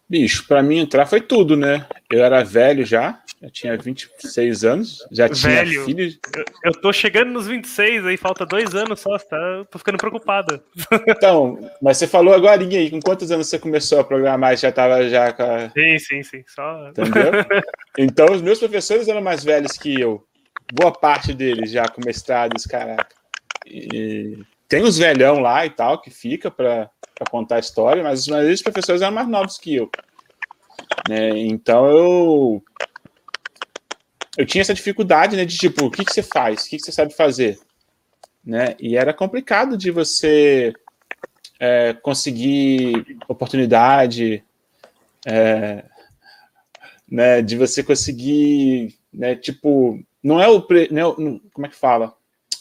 Bicho, para mim entrar foi tudo, né? Eu era velho já, já tinha 26 anos, já tinha velho, filho. Eu, eu tô chegando nos 26, aí falta dois anos só, tá? Tô ficando preocupado. Então, mas você falou agora aí, com quantos anos você começou a programar? Já tava já com a... Sim, sim, sim. Só... Entendeu? Então, os meus professores eram mais velhos que eu. Boa parte deles já com mestrados, caraca. E tem os velhão lá e tal, que fica para contar a história, mas os professores eram mais novos que eu. Né? Então eu eu tinha essa dificuldade, né, de tipo, o que, que você faz, o que, que você sabe fazer, né? E era complicado de você é, conseguir oportunidade, é, né, de você conseguir, né, tipo, não é o, não é o como é que fala?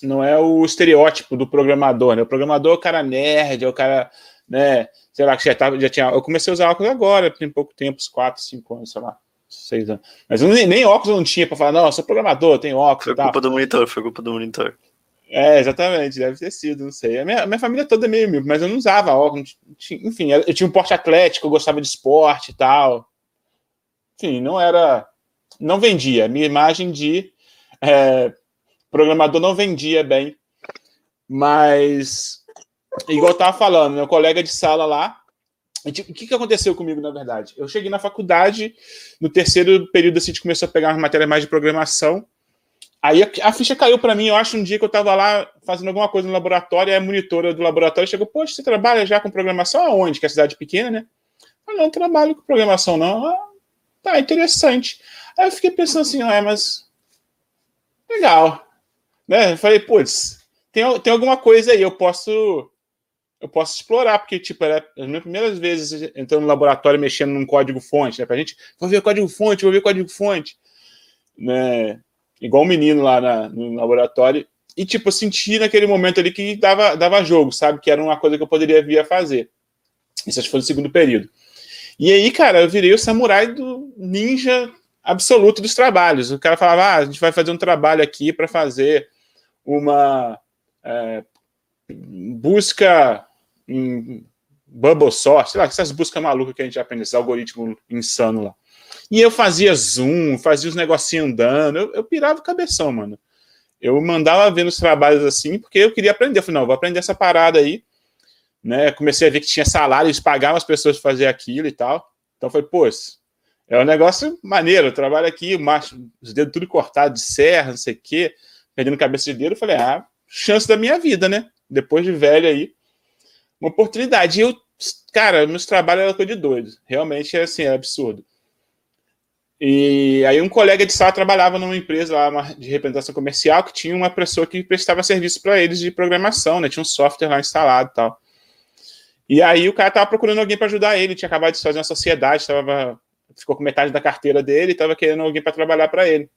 Não é o estereótipo do programador, né? O programador é o cara nerd, é o cara né? Sei lá, que já, tava, já tinha. Eu comecei a usar óculos agora, tem pouco tempo, uns 4, 5 anos, sei lá, 6 anos. Mas nem, nem óculos eu não tinha para falar, não, eu sou programador, tenho óculos. Foi culpa do monitor, foi culpa do monitor. É, exatamente, deve ter sido, não sei. A minha, a minha família toda é meio míope, mas eu não usava óculos. Tinha, enfim, eu tinha um porte atlético, eu gostava de esporte e tal. Enfim, não era. Não vendia. Minha imagem de é, programador não vendia bem. Mas igual eu tava falando, meu colega de sala lá. O que, que aconteceu comigo, na verdade? Eu cheguei na faculdade, no terceiro período, assim, a gente começou a pegar uma matéria mais de programação. Aí a, ficha caiu para mim, eu acho, um dia que eu estava lá fazendo alguma coisa no laboratório, a monitora do laboratório chegou, poxa, você trabalha já com programação aonde? Que é a cidade pequena, né? Eu não trabalho com programação, não. Ah, tá, interessante. Aí eu fiquei pensando assim, ah, mas legal. Né? Eu falei, putz, tem, tem alguma coisa aí, eu posso eu posso explorar, porque, tipo, era as minhas primeiras vezes entrando no laboratório mexendo num código-fonte, né? Pra gente, vou ver código-fonte, vou ver código-fonte, né? Igual um menino lá na, no laboratório. E, tipo, eu senti naquele momento ali que dava, dava jogo, sabe? Que era uma coisa que eu poderia vir a fazer. Isso acho que foi no segundo período. E aí, cara, eu virei o samurai do ninja absoluto dos trabalhos. O cara falava, ah, a gente vai fazer um trabalho aqui para fazer uma é, busca em Bubble Source, sei lá, essas buscas malucas que a gente aprende, esse algoritmo insano lá. E eu fazia zoom, fazia os negocinhos andando, eu, eu pirava o cabeção, mano. Eu mandava ver nos trabalhos assim, porque eu queria aprender. Eu falei, não, vou aprender essa parada aí. Né? Comecei a ver que tinha salário, eles pagavam as pessoas para fazer aquilo e tal. Então foi, pô, é um negócio maneiro. Eu trabalho aqui, macho, os dedos tudo cortados de serra, não sei o quê. Perdendo cabeça de dedo. Eu falei, ah, chance da minha vida, né? Depois de velho aí, uma oportunidade. E eu, cara, meus trabalhos eram coisa de doido. Realmente é assim, é absurdo. E aí um colega de sala trabalhava numa empresa lá de representação comercial que tinha uma pessoa que prestava serviço para eles de programação, né? Tinha um software lá instalado e tal. E aí o cara tava procurando alguém para ajudar ele, tinha acabado de fazer uma sociedade, tava, ficou com metade da carteira dele, estava querendo alguém para trabalhar para ele.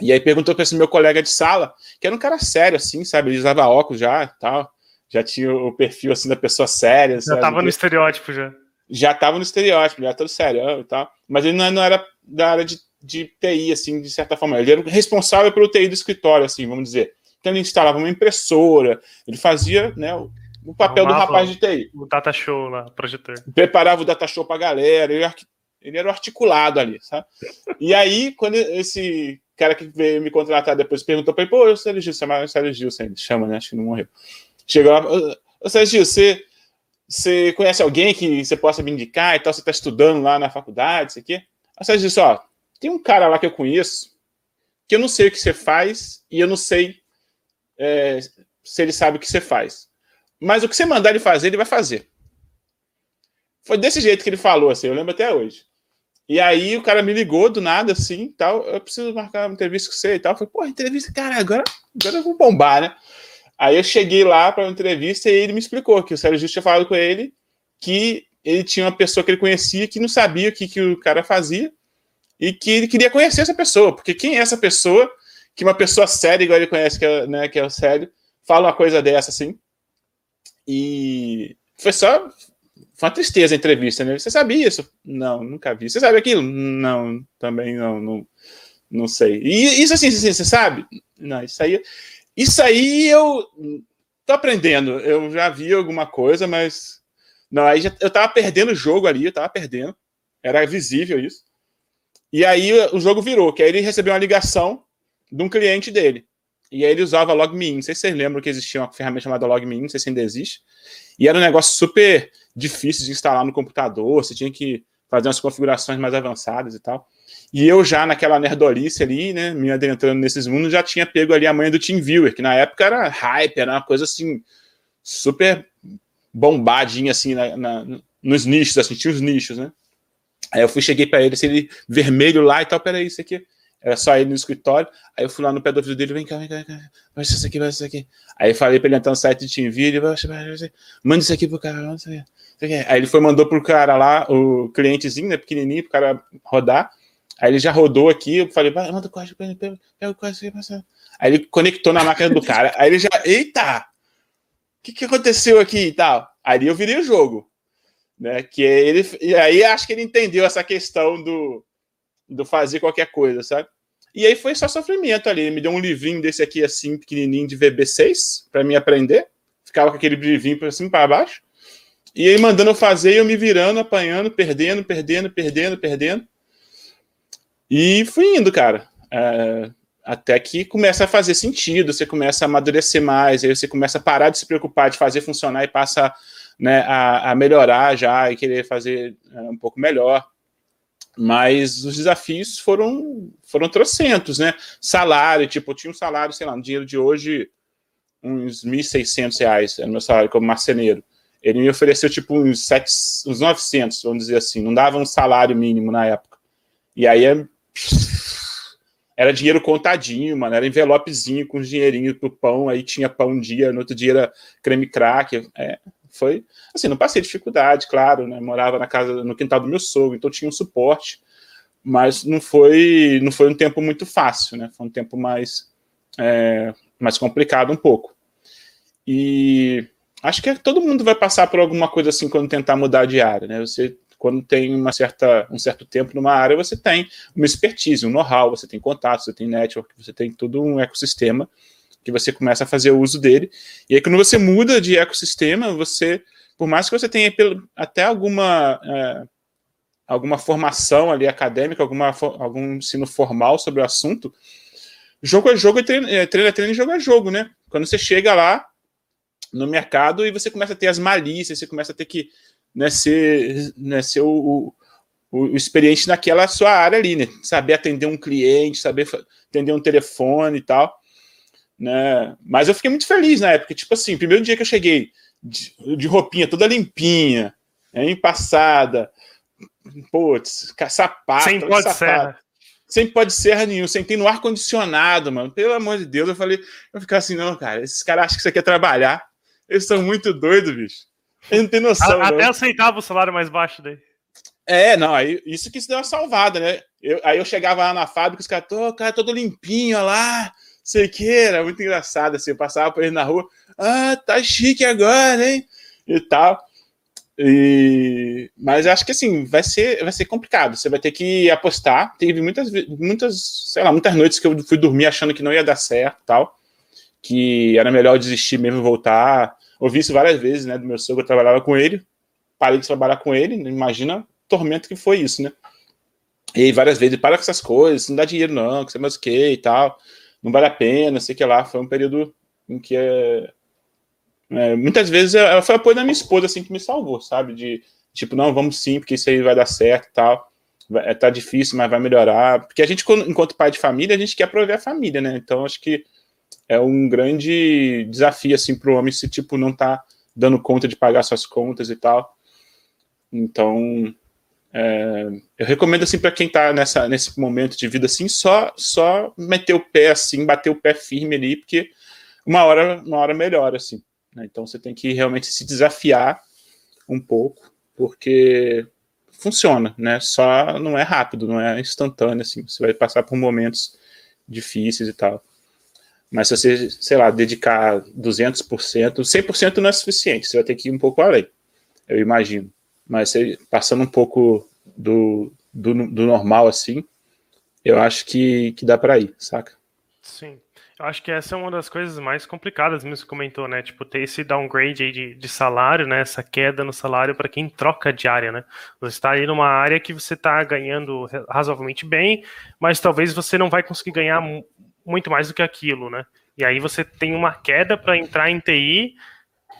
E aí perguntou para esse meu colega de sala, que era um cara sério, assim, sabe? Ele usava óculos já tal. Já tinha o perfil assim da pessoa séria. Já sabe? tava no estereótipo já. Já tava no estereótipo, já todo sério e tal. Mas ele não, não era da área de, de TI, assim, de certa forma. Ele era responsável pelo TI do escritório, assim, vamos dizer. Então ele instalava uma impressora, ele fazia, né, o, papel Arrumava do rapaz de TI. O data show lá, projetor. Preparava o data show pra galera, ele, ele era o articulado ali, sabe? E aí, quando esse cara que veio me contratar depois perguntou pra ele, pô, eu sou o Gil, chama o Sérgio Gil, chama, né? Acho que não morreu. Chegou lá, ô Sérgio você, você conhece alguém que você possa me indicar e tal? Você está estudando lá na faculdade, isso aqui? Aí você disse, ó, tem um cara lá que eu conheço que eu não sei o que você faz e eu não sei é, se ele sabe o que você faz. Mas o que você mandar ele fazer, ele vai fazer. Foi desse jeito que ele falou, assim, eu lembro até hoje. E aí o cara me ligou do nada, assim, tal, eu preciso marcar uma entrevista com você e tal. Eu falei, pô, entrevista, cara, agora, agora eu vou bombar, né? Aí eu cheguei lá para uma entrevista e ele me explicou que o Sérgio Justo tinha falado com ele que ele tinha uma pessoa que ele conhecia que não sabia o que, que o cara fazia e que ele queria conhecer essa pessoa, porque quem é essa pessoa que uma pessoa séria, igual ele conhece, que é, né, que é o sério, fala uma coisa dessa assim. E foi só foi uma tristeza a entrevista, né? Você sabia isso? Não, nunca vi. Você sabe aquilo? Não, também não, não, não sei. E isso assim, você sabe? Não, isso aí, isso aí eu tô aprendendo. Eu já vi alguma coisa, mas não, aí já, eu tava perdendo o jogo ali, eu tava perdendo. Era visível isso. E aí o jogo virou, que aí ele recebeu uma ligação de um cliente dele. E aí ele usava LogMeIn. Não sei se vocês lembram que existia uma ferramenta chamada LogMeIn, não sei se ainda existe. E era um negócio super difícil de instalar no computador, você tinha que fazer umas configurações mais avançadas e tal. E eu já naquela nerdolice ali, né, me adentrando nesses mundos, já tinha pego ali a manha do TeamViewer, que na época era hype, era uma coisa assim, super bombadinha assim na, na, nos nichos, assim, tinha os nichos, né? Aí eu fui, cheguei para ele, assim, ele vermelho lá e tal, peraí, isso aqui. Era só ele no escritório. Aí eu fui lá no pé do ouvido dele, vem cá, vem cá, vem cá. Vai isso aqui, vai isso aqui. Aí falei para ele entrar no site de TeamViewer, ele manda isso aqui pro cara, manda isso aqui. Aí ele foi, mandou pro cara lá, o clientezinho, né, pequenininho, pro cara rodar. Aí ele já rodou aqui, eu falei, manda o código, pega, pega, pega o código. Aí ele conectou na máquina do cara. Aí ele já, eita! O que, que aconteceu aqui e tal? Aí eu virei o jogo. Né, que ele, e aí acho que ele entendeu essa questão do, do fazer qualquer coisa, sabe? E aí foi só sofrimento ali. Ele me deu um livrinho desse aqui, assim, pequenininho, de VB6, para mim aprender. Ficava com aquele livrinho para cima para baixo. E aí mandando eu fazer, eu me virando, apanhando, perdendo, perdendo, perdendo, perdendo. E fui indo, cara. É, até que começa a fazer sentido, você começa a amadurecer mais, aí você começa a parar de se preocupar de fazer funcionar e passa né, a, a melhorar já e querer fazer é, um pouco melhor. Mas os desafios foram foram trocentos, né? Salário, tipo, eu tinha um salário, sei lá, no dinheiro de hoje, uns 1.600 reais, era meu salário como marceneiro. Ele me ofereceu, tipo, uns, 7, uns 900, vamos dizer assim. Não dava um salário mínimo na época. E aí é era dinheiro contadinho, mano, era envelopezinho com dinheirinho pro pão, aí tinha pão um dia, no outro dia era creme crack, é, foi, assim, não passei dificuldade, claro, né, morava na casa, no quintal do meu sogro, então tinha um suporte, mas não foi, não foi um tempo muito fácil, né, foi um tempo mais, é, mais complicado um pouco. E acho que todo mundo vai passar por alguma coisa assim quando tentar mudar de área, né, você quando tem uma certa, um certo tempo numa área, você tem uma expertise, um know-how, você tem contatos, você tem network, você tem todo um ecossistema que você começa a fazer uso dele. E aí, quando você muda de ecossistema, você, por mais que você tenha até alguma, é, alguma formação ali acadêmica, alguma, algum ensino formal sobre o assunto, jogo a jogo, treino, é, treino a treino, jogo a jogo, né? Quando você chega lá no mercado e você começa a ter as malícias, você começa a ter que né, ser, né, ser o, o, o, experiente naquela sua área ali, né? Saber atender um cliente, saber atender um telefone e tal. né? Mas eu fiquei muito feliz na época. Tipo assim, primeiro dia que eu cheguei, de, de roupinha toda limpinha, né, putz, sapato, sem pode sapato. serra. Sem pode serra nenhum, sentei no ar-condicionado, mano. Pelo amor de Deus, eu falei, eu ficar assim, não, cara, esses caras acham que isso aqui é trabalhar. Eles são muito doidos, bicho. Eles não tem noção. A, até aceitava o salário mais baixo daí. É, não, aí isso que se deu uma salvada, né? Eu, aí eu chegava lá na fábrica, os caras, tô, cara, todo limpinho, lá, sei que, era muito engraçado, assim, eu passava por ele na rua, ah, tá chique agora, hein? E tal. E... Mas acho que assim, vai ser, vai ser complicado. Você vai ter que apostar. Teve muitas, muitas, sei lá, muitas noites que eu fui dormir achando que não ia dar certo tal. Que era melhor desistir mesmo voltar. Ouvi isso várias vezes, né? Do meu sogro, eu trabalhava com ele. Parei de trabalhar com ele. Imagina o tormento que foi isso, né? E várias vezes, para com essas coisas, não dá dinheiro, não, que você mais o que e tal. Não vale a pena, sei que lá. Foi um período em que é, é, muitas vezes ela foi apoio da minha esposa assim que me salvou, sabe? De tipo, não, vamos sim, porque isso aí vai dar certo e tal. Vai, tá difícil, mas vai melhorar. Porque a gente, enquanto pai de família, a gente quer prover a família, né? Então acho que é um grande desafio assim para o homem se tipo não tá dando conta de pagar suas contas e tal. Então é, eu recomendo assim para quem está nessa nesse momento de vida assim só só meter o pé assim, bater o pé firme ali, porque uma hora uma hora melhora assim. Né? Então você tem que realmente se desafiar um pouco, porque funciona, né? Só não é rápido, não é instantâneo, assim. Você vai passar por momentos difíceis e tal. Mas se você, sei lá, dedicar 200%, 100% não é suficiente, você vai ter que ir um pouco além, eu imagino. Mas você, passando um pouco do, do, do normal, assim, eu acho que, que dá para ir, saca? Sim. Eu acho que essa é uma das coisas mais complicadas mesmo que comentou, né? Tipo, ter esse downgrade aí de, de salário, né? Essa queda no salário para quem troca de área, né? Você está aí numa área que você está ganhando razoavelmente bem, mas talvez você não vai conseguir ganhar muito mais do que aquilo, né? E aí você tem uma queda para entrar em TI,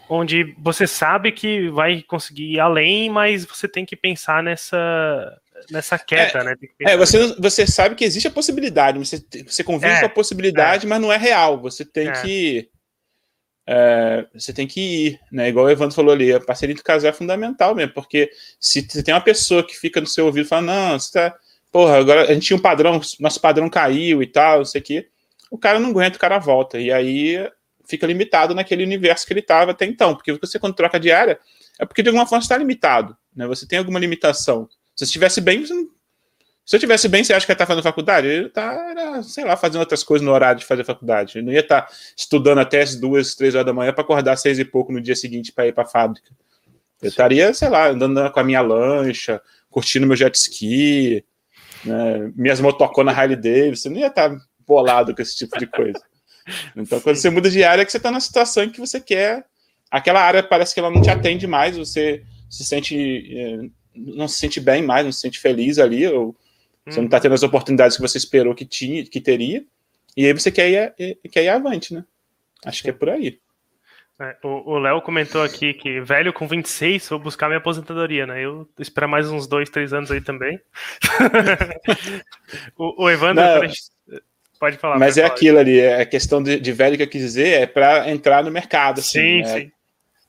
onde você sabe que vai conseguir ir além, mas você tem que pensar nessa nessa queda, é, né? É, você, você sabe que existe a possibilidade, você, você convive é, com a possibilidade, é. mas não é real. Você tem é. que. É, você tem que ir, né? Igual o Evandro falou ali, a parceria do casal é fundamental mesmo, porque se você tem uma pessoa que fica no seu ouvido e fala, não, você tá. Porra, agora a gente tinha um padrão, nosso padrão caiu e tal, não sei o quê. O cara não aguenta, o cara volta. E aí fica limitado naquele universo que ele estava até então. Porque você, quando troca de área, é porque de alguma forma está limitado. Né? Você tem alguma limitação. Se estivesse bem, não... se eu estivesse bem, você acha que ele tá fazendo faculdade? Ele tá, sei lá, fazendo outras coisas no horário de fazer faculdade. Ele não ia estar tá estudando até as duas, três horas da manhã para acordar às seis e pouco no dia seguinte para ir para a fábrica. Eu estaria, sei lá, andando com a minha lancha, curtindo meu jet ski, né, minhas motoconas Harley Davidson. Não ia estar bolado com esse tipo de coisa. Então, Sim. quando você muda de área, é que você está na situação em que você quer. Aquela área parece que ela não te atende mais, você se sente é, não se sente bem mais, não se sente feliz ali, ou você não está tendo as oportunidades que você esperou que tinha, que teria, e aí você quer ir, quer ir avante, né? Acho que é por aí. É, o Léo comentou aqui que velho com 26 vou buscar minha aposentadoria, né? Eu esperar mais uns dois, três anos aí também. o, o, Evandro, não, pode falar. Mas é falar. aquilo ali, é a questão de, de, velho que eu quis dizer é para entrar no mercado. Assim, sim, né? sim.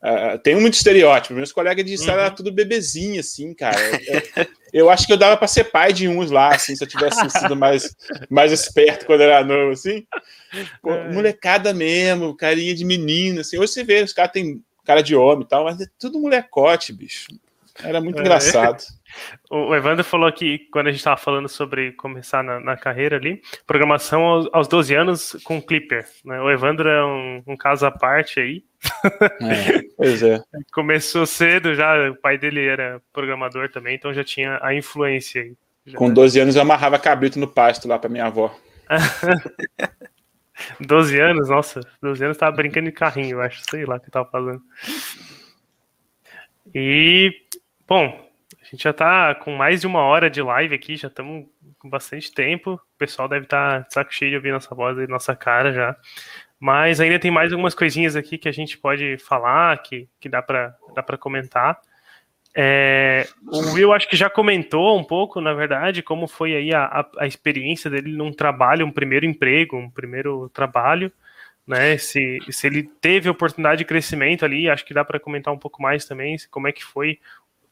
Uh, tem muito estereótipo. Meus colegas de sala uhum. era tudo bebezinho, assim, cara. Eu, eu, acho que eu dava para ser pai de uns lá, assim, se eu tivesse sido mais, mais esperto quando era novo, assim. Pô. Molecada mesmo, carinha de menino, assim. Hoje você vê, os caras têm cara de homem e tal, mas é tudo molecote, bicho. Era muito é. engraçado. O Evandro falou que quando a gente estava falando sobre começar na, na, carreira ali, programação aos, aos 12 anos com Clipper. Né? O Evandro é um, um caso à parte aí. É, pois é. Começou cedo já, o pai dele era programador também, então já tinha a influência aí. Já. Com 12 anos eu amarrava cabrito no pasto lá para minha avó. 12 anos, nossa, 12 anos tava brincando de carrinho, eu acho, sei lá o que tava fazendo. E, bom, a gente já tá com mais de uma hora de live aqui, já estamos com bastante tempo. O pessoal deve estar tá de saco cheio de ouvir nossa voz e nossa cara já. Mas ainda tem mais algumas coisinhas aqui que a gente pode falar, que, que dá para dá comentar. É, o Will acho que já comentou um pouco, na verdade, como foi aí a, a, a experiência dele num trabalho, um primeiro emprego, um primeiro trabalho né? Se, se ele teve oportunidade de crescimento ali, acho que dá para comentar um pouco mais também, como é que foi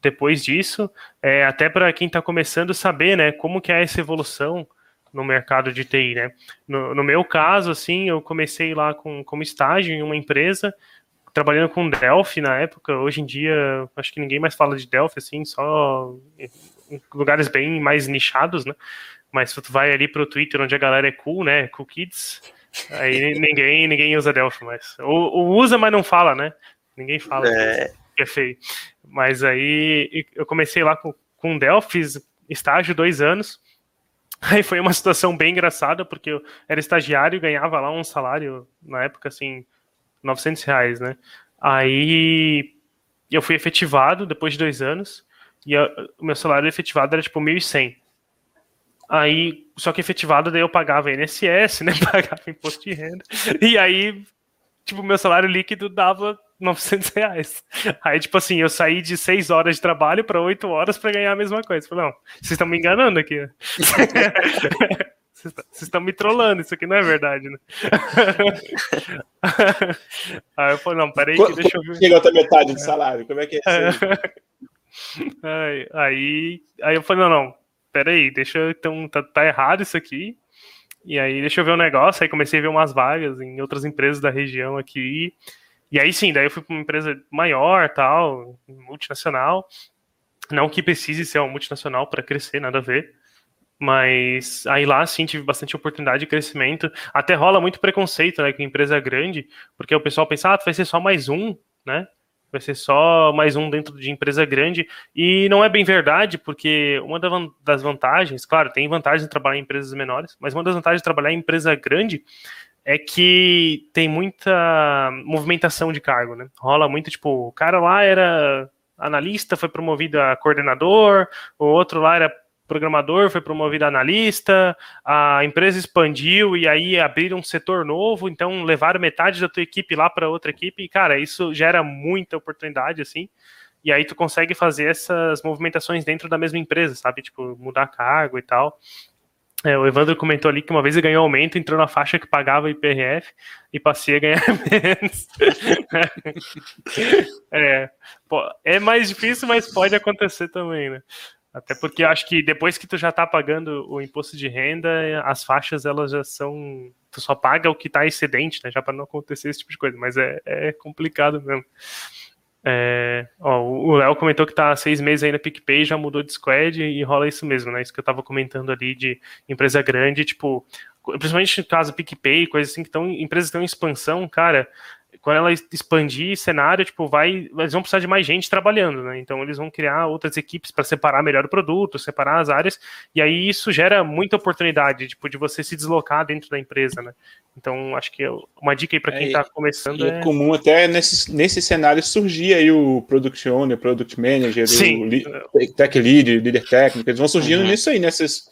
depois disso, é, até para quem está começando saber, né, como que é essa evolução no mercado de TI, né? No, no meu caso, assim, eu comecei lá com, como estágio em uma empresa, trabalhando com Delphi na época. Hoje em dia, acho que ninguém mais fala de Delphi, assim, só em lugares bem mais nichados, né? Mas se tu vai ali pro Twitter, onde a galera é cool, né? Cool Kids, aí ninguém, ninguém usa Delphi mais. Ou, ou, usa, mas não fala, né? Ninguém fala é. é feio. Mas aí eu comecei lá com, com Delphi, estágio dois anos. Aí foi uma situação bem engraçada, porque eu era estagiário e ganhava lá um salário, na época, assim, 900 reais, né? Aí eu fui efetivado depois de dois anos, e o meu salário efetivado era tipo 1.100. Aí, só que efetivado, daí eu pagava INSS, né? Pagava imposto de renda. E aí, tipo, meu salário líquido dava 900 reais. Aí, tipo assim, eu saí de 6 horas de trabalho para 8 horas para ganhar a mesma coisa. Falei, não, vocês estão me enganando aqui. Vocês estão me trollando, isso aqui não é verdade, né? aí eu falei, não, peraí, que deixa eu ver. Chegou até metade do salário, como é que é isso aí? aí, aí eu falei, não, não, peraí, deixa eu, então, tá, tá errado isso aqui. E aí, deixa eu ver um negócio, aí comecei a ver umas vagas em outras empresas da região aqui. E aí sim, daí eu fui para uma empresa maior, tal, multinacional. Não que precise ser uma multinacional para crescer, nada a ver. Mas aí lá sim tive bastante oportunidade de crescimento. Até rola muito preconceito, né, com empresa grande, porque o pessoal pensa, ah, vai ser só mais um, né? Vai ser só mais um dentro de empresa grande. E não é bem verdade, porque uma das vantagens, claro, tem vantagens de trabalhar em empresas menores, mas uma das vantagens de trabalhar em empresa grande é que tem muita movimentação de cargo, né? Rola muito, tipo, o cara lá era analista, foi promovido a coordenador, o outro lá era programador, foi promovido a analista, a empresa expandiu e aí abriram um setor novo, então levaram metade da tua equipe lá para outra equipe, e cara, isso gera muita oportunidade, assim, e aí tu consegue fazer essas movimentações dentro da mesma empresa, sabe? Tipo, mudar cargo e tal. É, o Evandro comentou ali que uma vez ele ganhou aumento, entrou na faixa que pagava IPRF e passei a ganhar menos. é, é mais difícil, mas pode acontecer também, né? Até porque eu acho que depois que tu já tá pagando o imposto de renda, as faixas elas já são. Tu só paga o que tá excedente, né? Já para não acontecer esse tipo de coisa, mas é, é complicado mesmo. É, ó, o Léo comentou que tá há seis meses aí na PicPay, já mudou de squad e rola isso mesmo, né? Isso que eu tava comentando ali de empresa grande, tipo, principalmente no caso PicPay, coisas assim que estão, empresas estão em expansão, cara, quando ela expandir cenário, tipo, vai, eles vão precisar de mais gente trabalhando, né? Então eles vão criar outras equipes para separar melhor o produto, separar as áreas, e aí isso gera muita oportunidade, tipo, de você se deslocar dentro da empresa, né? Então acho que uma dica aí para quem está é, começando é... é comum até nesse, nesse cenário surgir aí o product owner, product manager, Sim. o tech lead, líder técnico, eles vão surgindo uhum. nisso aí, nesses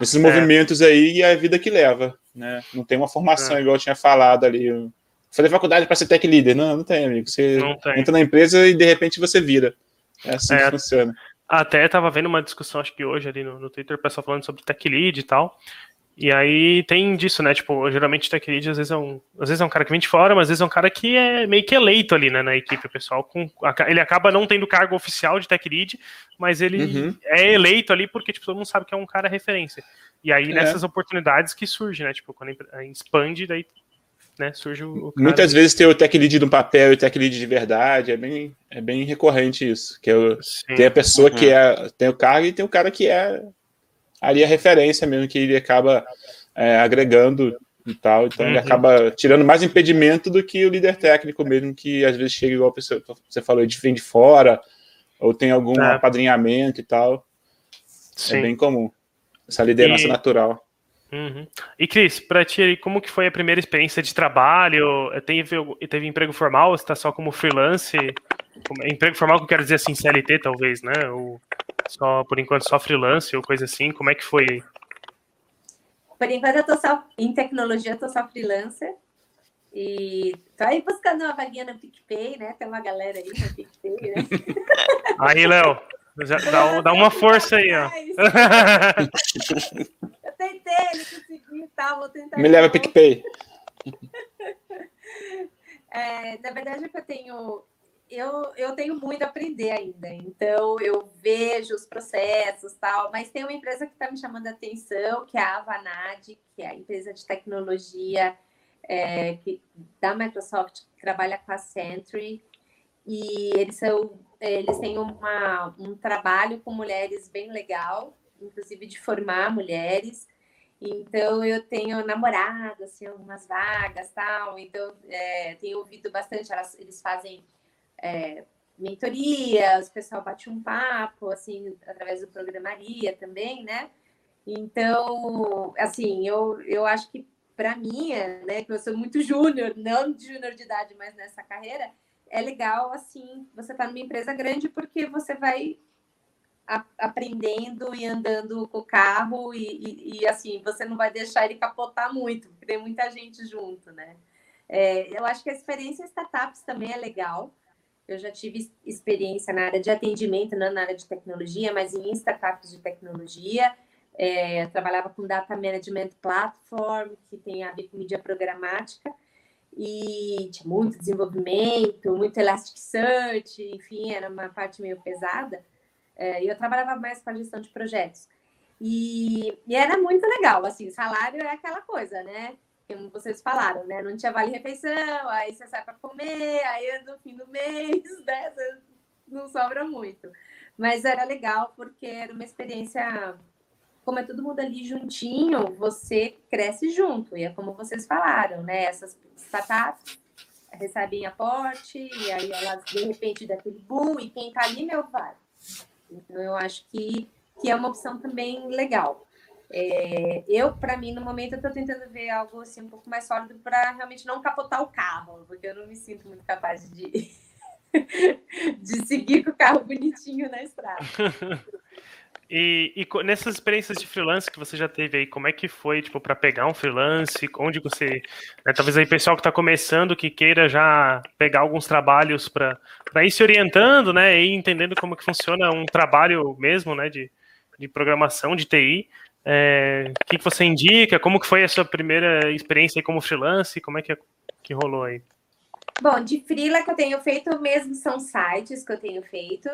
nesses é. movimentos aí e a vida que leva, né? Não tem uma formação é. igual eu tinha falado ali fazer faculdade para ser tech leader. Não, não tem, amigo. Você tem. entra na empresa e de repente você vira. É assim é, que funciona. Até estava vendo uma discussão, acho que hoje ali no, no Twitter, o pessoal falando sobre tech lead e tal. E aí tem disso, né? Tipo, geralmente tech lead às vezes é um, às vezes é um cara que vem de fora, mas às vezes é um cara que é meio que eleito ali, né, na equipe, o pessoal. Com, ele acaba não tendo cargo oficial de tech lead, mas ele uhum. é eleito ali porque tipo, todo mundo sabe que é um cara referência. E aí é. nessas oportunidades que surge, né? Tipo, quando expande, daí né, surge o, cara... Muitas vezes tem o tech lead no papel e o tech lead de verdade, é bem, é bem recorrente isso. Que é o, tem a pessoa uhum. que é, tem o cargo e tem o cara que é ali a referência mesmo, que ele acaba é, agregando e tal, então uhum. ele acaba tirando mais impedimento do que o líder técnico mesmo, que às vezes chega igual a pessoa, você falou, de vem de fora, ou tem algum é. apadrinhamento e tal. É Sim. É bem comum, essa liderança e... natural. Uhum. E Cris, para ti, como que foi a primeira experiência de trabalho? Teve, teve emprego formal? Ou está só como freelance? Emprego formal que eu quero dizer assim, CLT talvez, né? Ou só por enquanto só freelance ou coisa assim? Como é que foi? Por enquanto eu tô só em tecnologia, eu tô só freelancer. E tô aí buscando uma vaguinha no PicPay, né? Tem uma galera aí no PicPay, né? Aí, Léo, dá, dá uma força aí, ó. tentei, ele conseguiu, tá? Vou tentar. Me leva PicPay. é, na verdade é que eu tenho eu, eu tenho muito a aprender ainda, então eu vejo os processos tal, mas tem uma empresa que está me chamando a atenção, que é a Avanad, que é a empresa de tecnologia é, que, da Microsoft que trabalha com a Sentry, e eles são eles têm uma, um trabalho com mulheres bem legal, inclusive de formar mulheres. Então eu tenho namorado, assim, algumas vagas tal. Então é, tenho ouvido bastante. Elas, eles fazem é, mentorias, o pessoal bate um papo, assim, através do programaria também, né? Então, assim, eu, eu acho que para mim, né, que eu sou muito júnior, não de júnior de idade, mas nessa carreira, é legal, assim, você tá numa empresa grande porque você vai aprendendo e andando com o carro e, e, e, assim, você não vai deixar ele capotar muito, porque tem muita gente junto, né? É, eu acho que a experiência em startups também é legal, eu já tive experiência na área de atendimento, não na área de tecnologia, mas em startups de tecnologia. É, trabalhava com Data Management Platform, que tem a ver com mídia programática, e tinha muito desenvolvimento, muito Elasticsearch, enfim, era uma parte meio pesada. É, eu trabalhava mais com a gestão de projetos. E, e era muito legal, assim, salário é aquela coisa, né? como vocês falaram, né? Não tinha vale refeição, aí você sai para comer, aí no fim do mês, né? Não sobra muito. Mas era legal porque era uma experiência, como é todo mundo ali juntinho, você cresce junto. E é como vocês falaram, né? Essas startups recebem aporte, e aí elas, de repente, daquele boom, e quem tá ali, meu, vai. Então, eu acho que, que é uma opção também legal. É, eu, para mim, no momento, eu estou tentando ver algo assim um pouco mais sólido para realmente não capotar o carro, porque eu não me sinto muito capaz de, de seguir com o carro bonitinho na estrada. E, e, nessas experiências de freelance que você já teve aí, como é que foi, tipo, para pegar um freelance? Onde você, né, talvez aí pessoal que está começando, que queira já pegar alguns trabalhos para ir se orientando, né, e entendendo como que funciona um trabalho mesmo, né, de, de programação, de TI. É, o que, que você indica? Como que foi a sua primeira experiência como freelance? Como é que, que rolou aí? Bom, de freela que eu tenho feito mesmo são sites que eu tenho feito,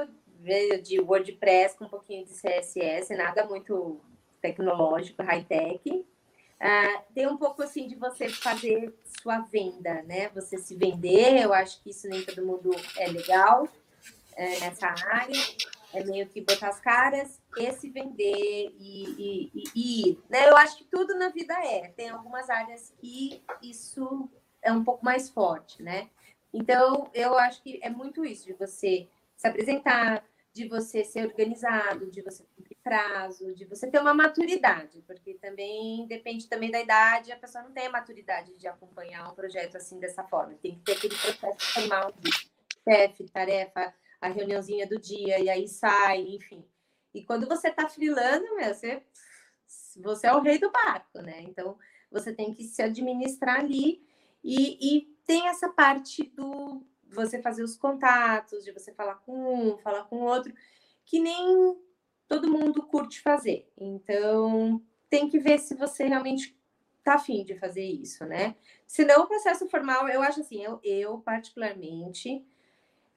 de WordPress com um pouquinho de CSS, nada muito tecnológico, high-tech. Tem um pouco assim de você fazer sua venda, né? Você se vender, eu acho que isso nem todo mundo é legal é, nessa área é meio que botar as caras e se vender e, e, e, ir. Né? Eu acho que tudo na vida é. Tem algumas áreas que isso é um pouco mais forte, né? Então, eu acho que é muito isso, de você se apresentar, de você ser organizado, de você cumprir prazo, de você ter uma maturidade, porque também depende também da idade, a pessoa não tem a maturidade de acompanhar um projeto assim dessa forma. Tem que ter aquele processo formal de chefe, tarefa, a reuniãozinha do dia, e aí sai, enfim. E quando você está frilando, você, você é o rei do barco, né? Então, você tem que se administrar ali e, e tem essa parte do você fazer os contatos, de você falar com um, falar com outro, que nem todo mundo curte fazer. Então, tem que ver se você realmente tá afim de fazer isso, né? Se não, o processo formal, eu acho assim, eu, eu particularmente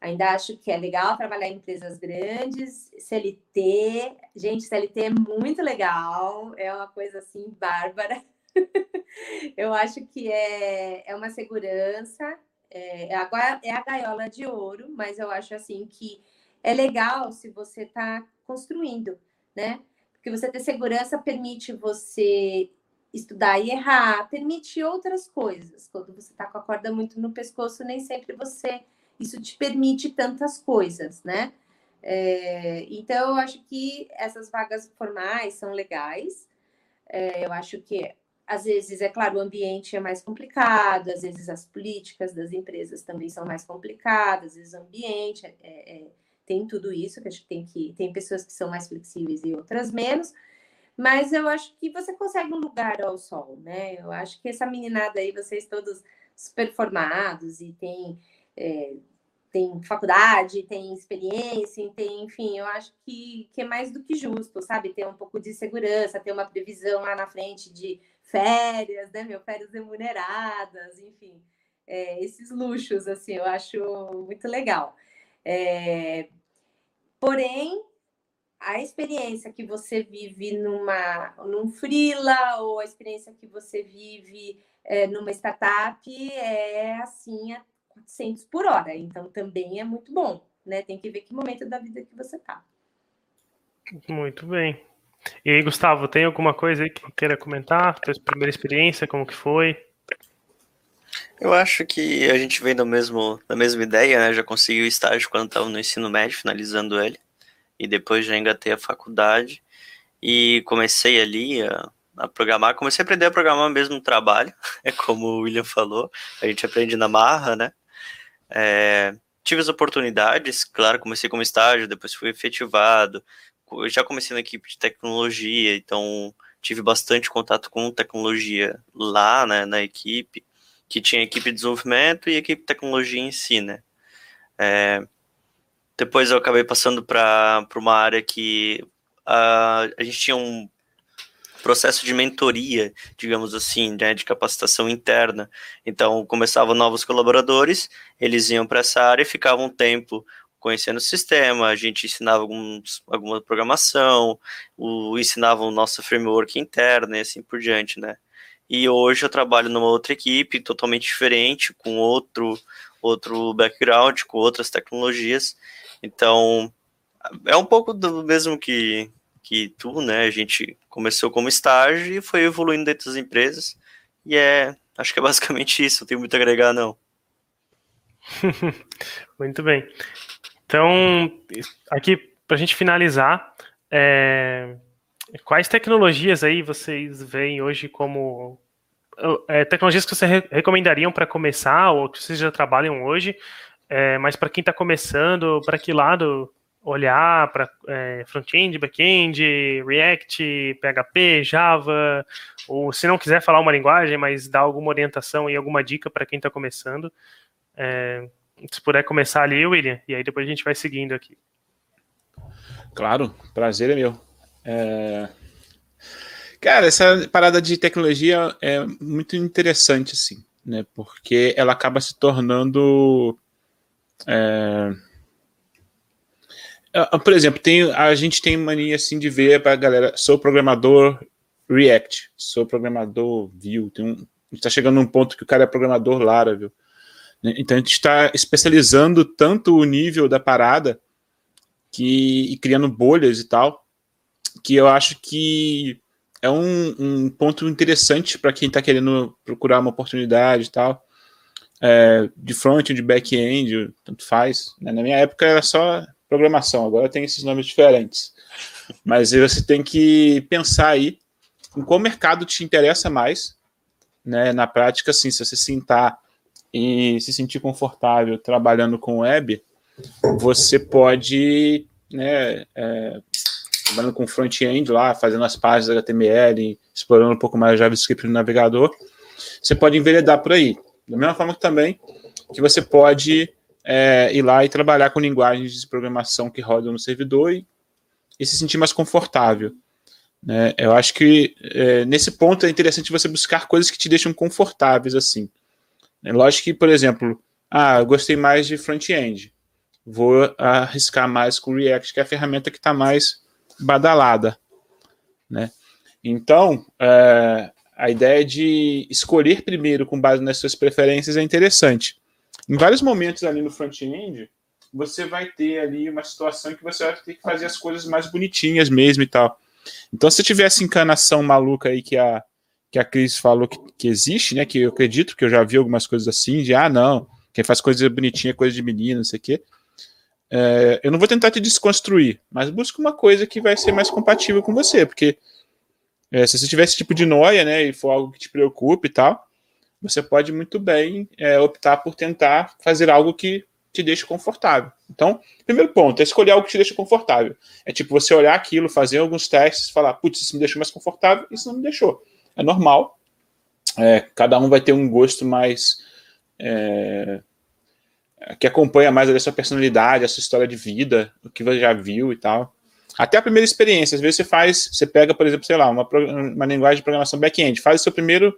Ainda acho que é legal trabalhar em empresas grandes, CLT. Gente, CLT é muito legal, é uma coisa assim bárbara. Eu acho que é, é uma segurança, é, é a gaiola de ouro, mas eu acho assim que é legal se você está construindo, né? Porque você ter segurança permite você estudar e errar, permite outras coisas. Quando você está com a corda muito no pescoço, nem sempre você isso te permite tantas coisas, né? É, então, eu acho que essas vagas formais são legais. É, eu acho que, às vezes, é claro, o ambiente é mais complicado, às vezes as políticas das empresas também são mais complicadas, às vezes o ambiente é, é, é tem tudo isso, que acho que tem que tem pessoas que são mais flexíveis e outras menos, mas eu acho que você consegue um lugar ao sol, né? Eu acho que essa meninada aí, vocês todos super formados e tem é, tem faculdade, tem experiência, tem, enfim, eu acho que, que é mais do que justo, sabe? Ter um pouco de segurança, ter uma previsão lá na frente de férias, né, meu, férias remuneradas, enfim. é, esses luxos, assim, eu acho muito legal. É, porém, a experiência que você vive numa num freela ou a experiência que você vive é, numa startup é assim a 400 por hora. Então também é muito bom, né? Tem que ver que momento da vida que você está. Muito bem. E aí, Gustavo, tem alguma coisa aí que queira comentar? Tua primeira experiência, como que foi? Eu acho que a gente vem do mesmo, da mesma ideia, né? Já consegui o estágio quando estava no ensino médio, finalizando ele. E depois já engatei a faculdade. E comecei ali a, a programar. Comecei a aprender a programar mesmo no trabalho. É como o William falou. A gente aprende na marra, né? É, tive as oportunidades, claro, comecei como estágio, depois fui efetivado. Eu já comecei na equipe de tecnologia, então tive bastante contato com tecnologia lá, né, na equipe que tinha equipe de desenvolvimento e equipe de tecnologia em si, né? É, depois eu acabei passando para uma área que a gente tinha um processo de mentoria, digamos assim, né, de capacitação interna. Então, começavam novos colaboradores, eles iam para essa área e ficavam um tempo conhecendo o sistema, a gente ensinava alguns, alguma programação, o, ensinava o nosso framework interno e assim por diante, né? E hoje eu trabalho numa outra equipe totalmente diferente, com outro outro background, com outras tecnologias. Então, é um pouco do mesmo que, que tu, né? A gente começou como estágio e foi evoluindo dentro das empresas. E é, acho que é basicamente isso, não tem muito a agregar, não. muito bem. Então, aqui, para a gente finalizar, é, Quais tecnologias aí vocês veem hoje como é, tecnologias que vocês recomendariam para começar ou que vocês já trabalham hoje, é, mas para quem está começando, para que lado olhar para é, front-end, back-end, React, PHP, Java, ou se não quiser falar uma linguagem, mas dar alguma orientação e alguma dica para quem está começando. Se puder começar ali, William, e aí depois a gente vai seguindo aqui. Claro, prazer é meu. É... Cara, essa parada de tecnologia é muito interessante, assim, né? Porque ela acaba se tornando. É... Por exemplo, tem, a gente tem mania assim de ver para a galera, sou programador React, sou programador Vue, tem um, está chegando num ponto que o cara é programador Laravel. Né? Então a gente está especializando tanto o nível da parada que, e criando bolhas e tal, que eu acho que é um, um ponto interessante para quem está querendo procurar uma oportunidade e tal. É, de front, de back-end, tanto faz. Né? Na minha época era só programação, agora tem esses nomes diferentes. Mas você tem que pensar aí em qual mercado te interessa mais. Né? Na prática, assim, se você sentar e se sentir confortável trabalhando com web, você pode né, é, trabalhando com front-end lá, fazendo as páginas HTML, explorando um pouco mais JavaScript no navegador, você pode enveredar por aí. Da mesma forma que também que você pode é, ir lá e trabalhar com linguagens de programação que rodam no servidor e, e se sentir mais confortável. Né? Eu acho que é, nesse ponto é interessante você buscar coisas que te deixam confortáveis assim. É lógico que, por exemplo, ah, eu gostei mais de front-end. Vou arriscar mais com o React, que é a ferramenta que está mais badalada, né? Então, é, a ideia de escolher primeiro com base nas suas preferências é interessante. Em vários momentos ali no front-end, você vai ter ali uma situação que você vai ter que fazer as coisas mais bonitinhas mesmo e tal. Então, se tiver essa encanação maluca aí que a, que a Cris falou que, que existe, né? Que eu acredito que eu já vi algumas coisas assim, de ah, não, quem faz coisa bonitinha é coisa de menino, não sei o quê. É, eu não vou tentar te desconstruir, mas busca uma coisa que vai ser mais compatível com você, porque é, se você tiver esse tipo de noia, né, e for algo que te preocupe e tal, você pode muito bem é, optar por tentar fazer algo que te deixe confortável. Então, primeiro ponto é escolher algo que te deixe confortável. É tipo você olhar aquilo, fazer alguns testes, falar, putz, isso me deixou mais confortável, isso não me deixou. É normal. É, cada um vai ter um gosto mais é, que acompanha mais a sua personalidade, a sua história de vida, o que você já viu e tal. Até a primeira experiência, às vezes você faz, você pega, por exemplo, sei lá, uma, uma linguagem de programação back-end, faz o seu primeiro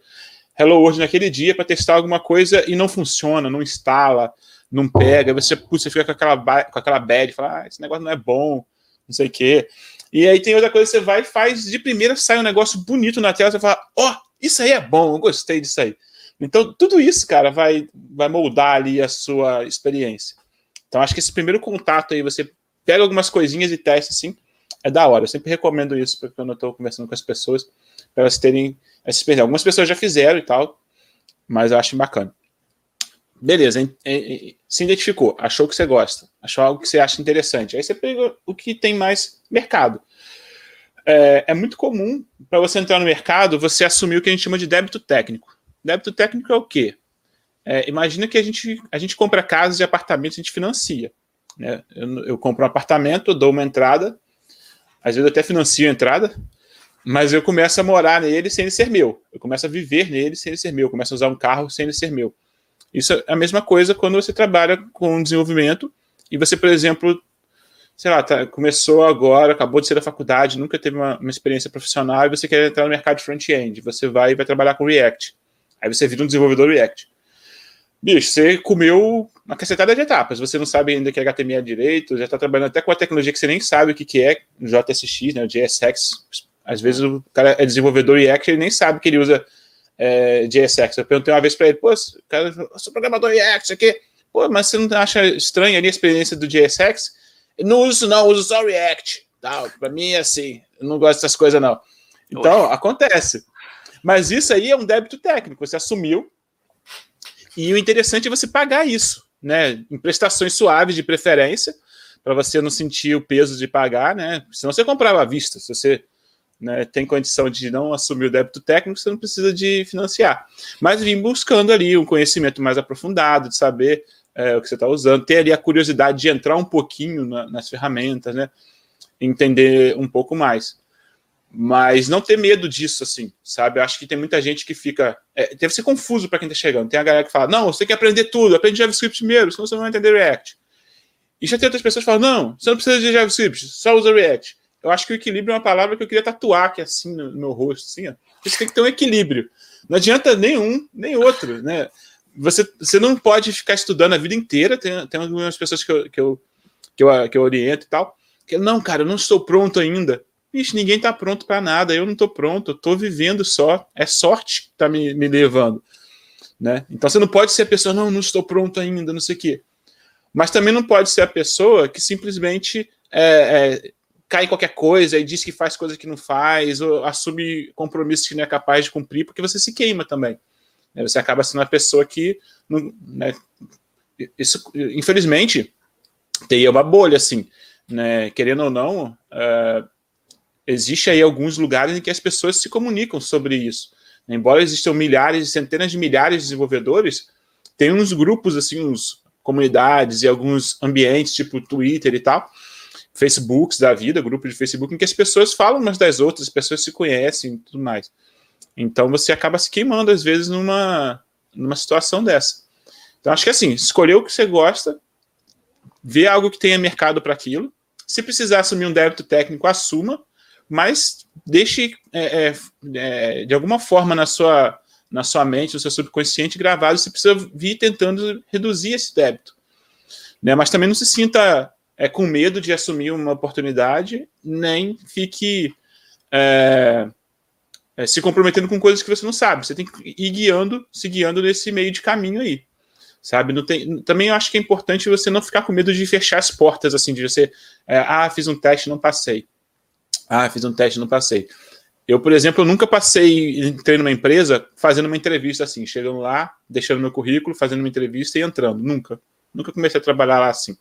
Hello World naquele dia para testar alguma coisa e não funciona, não instala, não pega, você, putz, você fica com aquela, com aquela bad, fala, ah, esse negócio não é bom, não sei o quê. E aí tem outra coisa, você vai e faz, de primeira sai um negócio bonito na tela, você fala, ó, oh, isso aí é bom, eu gostei disso aí. Então, tudo isso, cara, vai, vai moldar ali a sua experiência. Então, acho que esse primeiro contato aí, você pega algumas coisinhas e testa, assim, é da hora. Eu sempre recomendo isso quando eu estou conversando com as pessoas, para elas terem essa experiência. Algumas pessoas já fizeram e tal, mas eu acho bacana. Beleza, se identificou, achou que você gosta, achou algo que você acha interessante. Aí você pega o que tem mais mercado. É, é muito comum para você entrar no mercado você assumir o que a gente chama de débito técnico. Débito técnico é o quê? É, imagina que a gente, a gente compra casas e apartamentos, a gente financia. Né? Eu, eu compro um apartamento, dou uma entrada, às vezes eu até financio a entrada, mas eu começo a morar nele sem ele ser meu. Eu começo a viver nele sem ele ser meu. Eu começo a usar um carro sem ele ser meu. Isso é a mesma coisa quando você trabalha com desenvolvimento e você, por exemplo, sei lá, tá, começou agora, acabou de sair da faculdade, nunca teve uma, uma experiência profissional e você quer entrar no mercado de front-end. Você vai e vai trabalhar com React. Aí você vira um desenvolvedor React. Bicho, você comeu uma cacetada de etapas. Você não sabe ainda que é HTML direito, já está trabalhando até com a tecnologia que você nem sabe o que, que é, JSX, né, JSX. Às vezes o cara é desenvolvedor React e ele nem sabe que ele usa é, JSX. Eu perguntei uma vez para ele, pô, cara, eu sou programador React, aqui. Pô, mas você não acha estranha ali a experiência do JSX? Não uso não, uso só React. Tá, para mim é assim, eu não gosto dessas coisas não. Então, Oi. acontece. Mas isso aí é um débito técnico, você assumiu. E o interessante é você pagar isso, né? Em prestações suaves de preferência, para você não sentir o peso de pagar, né? Senão você comprava à vista. Se você né, tem condição de não assumir o débito técnico, você não precisa de financiar. Mas vim buscando ali um conhecimento mais aprofundado, de saber é, o que você está usando, ter ali a curiosidade de entrar um pouquinho na, nas ferramentas, né? Entender um pouco mais. Mas não ter medo disso, assim, sabe? Eu acho que tem muita gente que fica. É, deve ser confuso para quem está chegando. Tem a galera que fala: não, você tem que aprender tudo, aprende JavaScript primeiro, senão você não vai entender React. E já tem outras pessoas que falam: não, você não precisa de JavaScript, só usa React. Eu acho que o equilíbrio é uma palavra que eu queria tatuar aqui assim no, meu rosto, assim, ó. Você tem que ter um equilíbrio. Não adianta nenhum, nem outro, né? Você, você não pode ficar estudando a vida inteira. Tem, tem algumas pessoas que eu, que, eu, que, eu, que eu oriento e tal. Que, não, cara, eu não estou pronto ainda. Ixi, ninguém está pronto para nada, eu não estou pronto, eu estou vivendo só. É sorte que está me, me levando. Né? Então você não pode ser a pessoa, não, não estou pronto ainda, não sei o quê. Mas também não pode ser a pessoa que simplesmente é, é, cai em qualquer coisa e diz que faz coisa que não faz, ou assume compromissos que não é capaz de cumprir, porque você se queima também. Né? Você acaba sendo uma pessoa que. Não, né? Isso, infelizmente, tem uma bolha, assim. Né? Querendo ou não, uh, existe aí alguns lugares em que as pessoas se comunicam sobre isso. Embora existam milhares, centenas de milhares de desenvolvedores, tem uns grupos, assim, uns comunidades e alguns ambientes, tipo Twitter e tal, Facebooks da vida, grupo de Facebook, em que as pessoas falam umas das outras, as pessoas se conhecem e tudo mais. Então você acaba se queimando, às vezes, numa, numa situação dessa. Então acho que assim, escolher o que você gosta, ver algo que tenha mercado para aquilo. Se precisar assumir um débito técnico, assuma, mas deixe é, é, é, de alguma forma na sua, na sua mente, no seu subconsciente gravado, você precisa vir tentando reduzir esse débito. Né? Mas também não se sinta é, com medo de assumir uma oportunidade, nem fique é, é, se comprometendo com coisas que você não sabe. Você tem que ir guiando, se guiando nesse meio de caminho aí. Sabe? Não tem, também eu acho que é importante você não ficar com medo de fechar as portas, assim, de você, é, ah, fiz um teste, não passei. Ah, fiz um teste, não passei. Eu, por exemplo, eu nunca passei, entrei numa empresa fazendo uma entrevista assim, chegando lá, deixando meu currículo, fazendo uma entrevista e entrando. Nunca. Nunca comecei a trabalhar lá assim.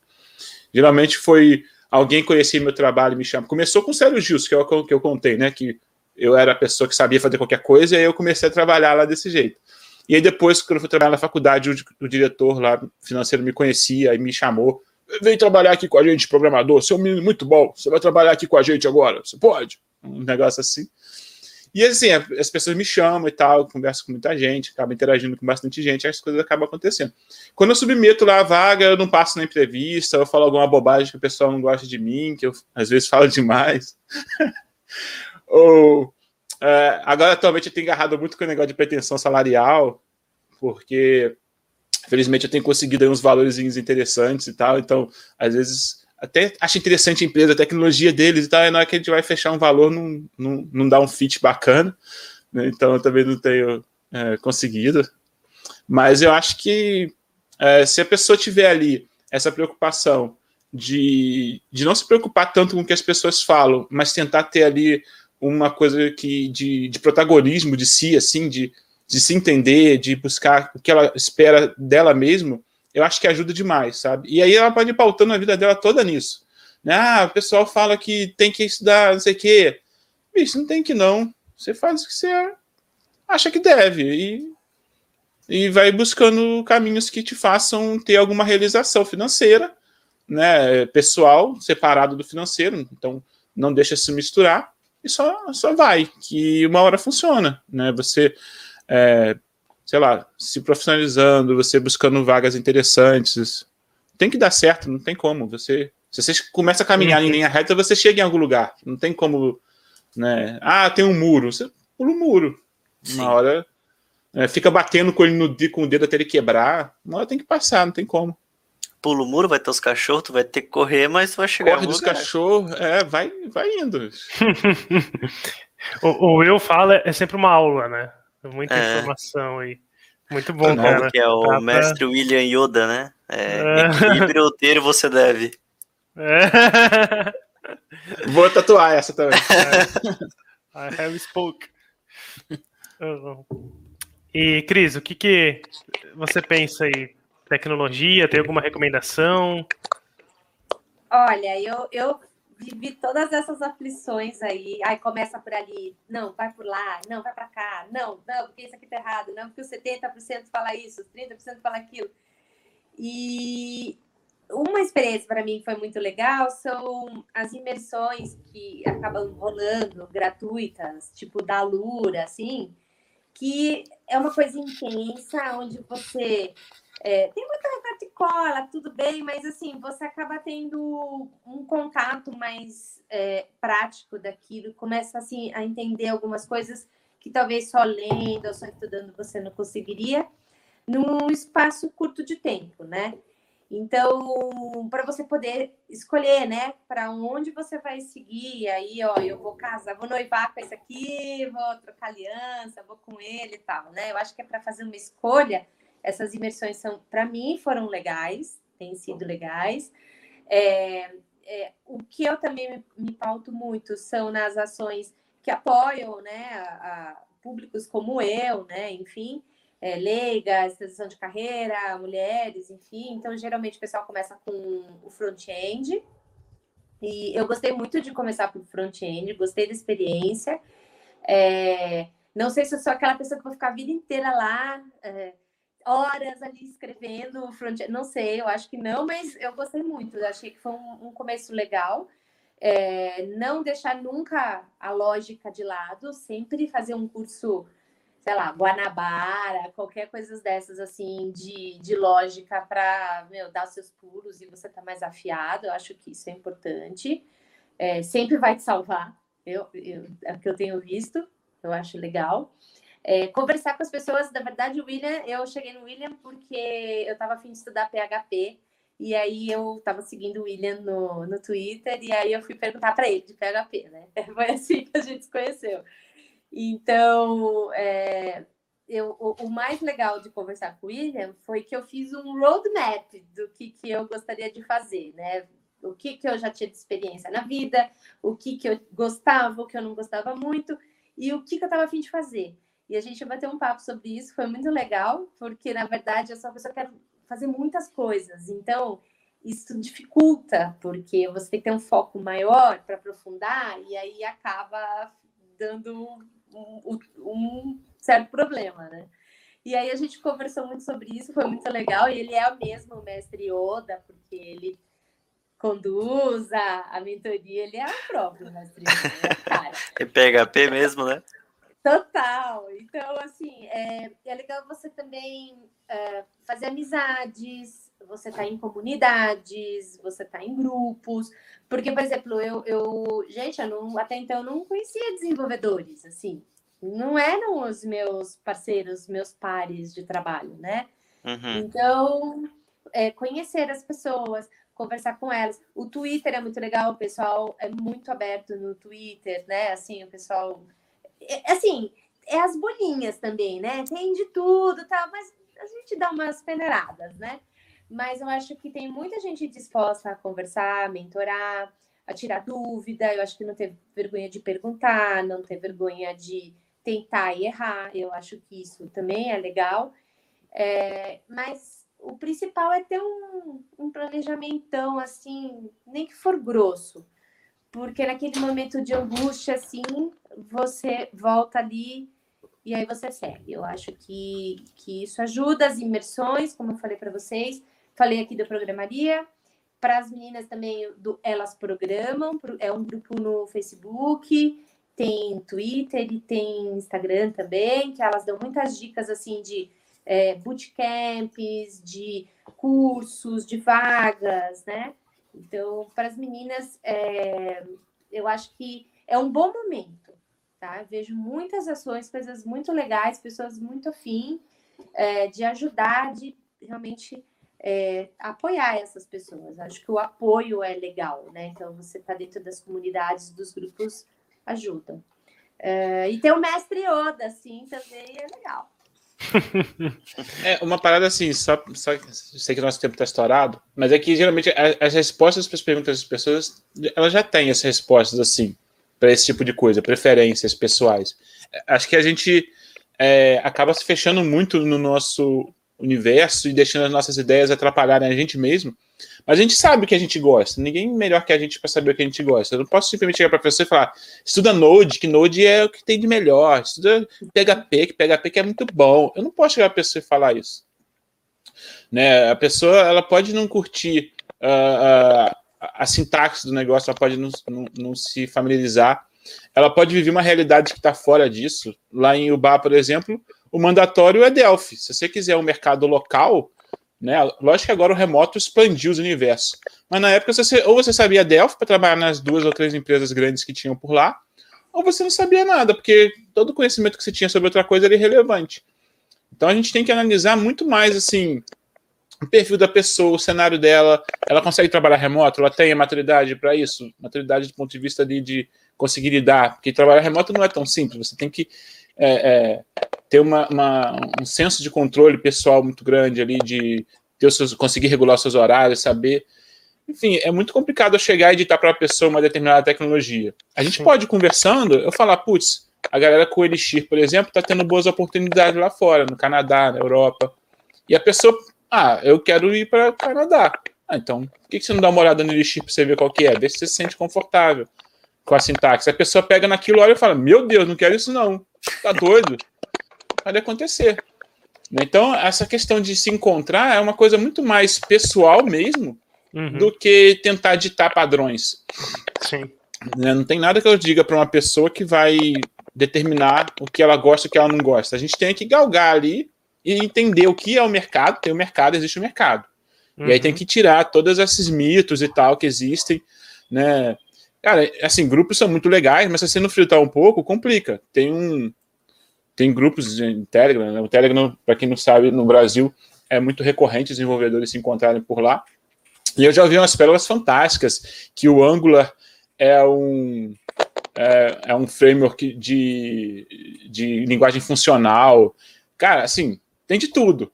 Geralmente foi alguém conhecia meu trabalho e me chama. Começou com o Célio Gils, que eu, que eu contei, né? Que eu era a pessoa que sabia fazer qualquer coisa, e aí eu comecei a trabalhar lá desse jeito. E aí depois, quando eu fui trabalhar na faculdade, o, o diretor lá financeiro me conhecia e me chamou vem trabalhar aqui com a gente, programador, você é um menino muito bom, você vai trabalhar aqui com a gente agora, você pode? Um negócio assim. E assim, as pessoas me chamam e tal, converso com muita gente, acabo interagindo com bastante gente, as coisas acabam acontecendo. Quando eu submeto lá a vaga, eu não passo na entrevista, eu falo alguma bobagem que o pessoal não gosta de mim, que eu às vezes falo demais. Ou é, agora, atualmente, eu tenho agarrado muito com o negócio de pretensão salarial, porque, felizmente, eu tenho conseguido uns valores interessantes e tal. Então, às vezes, até acho interessante a empresa, a tecnologia deles e tal. E na hora que a gente vai fechar um valor, não, não, não dá um fit bacana. Né? Então, eu também não tenho é, conseguido. Mas eu acho que é, se a pessoa tiver ali essa preocupação de, de não se preocupar tanto com o que as pessoas falam, mas tentar ter ali uma coisa que de, de protagonismo de si, assim, de, de se entender, de buscar o que ela espera dela mesma, eu acho que ajuda demais, sabe? E aí ela pode ir pautando a vida dela toda nisso. Né? Ah, o pessoal fala que tem que estudar, não sei o quê. Bicho, não tem que não. Você faz o que você acha que deve. E, e vai buscando caminhos que te façam ter alguma realização financeira, né? Pessoal, separado do financeiro. Então, não deixa se misturar e só, só vai, que uma hora funciona, né? Você, é, sei lá, se profissionalizando, você buscando vagas interessantes, tem que dar certo, não tem como. Você, se você começa a caminhar em linha reta, você chega em algum lugar, não tem como, né? Ah, tem um muro, você pula um muro, uma Sim. hora é, fica batendo com ele no com o dedo até ele quebrar, uma hora tem que passar, não tem como pula o muro, vai ter os cachorros, tu vai ter que correr, mas tu vai chegar Corre dos cachorros, é, vai, vai indo. o, o Will fala, é sempre uma aula, né? Muita é. informação aí. Muito bom, Não, cara. Que é o tá mestre pra... William Yoda, né? É, é. Equilíbrio ter você deve. É. Vou tatuar essa também. É. I have spoke. E, Cris, o que, que você pensa aí? tecnologia? Tem alguma recomendação? Olha, eu, eu vivi todas essas aflições aí. Aí começa por ali, não, vai por lá, não, vai para cá, não, não, porque isso aqui tá errado, não, porque o 70% fala isso, 30% fala aquilo. E uma experiência para mim foi muito legal são as imersões que acabam rolando gratuitas, tipo da Lura, assim, que é uma coisa intensa, onde você é, tem muita recorte e cola, tudo bem, mas assim, você acaba tendo um contato mais é, prático daquilo, começa assim a entender algumas coisas que talvez só lendo ou só estudando você não conseguiria, num espaço curto de tempo, né? Então, para você poder escolher, né, para onde você vai seguir, aí, ó, eu vou casar, vou noivar com esse aqui, vou trocar aliança, vou com ele e tal, né? Eu acho que é para fazer uma escolha essas imersões são, para mim, foram legais, têm sido legais. É, é, o que eu também me, me, pauto muito são nas ações que apoiam, né, a, a públicos como eu, né, enfim, é, leigas, transição de carreira, mulheres, enfim. Então, geralmente o pessoal começa com o front-end. E eu gostei muito de começar por front-end, gostei da experiência. É, não sei se eu sou aquela pessoa que vou ficar a vida inteira lá. É, horas ali escrevendo front não sei, eu acho que não, mas eu gostei muito, eu achei que foi um, um começo legal. É, não deixar nunca a lógica de lado, sempre fazer um curso, sei lá, Guanabara, qualquer coisa dessas assim de, de lógica para dar seus pulos e você tá mais afiado. Eu acho que isso é importante. É, sempre vai te salvar. Eu, eu, é o que eu tenho visto, eu acho legal. É, conversar com as pessoas, na verdade, o William, eu cheguei no William porque eu estava afim de estudar PHP, e aí eu estava seguindo o William no, no Twitter, e aí eu fui perguntar para ele de PHP, né? Foi assim que a gente se conheceu. Então, é, eu, o, o, mais legal de conversar com o William foi que eu fiz um roadmap do que, que eu gostaria de fazer, né? O que, que eu já tinha de experiência na vida, o que, que eu gostava, o que eu não gostava muito, e o que, que eu estava afim de fazer. E a gente vai ter um papo sobre isso, foi muito legal, porque na verdade eu sou uma pessoa que quer fazer muitas coisas. Então, isso dificulta, porque você tem que ter um foco maior para aprofundar, e aí acaba dando um, um, certo problema, né? E aí a gente conversou muito sobre isso, foi muito legal, e ele é o mesmo mestre Oda, porque ele conduz a, a mentoria, ele é o próprio mestre Yoda, né, cara. É PHP mesmo, né? Total. Então, assim, é, é legal você também é, fazer amizades, você está em comunidades, você está em grupos. Porque, por exemplo, eu, eu gente, eu não, até então eu não conhecia desenvolvedores, assim. Não eram os meus parceiros, meus pares de trabalho, né? Uhum. Então, é, conhecer as pessoas, conversar com elas. O Twitter é muito legal, o pessoal é muito aberto no Twitter, né? Assim, o pessoal. É, assim, é as bolinhas também, né? Tem de tudo, tal, mas a gente dá umas peneiradas, né? Mas eu acho que tem muita gente disposta a conversar, mentorar, a tirar dúvida. Eu acho que não ter vergonha de perguntar, não ter vergonha de tentar e errar. Eu acho que isso também é legal. É, mas o principal é ter um, um assim, nem que for grosso. Porque naquele momento de angústia, assim, você volta ali e aí você segue. Eu acho que, que isso ajuda as imersões, como eu falei para vocês. Falei aqui do Programaria. Para as meninas também, do Elas Programam, é um grupo no Facebook, tem Twitter e tem Instagram também, que elas dão muitas dicas assim de é, bootcamps, de cursos, de vagas, né? Então, para as meninas, é, eu acho que é um bom momento tá? Eu vejo muitas ações, coisas muito legais, pessoas muito afim é, de ajudar, de realmente é, apoiar essas pessoas. Acho que o apoio é legal, né? Então, você está dentro das comunidades, dos grupos, ajudam. É, e ter o mestre Yoda, assim, também é legal. É uma parada assim, só, só sei que o nosso tempo está estourado, mas é que geralmente as respostas para as perguntas das pessoas, elas já têm as respostas assim para esse tipo de coisa, preferências pessoais. Acho que a gente é, acaba se fechando muito no nosso universo e deixando as nossas ideias atrapalharem a gente mesmo. Mas a gente sabe que a gente gosta. Ninguém melhor que a gente para saber o que a gente gosta. Eu não posso simplesmente chegar para a pessoa e falar: estuda Node, que Node é o que tem de melhor. Estuda PHP, que PHP que é muito bom. Eu não posso chegar para a pessoa e falar isso. Né? A pessoa ela pode não curtir uh, uh, a sintaxe do negócio, ela pode não, não, não se familiarizar. Ela pode viver uma realidade que está fora disso. Lá em Uba, por exemplo, o mandatório é Delphi. Se você quiser um mercado local, né, lógico que agora o remoto expandiu os universos. Mas na época, você, ou você sabia Delphi para trabalhar nas duas ou três empresas grandes que tinham por lá, ou você não sabia nada, porque todo o conhecimento que você tinha sobre outra coisa era irrelevante. Então a gente tem que analisar muito mais assim o perfil da pessoa, o cenário dela, ela consegue trabalhar remoto, ela tem a maturidade para isso, maturidade do ponto de vista de, de, conseguir lidar, porque trabalhar remoto não é tão simples, você tem que é, é, ter uma, uma, um senso de controle pessoal muito grande ali, de ter seus, conseguir regular seus horários, saber. Enfim, é muito complicado eu chegar e editar para a pessoa uma determinada tecnologia. A gente Sim. pode, conversando, eu falar, putz, a galera com o Elixir, por exemplo, está tendo boas oportunidades lá fora, no Canadá, na Europa. E a pessoa ah, eu quero ir para o Canadá. Ah, então, por que, você não dá uma olhada no Elixir para você ver qual que é? Ver se você se sente confortável com a sintaxe. A pessoa pega naquilo, olha e fala: Meu Deus, não quero isso não. Tá doido? Pode acontecer. Então, essa questão de se encontrar é uma coisa muito mais pessoal mesmo uhum. do que tentar ditar padrões. Sim. Né, não tem nada que eu diga para uma pessoa que vai determinar o que ela gosta e o que ela não gosta. A gente tem que galgar ali e entender o que é o mercado. Tem o mercado, existe o mercado. Uhum. E aí tem uhum. que tirar todos esses mitos e tal que existem, né? Cara, assim, grupos são muito legais, mas se você não filtrar um pouco, complica. Tem um tem grupos em Telegram, né? O Telegram, para quem não sabe, no Brasil é muito recorrente os desenvolvedores se encontrarem por lá. E eu já ouvi umas pérolas fantásticas, que o Angular é um é, é um framework de, de linguagem funcional. Cara, assim, tem de tudo.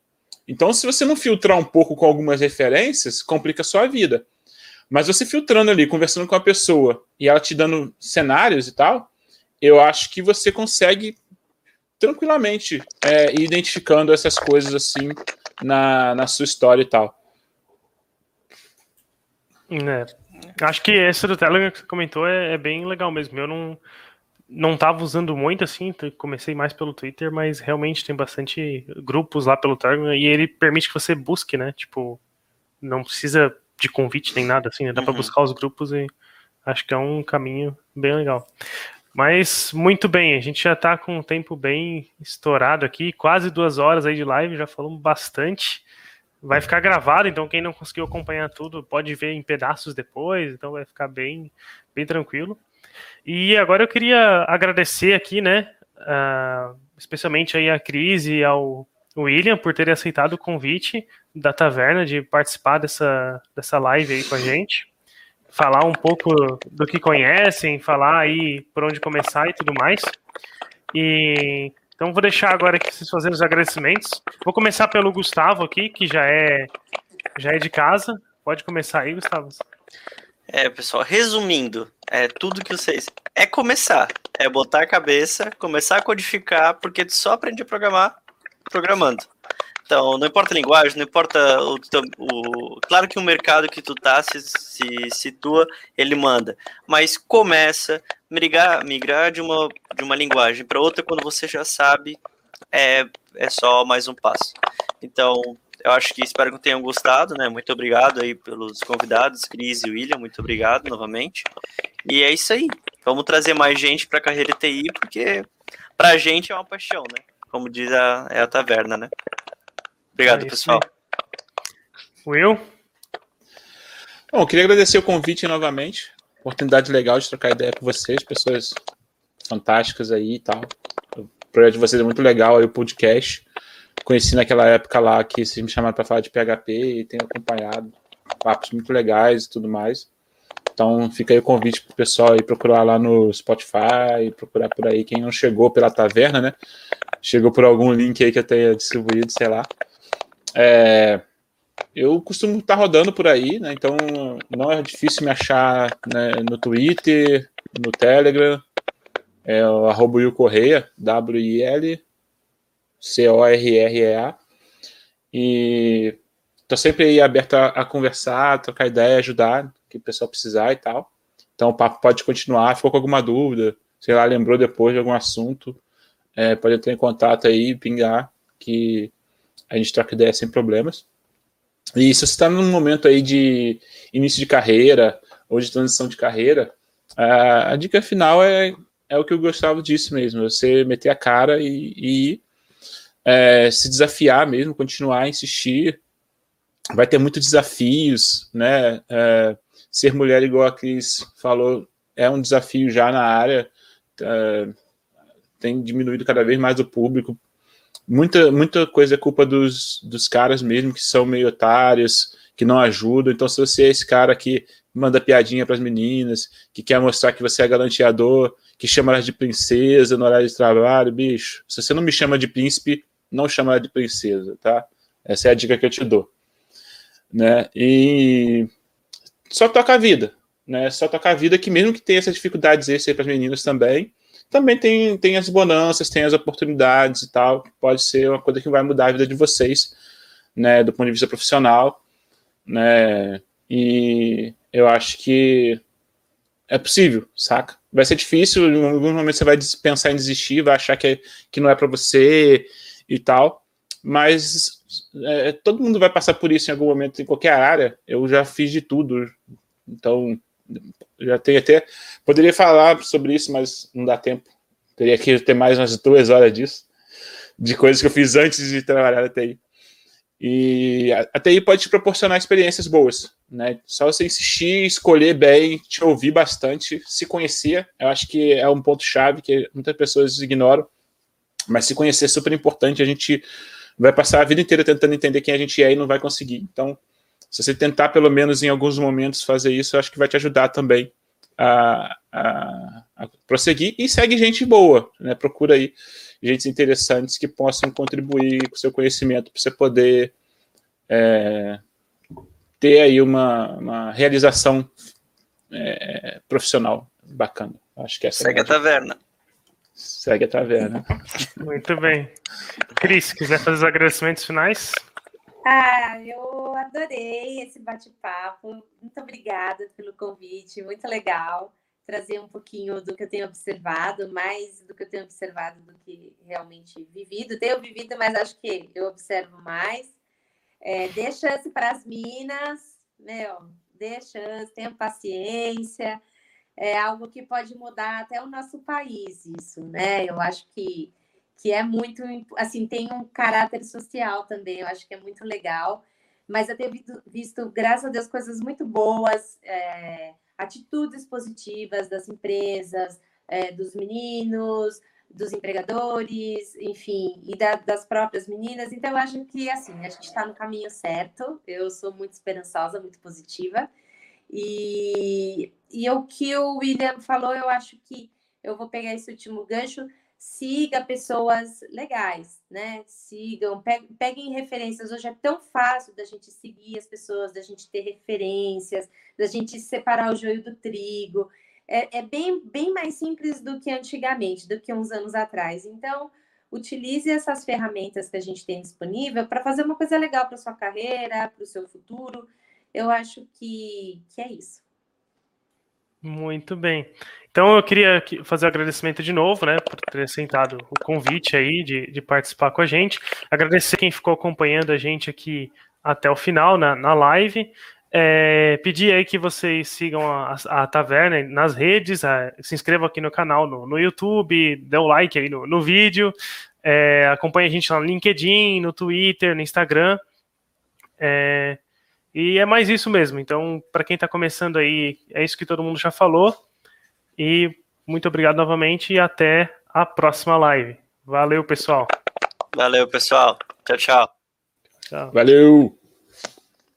Então, se você não filtrar um pouco com algumas referências, complica a sua vida. Mas você filtrando ali, conversando com a pessoa e ela te dando cenários e tal, eu acho que você consegue tranquilamente é, ir identificando essas coisas assim na, na sua história e tal. É. Acho que esse do Telegram que você comentou é, é bem legal mesmo. Eu não, não estava usando muito assim, comecei mais pelo Twitter, mas realmente tem bastante grupos lá pelo Telegram e ele permite que você busque, né? Tipo, não precisa de convite nem nada assim, né? Dá uhum. para buscar os grupos e acho que é um caminho bem legal. Mas muito bem, a gente já está com o tempo bem estourado aqui, quase duas horas aí de live, já falamos bastante. vai ficar gravado, então quem não conseguiu acompanhar tudo pode ver em pedaços depois, então vai ficar bem, bem tranquilo. E agora eu queria agradecer aqui, né, uh, especialmente aí a Cris e ao William por terem aceitado o convite da taverna de participar dessa, dessa live aí com a gente. Falar um pouco do que conhecem, falar aí por onde começar e tudo mais. E então vou deixar agora aqui vocês fazerem os agradecimentos. Vou começar pelo Gustavo aqui, que já é já é de casa. Pode começar aí, Gustavo. É, pessoal, resumindo, é tudo que vocês. É começar. É botar a cabeça, começar a codificar, porque tu só aprende a programar programando. Então, não importa a linguagem, não importa o, o, Claro que o mercado que tu tá se, se situa, ele manda. Mas começa, migrar, migrar de, uma, de uma linguagem para outra quando você já sabe, é, é só mais um passo. Então, eu acho que espero que tenham gostado, né? Muito obrigado aí pelos convidados, Cris e William, muito obrigado novamente. E é isso aí. Vamos trazer mais gente para a carreira TI, porque para a gente é uma paixão, né? Como diz a, é a taverna, né? Obrigado, é pessoal. Will? Bom, queria agradecer o convite novamente. Oportunidade legal de trocar ideia com vocês, pessoas fantásticas aí e tal. O projeto de vocês é muito legal aí, o podcast conheci naquela época lá que vocês me chamaram para falar de PHP e tenho acompanhado papos muito legais e tudo mais. Então fica aí o convite para o pessoal aí procurar lá no Spotify, procurar por aí quem não chegou pela taverna, né? Chegou por algum link aí que eu tenha distribuído, sei lá. É, eu costumo estar tá rodando por aí, né? Então não é difícil me achar né, no Twitter, no Telegram, é o arroba Will Correia, W-I-L C-O-R-R-E-A. E tô sempre aí aberto a, a, conversar, a trocar ideia, ajudar, que o pessoal precisar e tal. Então o papo pode continuar, ficou com alguma dúvida, sei lá, lembrou depois de algum assunto, é, pode entrar em contato aí, pingar, que a gente troca ideia sem problemas. E se você está num momento aí de início de carreira ou de transição de carreira, a, a dica final é, é o que eu gostava disso mesmo, você meter a cara e, e é, se desafiar mesmo, continuar insistir. Vai ter muitos desafios, né? É, ser mulher, igual a Cris falou, é um desafio já na área. É, tem diminuído cada vez mais o público. Muita, muita coisa é culpa dos, dos caras mesmo, que são meio otários, que não ajudam. Então, se você é esse cara que manda piadinha para as meninas, que quer mostrar que você é garantiador, que chama elas de princesa no horário de trabalho, bicho, se você não me chama de príncipe, não chama ela de princesa, tá? Essa é a dica que eu te dou. Né? E só toca a vida, né? Só toca a vida que mesmo que tenha essas dificuldades aí para as meninas também, também tem, tem as bonanças, tem as oportunidades e tal, pode ser uma coisa que vai mudar a vida de vocês, né, do ponto de vista profissional, né? E eu acho que é possível, saca? Vai ser difícil, em algum momento você vai pensar em desistir, vai achar que, é, que não é para você, e tal, mas é, todo mundo vai passar por isso em algum momento, em qualquer área. Eu já fiz de tudo, então já tenho até. Poderia falar sobre isso, mas não dá tempo. Teria que ter mais umas duas horas disso, de coisas que eu fiz antes de trabalhar na TI. E a TI pode te proporcionar experiências boas, né? Só você insistir, escolher bem, te ouvir bastante, se conhecer. Eu acho que é um ponto chave que muitas pessoas ignoram. Mas se conhecer é super importante, a gente vai passar a vida inteira tentando entender quem a gente é e não vai conseguir. Então, se você tentar, pelo menos em alguns momentos, fazer isso, eu acho que vai te ajudar também a, a, a prosseguir. E segue gente boa, né? Procura aí gente interessantes que possam contribuir com o seu conhecimento para você poder é, ter aí uma, uma realização é, profissional bacana. Acho que essa Segue é a taverna. Segue a taverna. Muito bem. Cris, quiser fazer os agradecimentos finais? Ah, eu adorei esse bate-papo. Muito obrigada pelo convite, muito legal trazer um pouquinho do que eu tenho observado, mais do que eu tenho observado do que realmente vivido. Tenho vivido, mas acho que eu observo mais. É, dê chance para as minas, meu, dê chance, tenha paciência é algo que pode mudar até o nosso país, isso, né? Eu acho que, que é muito, assim, tem um caráter social também, eu acho que é muito legal. Mas eu tenho visto, graças a Deus, coisas muito boas, é, atitudes positivas das empresas, é, dos meninos, dos empregadores, enfim, e da, das próprias meninas. Então, eu acho que, assim, a gente está no caminho certo. Eu sou muito esperançosa, muito positiva. E, e o que o William falou, eu acho que eu vou pegar esse último gancho. Siga pessoas legais, né? Sigam, peguem referências. Hoje é tão fácil da gente seguir as pessoas, da gente ter referências, da gente separar o joio do trigo. É, é bem, bem mais simples do que antigamente, do que uns anos atrás. Então, utilize essas ferramentas que a gente tem disponível para fazer uma coisa legal para sua carreira, para o seu futuro. Eu acho que, que é isso. Muito bem. Então eu queria fazer o agradecimento de novo, né, por ter aceitado o convite aí de, de participar com a gente. Agradecer quem ficou acompanhando a gente aqui até o final na, na live. É, pedir aí que vocês sigam a, a Taverna nas redes, a, se inscrevam aqui no canal no, no YouTube, dê o um like aí no, no vídeo, é, acompanhe a gente lá no LinkedIn, no Twitter, no Instagram. É, e é mais isso mesmo. Então, para quem está começando aí, é isso que todo mundo já falou. E muito obrigado novamente e até a próxima live. Valeu, pessoal. Valeu, pessoal. Tchau, tchau. tchau. Valeu.